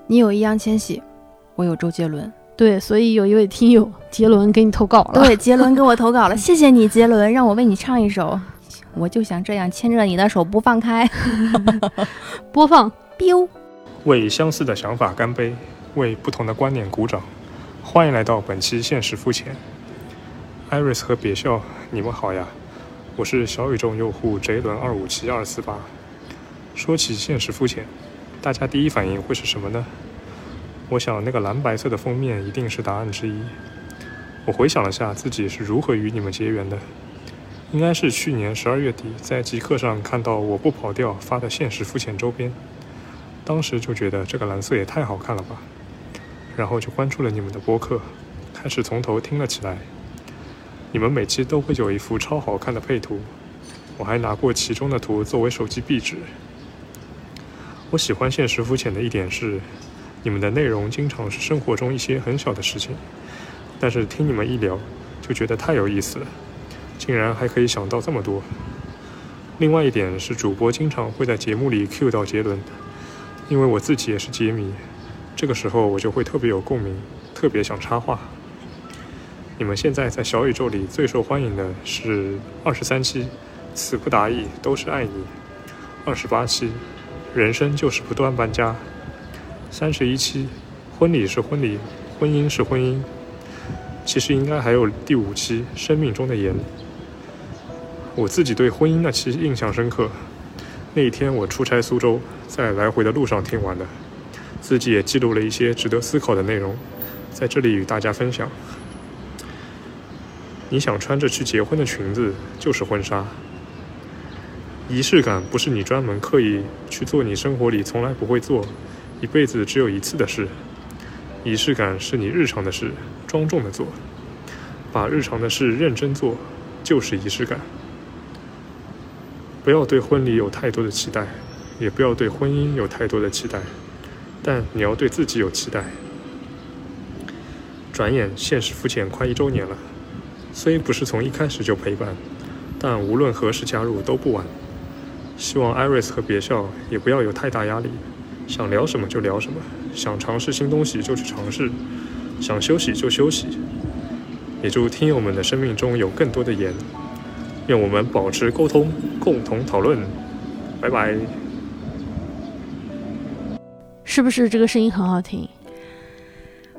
你有易烊千玺，我有周杰伦。对，所以有一位听友 [laughs] 杰伦给你投稿了。对，杰伦给我投稿了，谢谢你，杰伦，让我为你唱一首。[laughs] 我就想这样牵着你的手不放开。[laughs] 播放。biu。为相似的想法干杯，为不同的观念鼓掌。欢迎来到本期现实肤浅。Iris 和别笑，你们好呀，我是小宇宙用户杰伦二五七二四八。说起现实肤浅，大家第一反应会是什么呢？我想，那个蓝白色的封面一定是答案之一。我回想了下自己是如何与你们结缘的，应该是去年十二月底在极客上看到我不跑调发的现实肤浅周边，当时就觉得这个蓝色也太好看了吧，然后就关注了你们的播客，开始从头听了起来。你们每期都会有一幅超好看的配图，我还拿过其中的图作为手机壁纸。我喜欢现实肤浅的一点是。你们的内容经常是生活中一些很小的事情，但是听你们一聊，就觉得太有意思了，竟然还可以想到这么多。另外一点是，主播经常会在节目里 cue 到杰伦，因为我自己也是杰迷，这个时候我就会特别有共鸣，特别想插话。你们现在在小宇宙里最受欢迎的是二十三期，词不达意都是爱你；二十八期，人生就是不断搬家。三十一期，婚礼是婚礼，婚姻是婚姻。其实应该还有第五期，生命中的盐。我自己对婚姻那期印象深刻。那一天我出差苏州，在来回的路上听完的，自己也记录了一些值得思考的内容，在这里与大家分享。你想穿着去结婚的裙子，就是婚纱。仪式感不是你专门刻意去做，你生活里从来不会做。一辈子只有一次的事，仪式感是你日常的事，庄重的做，把日常的事认真做，就是仪式感。不要对婚礼有太多的期待，也不要对婚姻有太多的期待，但你要对自己有期待。转眼，现实肤浅快一周年了，虽不是从一开始就陪伴，但无论何时加入都不晚。希望艾瑞斯和别笑也不要有太大压力。想聊什么就聊什么，想尝试新东西就去尝试，想休息就休息。也祝听友们的生命中有更多的盐，愿我们保持沟通，共同讨论。拜拜。是不是这个声音很好听？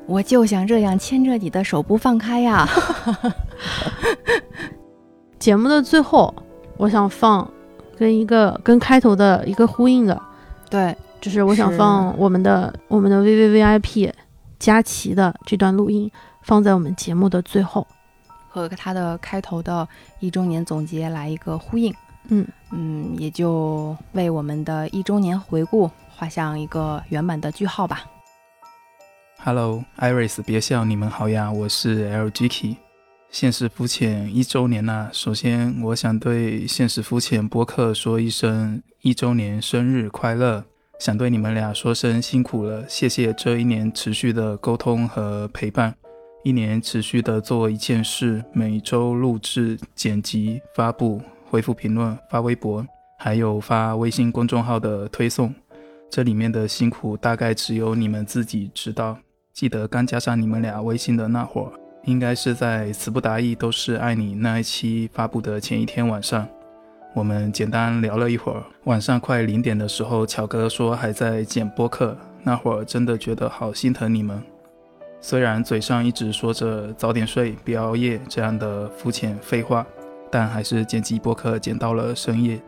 我就想这样牵着你的手不放开呀！[laughs] 节目的最后，我想放跟一个跟开头的一个呼应的，对。就是我想放我们的我们的 V V V I P 佳琪的这段录音放在我们节目的最后，和他的开头的一周年总结来一个呼应。嗯嗯，也就为我们的一周年回顾画上一个圆满的句号吧。Hello，Iris，别笑，你们好呀，我是 L G K。现实肤浅一周年啦！首先，我想对现实肤浅播客说一声一周年生日快乐。想对你们俩说声辛苦了，谢谢这一年持续的沟通和陪伴，一年持续的做一件事，每周录制、剪辑、发布、回复评论、发微博，还有发微信公众号的推送，这里面的辛苦大概只有你们自己知道。记得刚加上你们俩微信的那会儿，应该是在词不达意都是爱你那一期发布的前一天晚上。我们简单聊了一会儿，晚上快零点的时候，巧哥说还在剪播客，那会儿真的觉得好心疼你们。虽然嘴上一直说着早点睡、别熬夜这样的肤浅废话，但还是剪辑播客剪到了深夜。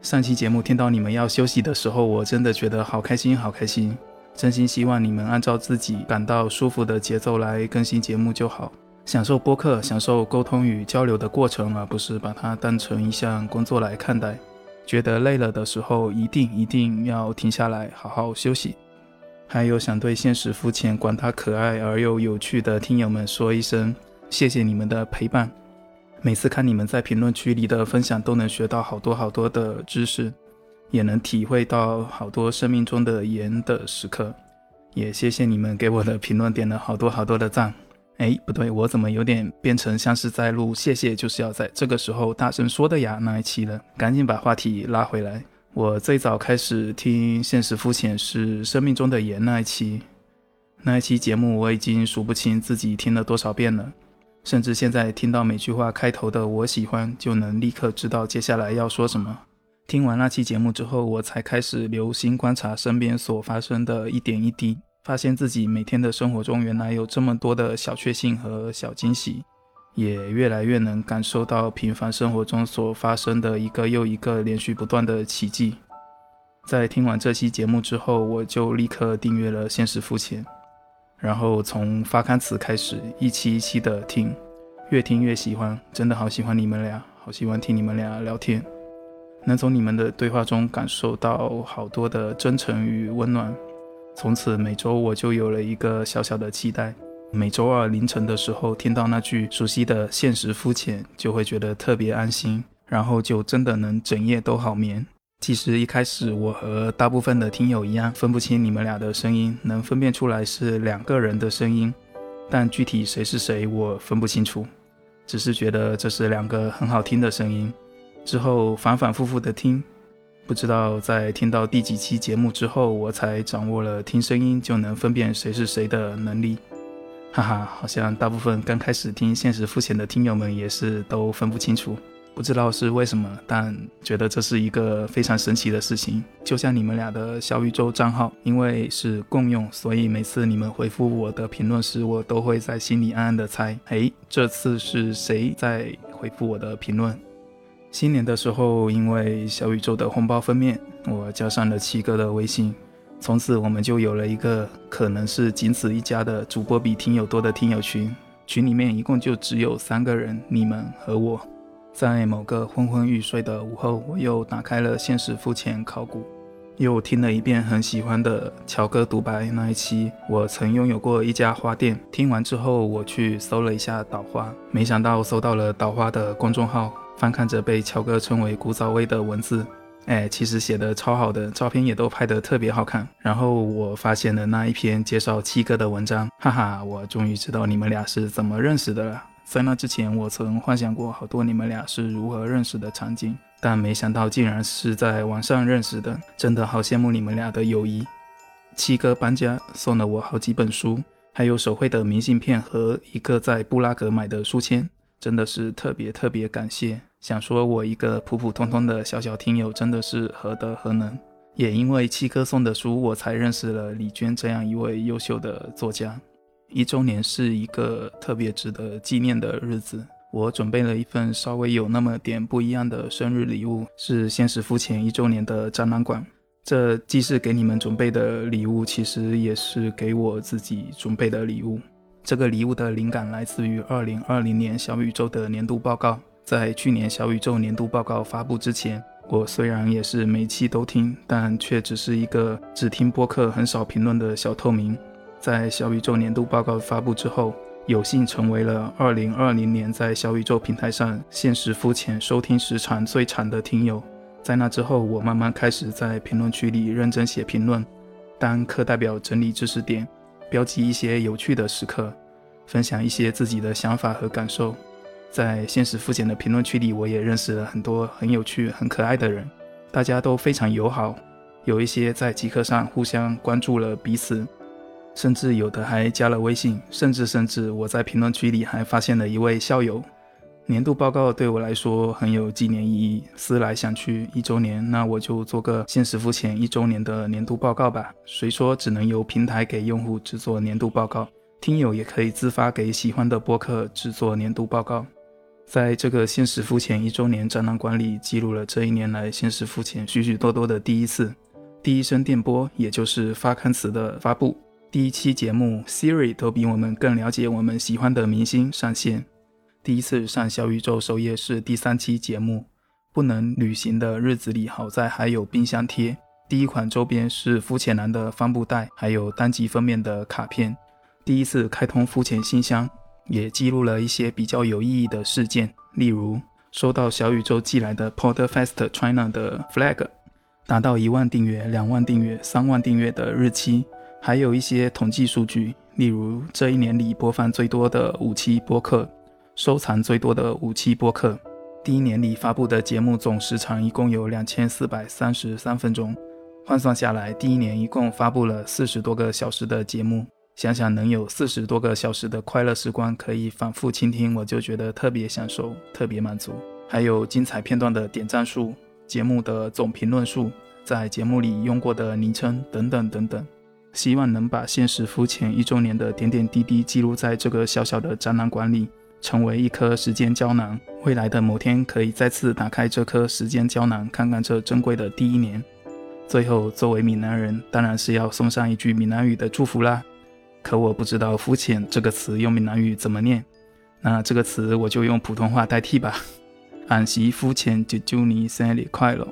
上期节目听到你们要休息的时候，我真的觉得好开心，好开心。真心希望你们按照自己感到舒服的节奏来更新节目就好，享受播客，享受沟通与交流的过程，而不是把它当成一项工作来看待。觉得累了的时候，一定一定要停下来，好好休息。还有想对现实肤浅、管他可爱而又有趣的听友们说一声，谢谢你们的陪伴。每次看你们在评论区里的分享，都能学到好多好多的知识，也能体会到好多生命中的盐的时刻。也谢谢你们给我的评论点了好多好多的赞。哎，不对，我怎么有点变成像是在录“谢谢就是要在这个时候大声说的呀”那一期了？赶紧把话题拉回来。我最早开始听《现实肤浅》是《生命中的盐》那一期，那一期节目我已经数不清自己听了多少遍了。甚至现在听到每句话开头的“我喜欢”，就能立刻知道接下来要说什么。听完那期节目之后，我才开始留心观察身边所发生的一点一滴，发现自己每天的生活中原来有这么多的小确幸和小惊喜，也越来越能感受到平凡生活中所发生的一个又一个连续不断的奇迹。在听完这期节目之后，我就立刻订阅了《现实肤浅》。然后从发刊词开始，一期一期的听，越听越喜欢，真的好喜欢你们俩，好喜欢听你们俩聊天，能从你们的对话中感受到好多的真诚与温暖。从此每周我就有了一个小小的期待，每周二凌晨的时候听到那句熟悉的现实肤浅，就会觉得特别安心，然后就真的能整夜都好眠。其实一开始我和大部分的听友一样，分不清你们俩的声音，能分辨出来是两个人的声音，但具体谁是谁我分不清楚，只是觉得这是两个很好听的声音。之后反反复复的听，不知道在听到第几期节目之后，我才掌握了听声音就能分辨谁是谁的能力。哈哈，好像大部分刚开始听现实肤浅的听友们也是都分不清楚。不知道是为什么，但觉得这是一个非常神奇的事情。就像你们俩的小宇宙账号，因为是共用，所以每次你们回复我的评论时，我都会在心里暗暗的猜：哎，这次是谁在回复我的评论？新年的时候，因为小宇宙的红包封面，我加上了七哥的微信，从此我们就有了一个可能是仅此一家的主播比听友多的听友群。群里面一共就只有三个人，你们和我。在某个昏昏欲睡的午后，我又打开了《现实肤浅考古》，又听了一遍很喜欢的乔哥独白那一期。我曾拥有过一家花店，听完之后，我去搜了一下岛花，没想到搜到了岛花的公众号，翻看着被乔哥称为古早味的文字，哎，其实写的超好的，照片也都拍得特别好看。然后我发现了那一篇介绍七哥的文章，哈哈，我终于知道你们俩是怎么认识的了。在那之前，我曾幻想过好多你们俩是如何认识的场景，但没想到竟然是在网上认识的，真的好羡慕你们俩的友谊。七哥搬家送了我好几本书，还有手绘的明信片和一个在布拉格买的书签，真的是特别特别感谢。想说我一个普普通通的小小听友，真的是何德何能？也因为七哥送的书，我才认识了李娟这样一位优秀的作家。一周年是一个特别值得纪念的日子，我准备了一份稍微有那么点不一样的生日礼物，是现实肤浅一周年的展览馆。这既是给你们准备的礼物，其实也是给我自己准备的礼物。这个礼物的灵感来自于二零二零年小宇宙的年度报告。在去年小宇宙年度报告发布之前，我虽然也是每期都听，但却只是一个只听播客、很少评论的小透明。在小宇宙年度报告发布之后，有幸成为了2020年在小宇宙平台上现实肤浅收听时长最长的听友。在那之后，我慢慢开始在评论区里认真写评论，当课代表整理知识点，标记一些有趣的时刻，分享一些自己的想法和感受。在现实肤浅的评论区里，我也认识了很多很有趣、很可爱的人，大家都非常友好，有一些在极客上互相关注了彼此。甚至有的还加了微信，甚至甚至我在评论区里还发现了一位校友。年度报告对我来说很有纪念意义，思来想去，一周年，那我就做个现实肤浅一周年的年度报告吧。谁说只能由平台给用户制作年度报告？听友也可以自发给喜欢的播客制作年度报告。在这个现实肤浅一周年展览馆里，记录了这一年来现实肤浅许许多多的第一次。第一声电波，也就是发刊词的发布；第一期节目，Siri 都比我们更了解我们喜欢的明星上线。第一次上小宇宙首页是第三期节目，不能旅行的日子里，好在还有冰箱贴。第一款周边是肤浅蓝的帆布袋，还有单集封面的卡片。第一次开通肤浅信箱，也记录了一些比较有意义的事件，例如收到小宇宙寄来的 Podfest China 的 flag。达到一万订阅、两万订阅、三万订阅的日期，还有一些统计数据，例如这一年里播放最多的五期播客，收藏最多的五期播客。第一年里发布的节目总时长一共有两千四百三十三分钟，换算下来，第一年一共发布了四十多个小时的节目。想想能有四十多个小时的快乐时光可以反复倾听，我就觉得特别享受，特别满足。还有精彩片段的点赞数。节目的总评论数，在节目里用过的昵称等等等等，希望能把现实肤浅一周年的点点滴滴记录在这个小小的展览馆里，成为一颗时间胶囊。未来的某天，可以再次打开这颗时间胶囊，看看这珍贵的第一年。最后，作为闽南人，当然是要送上一句闽南语的祝福啦。可我不知道“肤浅”这个词用闽南语怎么念，那这个词我就用普通话代替吧。[laughs] 俺媳肤浅就祝你生日快乐。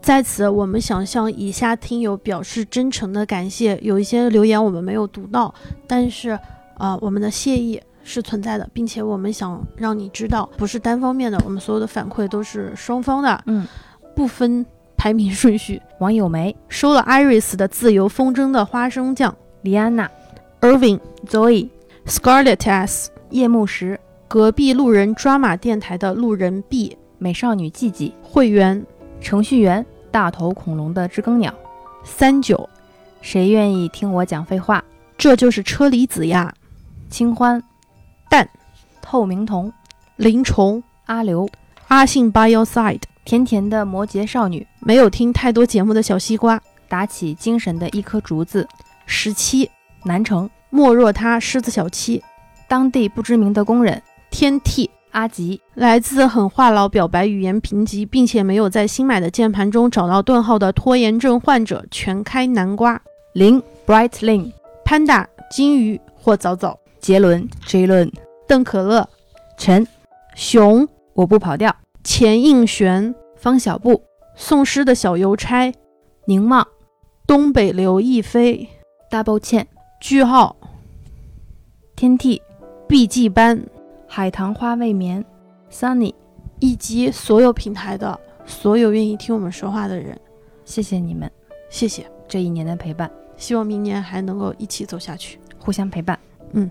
在此，我们想向以下听友表示真诚的感谢。有一些留言我们没有读到，但是，呃，我们的谢意是存在的，并且我们想让你知道，不是单方面的，我们所有的反馈都是双方的。嗯，不分排名顺序。王友梅收了 Iris 的自由风筝的花生酱，李安娜，Irving。Zoe。Scarlett S，夜幕时，隔壁路人抓马电台的路人 B，美少女季季。会员，程序员，大头恐龙的知更鸟，三九，谁愿意听我讲废话？这就是车厘子呀，清欢，蛋，透明瞳，林虫，阿刘，阿信 By Your Side，甜甜的摩羯少女，没有听太多节目的小西瓜，打起精神的一颗竹子，十七，南城。莫若他，狮子小七，当地不知名的工人，天替。阿吉，来自很话痨表白语言贫瘠，并且没有在新买的键盘中找到顿号的拖延症患者，全开南瓜，林 Bright Lin，潘达金鱼或早早，杰伦 J 伦，邓可乐，陈。熊，我不跑调，钱应玄，方小布，宋诗的小邮差，宁茂，东北刘亦菲，Double 倩，句号。天地，BG 班，海棠花未眠，Sunny，以及所有平台的所有愿意听我们说话的人，谢谢你们，谢谢。这一年的陪伴，希望明年还能够一起走下去，互相陪伴。嗯，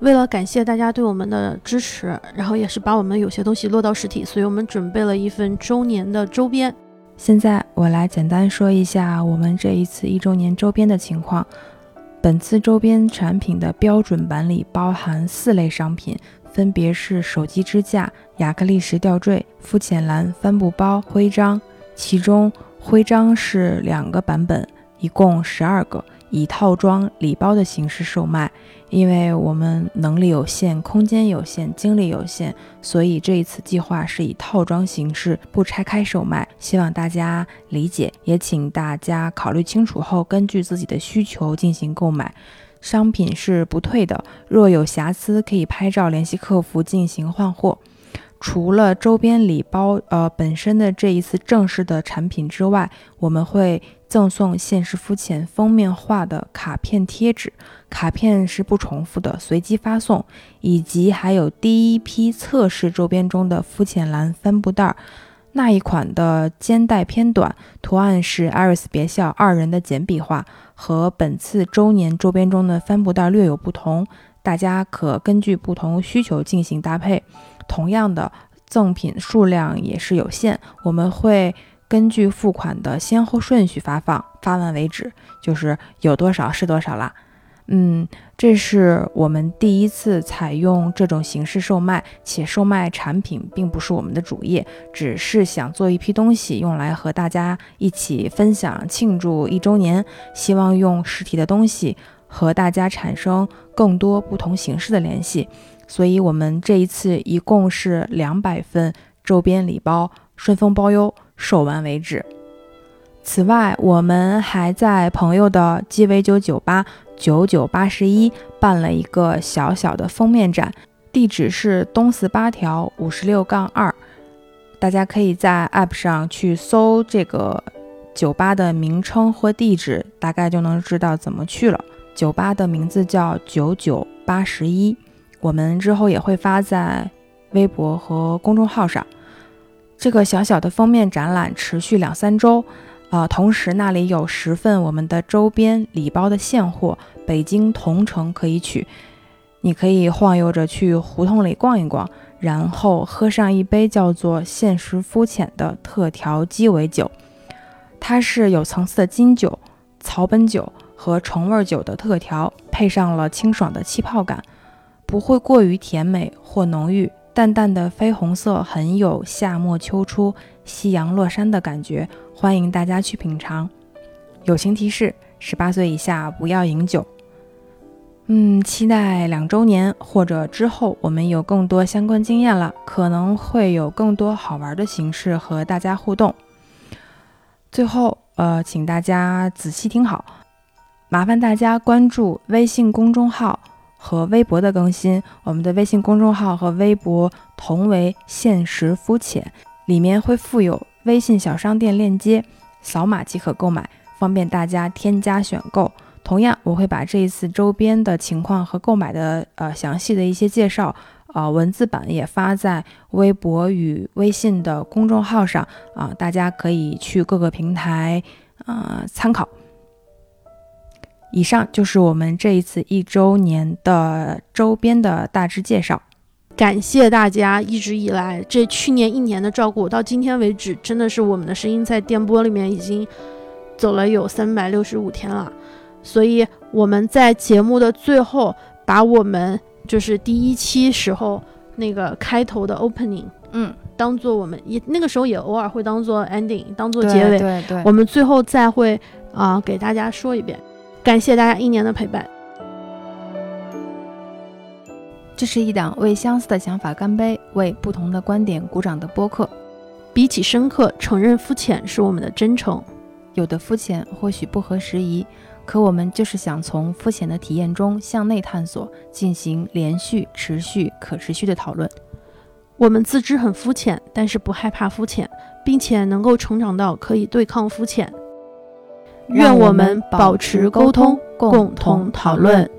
为了感谢大家对我们的支持，然后也是把我们有些东西落到实体，所以我们准备了一份周年的周边。现在我来简单说一下我们这一次一周年周边的情况。本次周边产品的标准版里包含四类商品，分别是手机支架、亚克力石吊坠、肤浅蓝帆布包、徽章。其中徽章是两个版本，一共十二个。以套装礼包的形式售卖，因为我们能力有限、空间有限、精力有限，所以这一次计划是以套装形式不拆开售卖，希望大家理解，也请大家考虑清楚后，根据自己的需求进行购买。商品是不退的，若有瑕疵可以拍照联系客服进行换货。除了周边礼包，呃，本身的这一次正式的产品之外，我们会。赠送现实肤浅封面画的卡片贴纸，卡片是不重复的，随机发送，以及还有第一批测试周边中的肤浅蓝帆布袋儿，那一款的肩带偏短，图案是艾瑞斯别笑二人的简笔画，和本次周年周边中的帆布袋略有不同，大家可根据不同需求进行搭配。同样的赠品数量也是有限，我们会。根据付款的先后顺序发放，发完为止，就是有多少是多少啦。嗯，这是我们第一次采用这种形式售卖，且售卖产品并不是我们的主业，只是想做一批东西用来和大家一起分享庆祝一周年，希望用实体的东西和大家产生更多不同形式的联系，所以我们这一次一共是两百份周边礼包，顺丰包邮，售完为止。此外，我们还在朋友的鸡尾酒酒吧九九八十一办了一个小小的封面展，地址是东四八条五十六杠二，大家可以在 App 上去搜这个酒吧的名称或地址，大概就能知道怎么去了。酒吧的名字叫九九八十一，我们之后也会发在微博和公众号上。这个小小的封面展览持续两三周。啊，同时那里有十份我们的周边礼包的现货，北京同城可以取。你可以晃悠着去胡同里逛一逛，然后喝上一杯叫做“现实肤浅”的特调鸡尾酒。它是有层次的金酒、草本酒和橙味酒的特调，配上了清爽的气泡感，不会过于甜美或浓郁。淡淡的绯红色，很有夏末秋初夕阳落山的感觉。欢迎大家去品尝。友情提示：十八岁以下不要饮酒。嗯，期待两周年或者之后，我们有更多相关经验了，可能会有更多好玩的形式和大家互动。最后，呃，请大家仔细听好，麻烦大家关注微信公众号和微博的更新。我们的微信公众号和微博同为“现实肤浅”，里面会附有。微信小商店链接，扫码即可购买，方便大家添加选购。同样，我会把这一次周边的情况和购买的呃详细的一些介绍，呃文字版也发在微博与微信的公众号上啊，大家可以去各个平台啊参考。以上就是我们这一次一周年的周边的大致介绍。感谢大家一直以来这去年一年的照顾，到今天为止，真的是我们的声音在电波里面已经走了有三百六十五天了。所以我们在节目的最后，把我们就是第一期时候那个开头的 opening，嗯，当做我们也那个时候也偶尔会当做 ending，当做结尾。对对。我们最后再会啊，给大家说一遍，感谢大家一年的陪伴。这是一档为相似的想法干杯、为不同的观点鼓掌的播客。比起深刻，承认肤浅是我们的真诚。有的肤浅或许不合时宜，可我们就是想从肤浅的体验中向内探索，进行连续、持续、可持续的讨论。我们自知很肤浅，但是不害怕肤浅，并且能够成长到可以对抗肤浅。愿我们保持沟通，共同讨论。